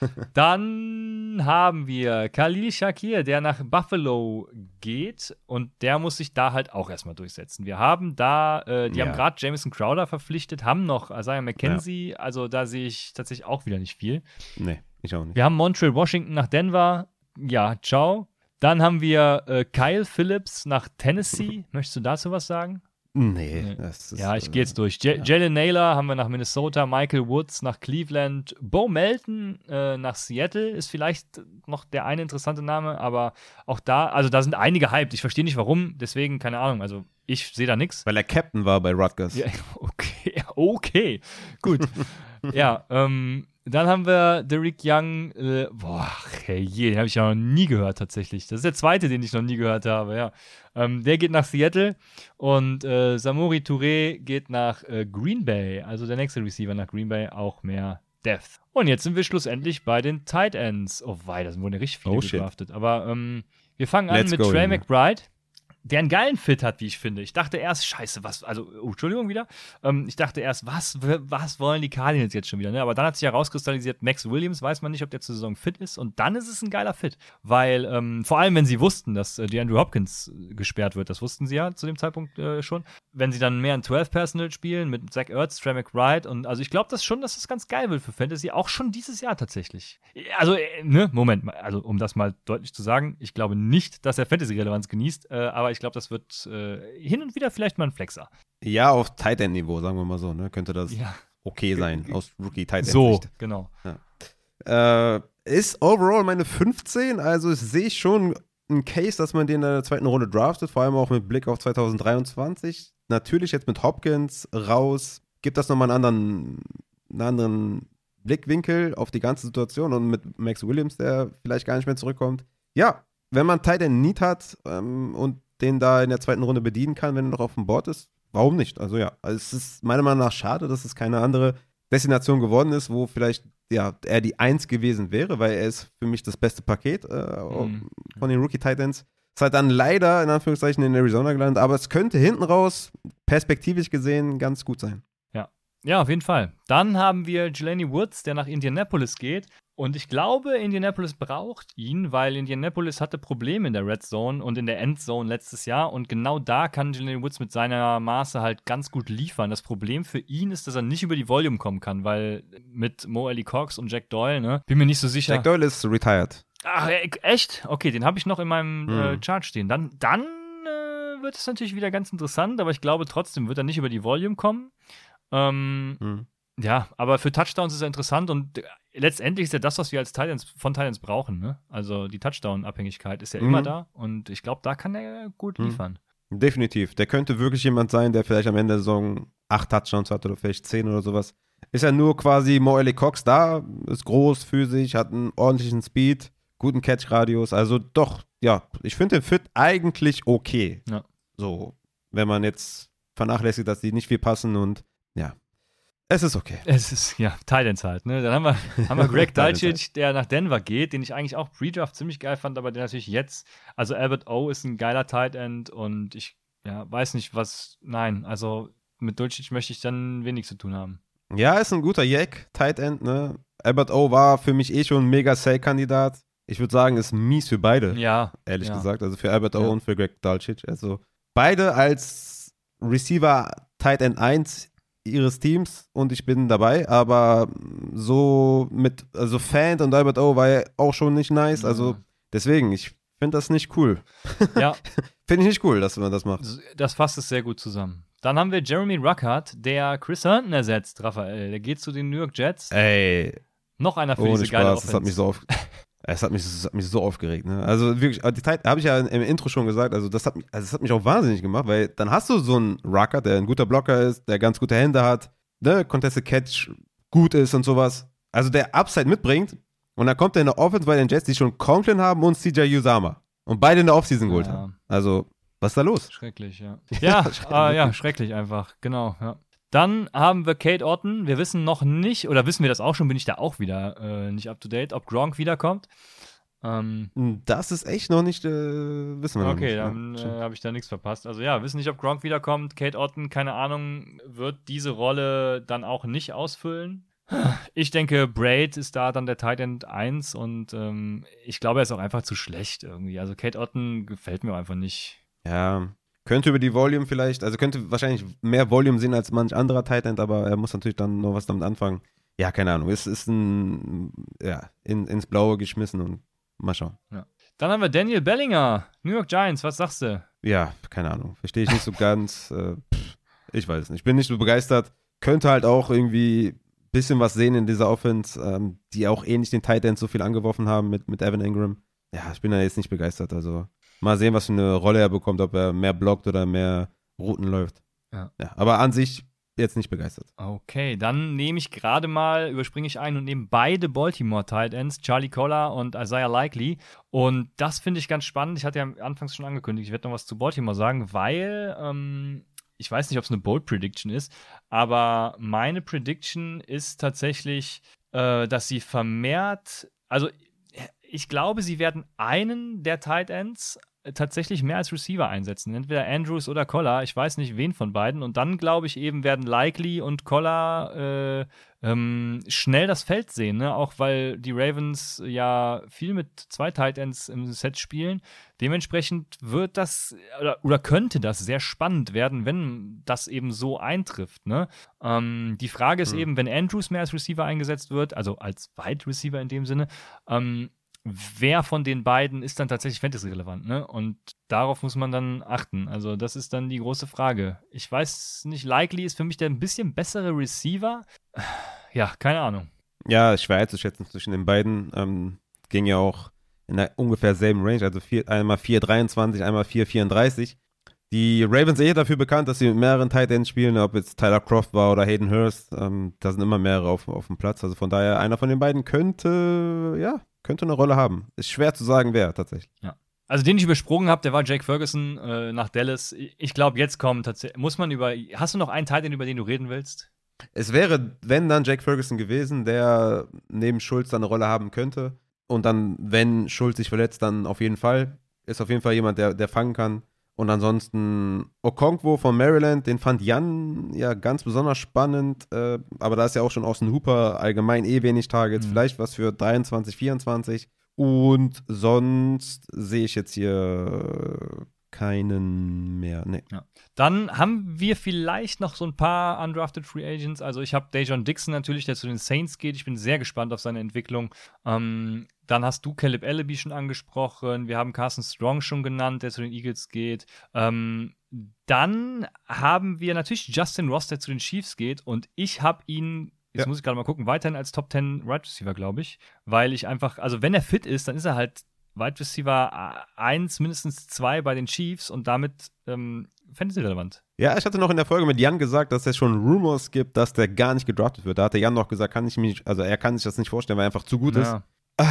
Dann haben wir Khalil Shakir, der nach Buffalo geht und der muss sich da halt auch erstmal durchsetzen. Wir haben da, äh, die ja. haben gerade Jameson Crowder verpflichtet, haben noch Isaiah McKenzie, ja. also da sehe ich tatsächlich auch wieder nicht viel. Nee, ich auch nicht. Wir haben Montreal Washington nach Denver. Ja, ciao. Dann haben wir äh, Kyle Phillips nach Tennessee. Möchtest du dazu was sagen? Nee. Ist, ja, ich gehe jetzt durch. J ja. Jalen Naylor haben wir nach Minnesota, Michael Woods nach Cleveland, Bo Melton äh, nach Seattle ist vielleicht noch der eine interessante Name, aber auch da, also da sind einige hyped. Ich verstehe nicht warum, deswegen keine Ahnung. Also ich sehe da nichts. Weil er Captain war bei Rutgers. Ja, okay, okay, gut. ja, ähm, dann haben wir Derek Young. Äh, boah, hey, den habe ich ja noch nie gehört tatsächlich. Das ist der zweite, den ich noch nie gehört habe, ja. Ähm, der geht nach Seattle und äh, Samori Touré geht nach äh, Green Bay. Also der nächste Receiver nach Green Bay, auch mehr Depth. Und jetzt sind wir schlussendlich bei den Tight Ends. Oh, wei, da wurden ja richtig viele oh, gedraftet. Aber ähm, wir fangen Let's an mit go, Trey McBride der einen geilen Fit hat, wie ich finde. Ich dachte erst, scheiße, was, also, oh, Entschuldigung wieder. Ähm, ich dachte erst, was, was wollen die Cardinals jetzt schon wieder? Ne? Aber dann hat sich herauskristallisiert, Max Williams weiß man nicht, ob der zur Saison fit ist. Und dann ist es ein geiler Fit. Weil, ähm, vor allem, wenn sie wussten, dass äh, DeAndre Hopkins äh, gesperrt wird, das wussten sie ja zu dem Zeitpunkt äh, schon. Wenn sie dann mehr ein 12-Personal spielen mit Zach Ertz, Trey McBride und also ich glaube das schon, dass das ganz geil wird für Fantasy, auch schon dieses Jahr tatsächlich. Also, äh, ne, Moment, also um das mal deutlich zu sagen, ich glaube nicht, dass er Fantasy-Relevanz genießt, äh, aber ich glaube, das wird äh, hin und wieder vielleicht mal ein Flexer. Ja, auf Tight End Niveau, sagen wir mal so, ne? Könnte das ja. okay sein aus Rookie Tight End. So, genau. Ja. Äh, ist overall meine 15, also sehe ich schon ein Case, dass man den in der zweiten Runde draftet, vor allem auch mit Blick auf 2023. Natürlich jetzt mit Hopkins raus, gibt das nochmal einen anderen, einen anderen Blickwinkel auf die ganze Situation und mit Max Williams, der vielleicht gar nicht mehr zurückkommt. Ja, wenn man Tight End Need hat ähm, und den da in der zweiten Runde bedienen kann, wenn er noch auf dem Board ist, warum nicht? Also ja, also es ist meiner Meinung nach schade, dass es keine andere Destination geworden ist, wo vielleicht ja, er die Eins gewesen wäre, weil er ist für mich das beste Paket äh, mhm. von den Rookie Titans. Ist halt dann leider in Anführungszeichen in Arizona gelandet, aber es könnte hinten raus, perspektivisch gesehen, ganz gut sein. Ja, ja, auf jeden Fall. Dann haben wir Jelani Woods, der nach Indianapolis geht. Und ich glaube, Indianapolis braucht ihn, weil Indianapolis hatte Probleme in der Red Zone und in der Endzone letztes Jahr. Und genau da kann Julian Woods mit seiner Maße halt ganz gut liefern. Das Problem für ihn ist, dass er nicht über die Volume kommen kann, weil mit Mo Ellie Cox und Jack Doyle, ne, bin mir nicht so sicher. Jack Doyle ist retired. Ach, e- echt? Okay, den habe ich noch in meinem Hm. äh, Chart stehen. Dann, dann äh, wird es natürlich wieder ganz interessant, aber ich glaube trotzdem wird er nicht über die Volume kommen. Ähm, Hm. Ja, aber für Touchdowns ist er interessant und äh, letztendlich ist ja das, was wir als Titans, von Titans brauchen. Ne? Also die Touchdown-Abhängigkeit ist ja Mhm. immer da und ich glaube, da kann er gut Mhm. liefern. Definitiv. Der könnte wirklich jemand sein, der vielleicht am Ende der Saison acht Touchdowns hat oder vielleicht zehn oder sowas. Ist ja nur quasi Mo Ellie Cox da, ist groß, physisch, hat einen ordentlichen Speed, guten Catch-Radius. Also doch, ja, ich finde den Fit eigentlich okay. Ja. So, wenn man jetzt vernachlässigt, dass die nicht viel passen und ja, es ist okay. Es ist, ja, Titans halt. Ne? Dann haben wir, haben wir Greg Titans Dulcich, der nach Denver geht, den ich eigentlich auch Pre-Draft ziemlich geil fand, aber der natürlich jetzt, also Albert O ist ein geiler Tight End und ich ja, weiß nicht, was, nein, also mit Dulcich möchte ich dann wenig zu tun haben. Ja, ist ein guter Jack, Tight End, ne? Albert O war für mich eh schon ein mega Sale-Kandidat. Ich würde sagen, ist mies für beide. Ja, ehrlich Ja. gesagt. Also für Albert O Ja. und für Greg Dulcich. Also beide als Receiver Tight End 1 ihres Teams und ich bin dabei, aber so mit, also Fan und Albert O war ja auch schon nicht nice. Also deswegen, ich finde das nicht cool. ja, Finde ich nicht cool, dass man das macht. das fasst es sehr gut zusammen. Dann haben wir Jeremy Ruckert, der Chris Herndon ersetzt, Raphael. Der geht zu den New York Jets. Ey, Noch einer für ohne diese geile Spaß, das hat mich Offense. so auf, es hat mich, es hat mich so aufgeregt. Ne? Also wirklich, die Zeit habe ich ja im Intro schon gesagt, also das, hat mich, also das hat mich auch wahnsinnig gemacht, weil dann hast du so einen Rucker, der ein guter Blocker ist, der ganz gute Hände hat, ne, Contested Catch gut ist und sowas. Also der Upside mitbringt und dann kommt er in der Offense bei den Jets, die schon Conklin haben und CJ Usama. Und beide in der Offseason geholt Ja. haben. Also, was ist da los? Schrecklich, ja. Ja, schrecklich. äh, ja, schrecklich einfach, genau, ja. Dann haben wir Kate Otten. Wir wissen noch nicht, oder wissen wir das auch schon, bin ich da auch wieder äh, nicht up to date, ob Gronk wiederkommt. Ähm, Das ist echt noch nicht, äh, wissen wir noch okay, nicht. dann Ja, äh, habe ich da nichts verpasst. Also ja, wissen nicht, ob Gronk wiederkommt. Kate Otten, keine Ahnung, wird diese Rolle dann auch nicht ausfüllen. Ich denke, Braid ist da dann der Tight End 1 und ähm, ich glaube, er ist auch einfach zu schlecht irgendwie. Also Kate Otten gefällt mir einfach nicht. Ja, könnte über die Volume vielleicht, also könnte wahrscheinlich mehr Volume sehen als manch anderer Tight End, aber er muss natürlich dann noch was damit anfangen. Ja, keine Ahnung. Es ist ein, ja, in, ins Blaue geschmissen und mal schauen. Dann haben wir Daniel Bellinger, New York Giants, was sagst du? Ja, keine Ahnung. Verstehe ich nicht so ganz. Äh, pff, ich weiß es nicht. Ich bin nicht so begeistert. Könnte halt auch irgendwie ein bisschen was sehen in dieser Offense, ähm, die auch ähnlich den Tight so viel angeworfen haben mit, mit Evan Ingram. Ja, ich bin da jetzt nicht begeistert. Also mal sehen, was für eine Rolle er bekommt, ob er mehr blockt oder mehr Routen läuft. Ja. ja aber an sich jetzt nicht begeistert. Okay, dann nehme ich gerade mal, überspringe ich ein und nehme beide Baltimore Tight Ends, Charlie Collar und Isaiah Likely. Und das finde ich ganz spannend. Ich hatte ja anfangs schon angekündigt, ich werde noch was zu Baltimore sagen, weil ähm, ich weiß nicht, ob es eine Bold Prediction ist, aber meine Prediction ist tatsächlich, äh, dass sie vermehrt, also ich glaube, sie werden einen der Tight Ends tatsächlich mehr als Receiver einsetzen. Entweder Andrews oder Collar. Ich weiß nicht, wen von beiden. Und dann, glaube ich, eben werden Likely und Collar äh, ähm, schnell das Feld sehen. Ne? Auch weil die Ravens ja viel mit zwei Tight Ends im Set spielen. Dementsprechend wird das oder, oder könnte das sehr spannend werden, wenn das eben so eintrifft. Ne? Ähm, die Frage ist Mhm. eben, wenn Andrews mehr als Receiver eingesetzt wird, also als Wide Receiver in dem Sinne, ähm, wer von den beiden ist dann tatsächlich Fantasy-relevant, ne? Und darauf muss man dann achten. Also, das ist dann die große Frage. Ich weiß nicht, Likely ist für mich der ein bisschen bessere Receiver. Ja, keine Ahnung. Ja, schwer einzuschätzen zwischen den beiden. Ähm, ging ja auch in der ungefähr selben Range, also vier, einmal 4,23, einmal 4,34. Die Ravens sind eh dafür bekannt, dass sie mit mehreren Tight Ends spielen, ob jetzt Tyler Croft war oder Hayden Hurst. Ähm, da sind immer mehrere auf, auf dem Platz. Also von daher, einer von den beiden könnte, ja, könnte eine Rolle haben. Ist schwer zu sagen, wer tatsächlich. Also, den ich übersprungen habe, der war Jake Ferguson äh, nach Dallas. Ich glaube, jetzt kommen tatsächlich. Muss man über. Hast du noch einen Teil, über den du reden willst? Es wäre, wenn dann Jack Ferguson gewesen, der neben Schulz dann eine Rolle haben könnte. Und dann, wenn Schulz sich verletzt, dann auf jeden Fall. Ist auf jeden Fall jemand, der, der fangen kann. Und ansonsten Okonkwo von Maryland, den fand Jan ja ganz besonders spannend. Äh, aber da ist ja auch schon Austin Hooper allgemein eh wenig Targets. Mhm. Vielleicht was für 23, 24. Und sonst sehe ich jetzt hier keinen mehr. Nee. Ja. Dann haben wir vielleicht noch so ein paar undrafted Free Agents. Also ich habe Dejon Dixon natürlich, der zu den Saints geht. Ich bin sehr gespannt auf seine Entwicklung. Ähm, dann hast du Caleb Ellaby schon angesprochen. Wir haben Carson Strong schon genannt, der zu den Eagles geht. Ähm, dann haben wir natürlich Justin Ross, der zu den Chiefs geht. Und ich habe ihn Jetzt ja. muss ich gerade mal gucken, weiterhin als Top 10 Right Receiver, glaube ich. Weil ich einfach, also wenn er fit ist, dann ist er halt Wide Receiver 1, mindestens 2 bei den Chiefs und damit ähm, Fantasy-relevant. Ja, ich hatte noch in der Folge mit Jan gesagt, dass es schon Rumors gibt, dass der gar nicht gedraftet wird. Da hatte Jan noch gesagt, kann ich mich, also er kann sich das nicht vorstellen, weil er einfach zu gut ja. ist. Ah,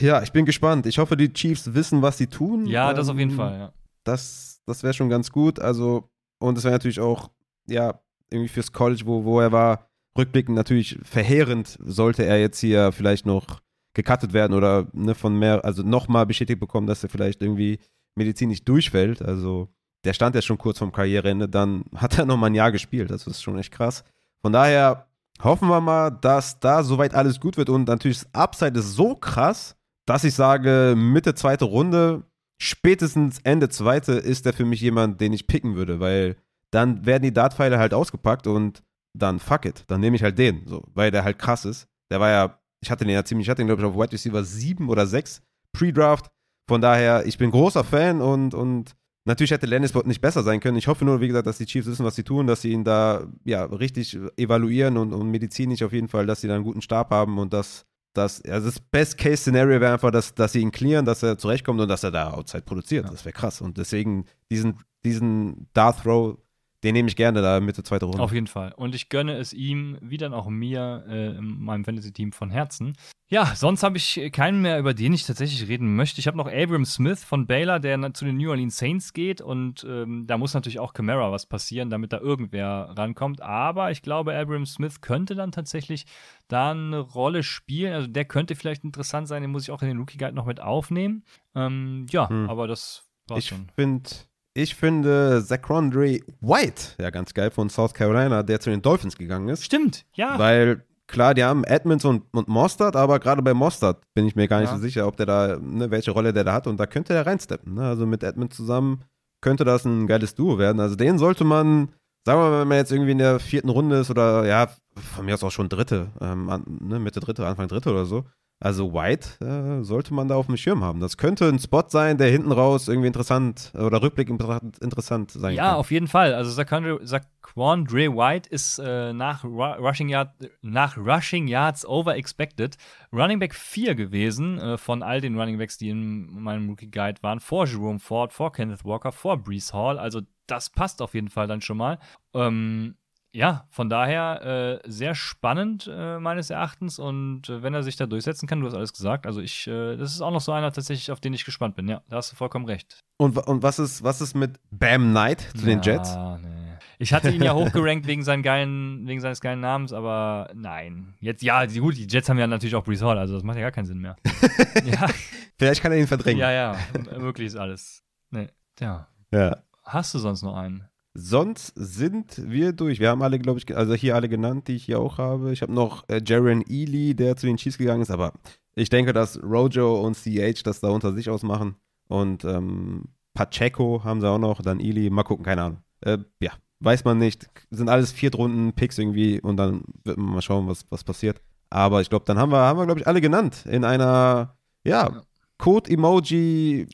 ja, ich bin gespannt. Ich hoffe, die Chiefs wissen, was sie tun. Ja, ähm, das auf jeden ähm, Fall, ja. Das, das wäre schon ganz gut. Also, und es wäre natürlich auch, ja, irgendwie fürs College, wo, wo er war, rückblickend natürlich verheerend, sollte er jetzt hier vielleicht noch gecuttet werden oder ne, von mehr, also nochmal bestätigt bekommen, dass er vielleicht irgendwie medizinisch durchfällt. Also der stand ja schon kurz vorm Karriereende, dann hat er nochmal ein Jahr gespielt. Das ist schon echt krass. Von daher hoffen wir mal, dass da soweit alles gut wird und natürlich das Upside ist so krass, dass ich sage, Mitte zweite Runde, spätestens Ende zweite ist der für mich jemand, den ich picken würde, weil dann werden die Dartpfeile halt ausgepackt und dann fuck it, dann nehme ich halt den, so, weil der halt krass ist. Der war ja ich hatte den ja ziemlich, ich hatte den, glaube ich, auf Wide Receiver 7 oder 6 Pre-Draft. Von daher, ich bin großer Fan und, und natürlich hätte Landisbot nicht besser sein können. Ich hoffe nur, wie gesagt, dass die Chiefs wissen, was sie tun, dass sie ihn da ja richtig evaluieren und, und medizinisch auf jeden Fall, dass sie da einen guten Stab haben und dass das, also das Best-Case-Szenario wäre einfach, dass, dass sie ihn clearen, dass er zurechtkommt und dass er da Outside produziert. Ja. Das wäre krass. Und deswegen diesen, diesen Dart Throw den nehme ich gerne da Mitte zweite Runde. Auf jeden Fall. Und ich gönne es ihm, wie dann auch mir, äh, in meinem Fantasy-Team von Herzen. Ja, sonst habe ich keinen mehr, über den ich tatsächlich reden möchte. Ich habe noch Abram Smith von Baylor, der zu den New Orleans Saints geht. Und ähm, da muss natürlich auch Camara was passieren, damit da irgendwer rankommt. Aber ich glaube, Abram Smith könnte dann tatsächlich da eine Rolle spielen. Also der könnte vielleicht interessant sein. Den muss ich auch in den Rookie Guide noch mit aufnehmen. Ähm, ja, hm. aber das war's schon. Ich finde ich finde Zachrondre White ja ganz geil von South Carolina, der zu den Dolphins gegangen ist. Stimmt, ja. Weil klar, die haben Edmonds und, und Mostard, aber gerade bei Mostard bin ich mir gar nicht ja. so sicher, ob der da, ne, welche Rolle der da hat und da könnte er reinsteppen. Ne? Also mit Edmonds zusammen könnte das ein geiles Duo werden. Also den sollte man, sagen wir mal, wenn man jetzt irgendwie in der vierten Runde ist oder ja, von mir aus auch schon dritte, ähm, ne, Mitte dritte, Anfang dritte oder so, also White äh, sollte man da auf dem Schirm haben. Das könnte ein Spot sein, der hinten raus irgendwie interessant oder Rückblick interessant sein ja, kann. Ja, auf jeden Fall. Also Zaquandre White ist äh, nach, Rushing Yard, nach Rushing Yards over expected Running Back 4 gewesen äh, von all den Running Backs, die in meinem Rookie Guide waren. Vor Jerome Ford, vor Kenneth Walker, vor Brees Hall. Also das passt auf jeden Fall dann schon mal. Ähm, ja, von daher äh, sehr spannend äh, meines Erachtens und äh, wenn er sich da durchsetzen kann, du hast alles gesagt. Also ich, äh, das ist auch noch so einer tatsächlich, auf den ich gespannt bin. Ja, da hast du vollkommen recht. Und, und was ist was ist mit Bam Knight zu den Jets? Nee. Ich hatte ihn ja hochgerankt wegen, seinen geilen, wegen seines geilen Namens, aber nein. Jetzt ja, gut, die Jets haben ja natürlich auch Brees Hall, also das macht ja gar keinen Sinn mehr. ja. Vielleicht kann er ihn verdrängen. Ja, ja, möglich ist alles. Nee, ja. Ja. Hast du sonst noch einen? Sonst sind wir durch. Wir haben alle, glaube ich, also hier alle genannt, die ich hier auch habe. Ich habe noch äh, Jaron Ely, der zu den Chiefs gegangen ist, aber ich denke, dass Rojo und CH das da unter sich ausmachen. Und ähm, Pacheco haben sie auch noch, dann Ely, mal gucken, keine Ahnung. Äh, ja, weiß man nicht. Sind alles Viertrunden-Picks irgendwie und dann wird man mal schauen, was, was passiert. Aber ich glaube, dann haben wir, haben wir, glaube ich, alle genannt. In einer, ja, Code-Emoji,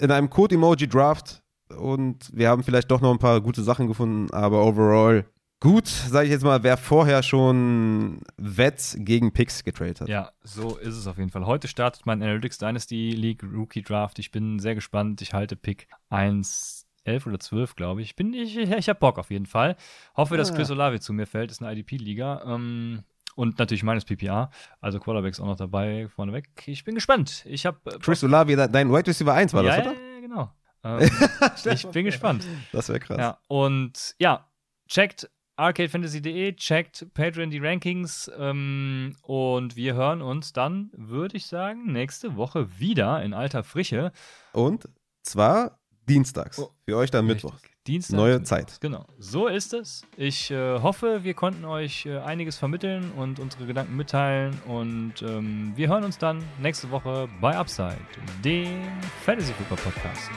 in einem Code-Emoji-Draft und wir haben vielleicht doch noch ein paar gute Sachen gefunden, aber overall gut, sage ich jetzt mal, wer vorher schon Vets gegen Picks getradet hat. Ja, so ist es auf jeden Fall. Heute startet mein Analytics Dynasty League Rookie Draft. Ich bin sehr gespannt. Ich halte Pick 1. 11 oder 12, glaube ich. Bin, ich ich habe Bock auf jeden Fall. Hoffe, dass ah, Chris Olave zu mir fällt. Ist eine IDP-Liga. Ähm, und natürlich meines PPA. Also Quarterbacks auch noch dabei, vorneweg. Ich bin gespannt. Ich habe. Äh, Chris Olave, dein Wide Receiver 1 war das, ja, oder? Ja, genau. Ähm, ich bin gespannt. Das wäre krass. Ja, und ja, checkt arcadefantasy.de, checkt Patreon die Rankings ähm, und wir hören uns dann, würde ich sagen, nächste Woche wieder in alter Frische. Und zwar dienstags. Oh, Für euch dann. Mittwoch. Dienstag. Neue. Zeit. Genau. So ist es. Ich äh, hoffe, wir konnten euch äh, einiges vermitteln und unsere Gedanken mitteilen. Und ähm, wir hören uns dann nächste Woche bei Upside, dem Fantasy Football Podcast.